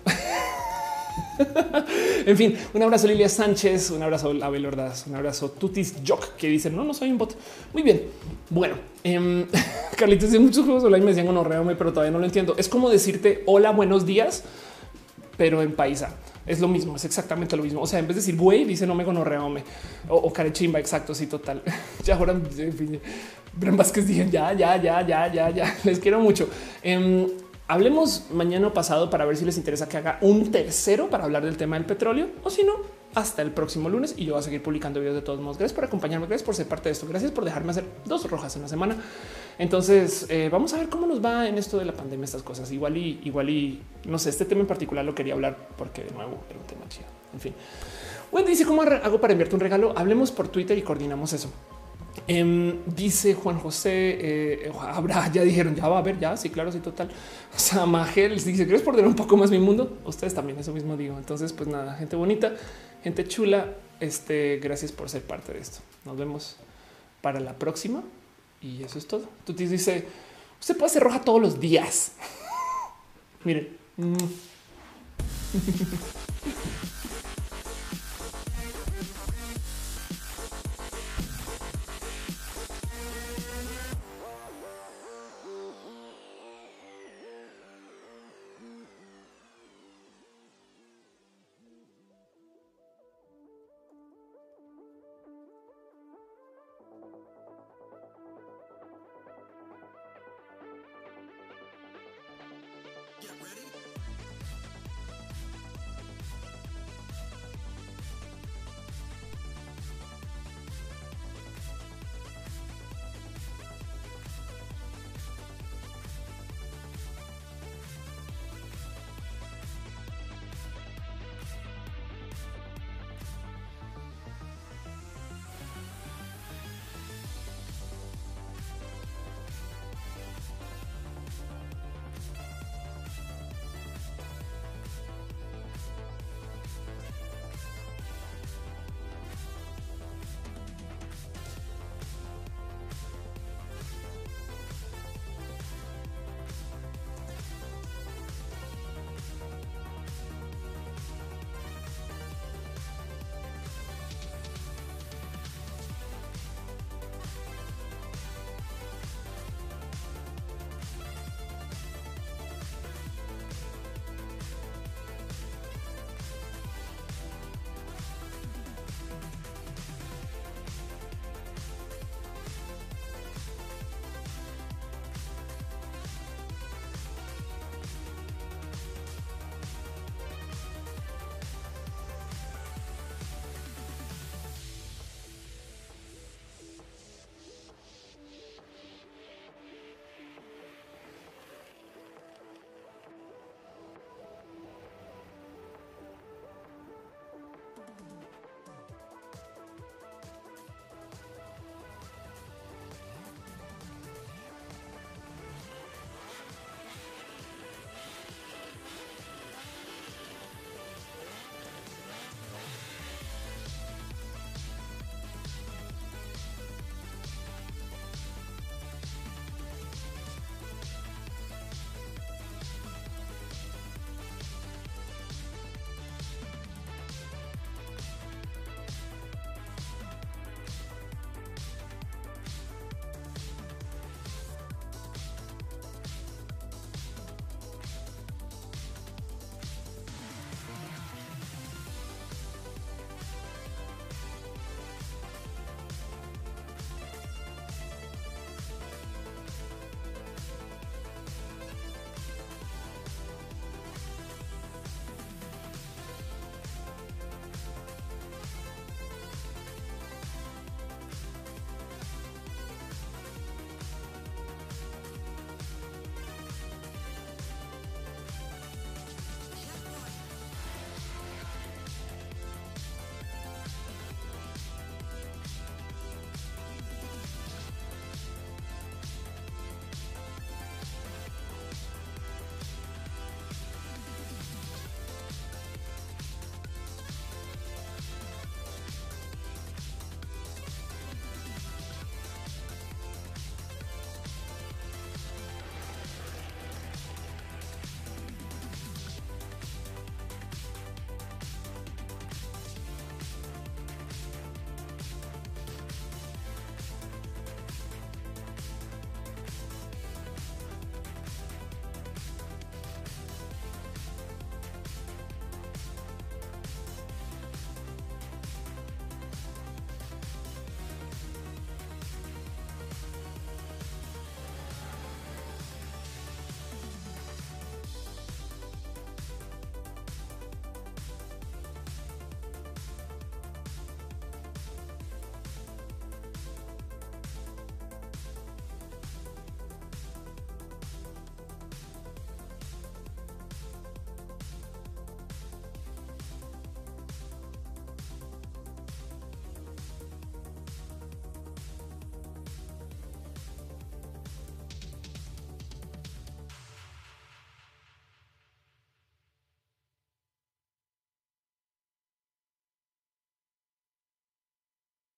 en fin, un abrazo Lilia Sánchez, un abrazo Abel Ordaz, un abrazo Tutis Jock que dicen no, no soy un bot. Muy bien. Bueno, eh, Carlitos de muchos juegos online me decían no, pero todavía no lo entiendo. Es como decirte hola, buenos días, pero en paisa es lo mismo, es exactamente lo mismo. O sea, en vez de decir güey, dice no me gonorreome o, o carechimba. Exacto. Sí, total. ya ahora, fin, Bren Vázquez dije ya, ya, ya, ya, ya, ya. Les quiero mucho. Em, hablemos mañana o pasado para ver si les interesa que haga un tercero para hablar del tema del petróleo o si no, hasta el próximo lunes y yo voy a seguir publicando videos de todos modos. Gracias por acompañarme, gracias por ser parte de esto, gracias por dejarme hacer dos rojas en la semana. Entonces eh, vamos a ver cómo nos va en esto de la pandemia, estas cosas. Igual y igual y no sé, este tema en particular lo quería hablar porque de nuevo era un tema chido. En fin, Wendy dice cómo hago para enviarte un regalo. Hablemos por Twitter y coordinamos eso. Em, dice Juan José, eh, habrá, ya dijeron, ya va a ver, ya, sí, claro, sí, total. O sea, dice, ¿quieres perder un poco más mi mundo? Ustedes también, eso mismo digo. Entonces, pues nada, gente bonita, gente chula, este, gracias por ser parte de esto. Nos vemos para la próxima. Y eso es todo. Tú te dice, usted puede ser roja todos los días. Miren.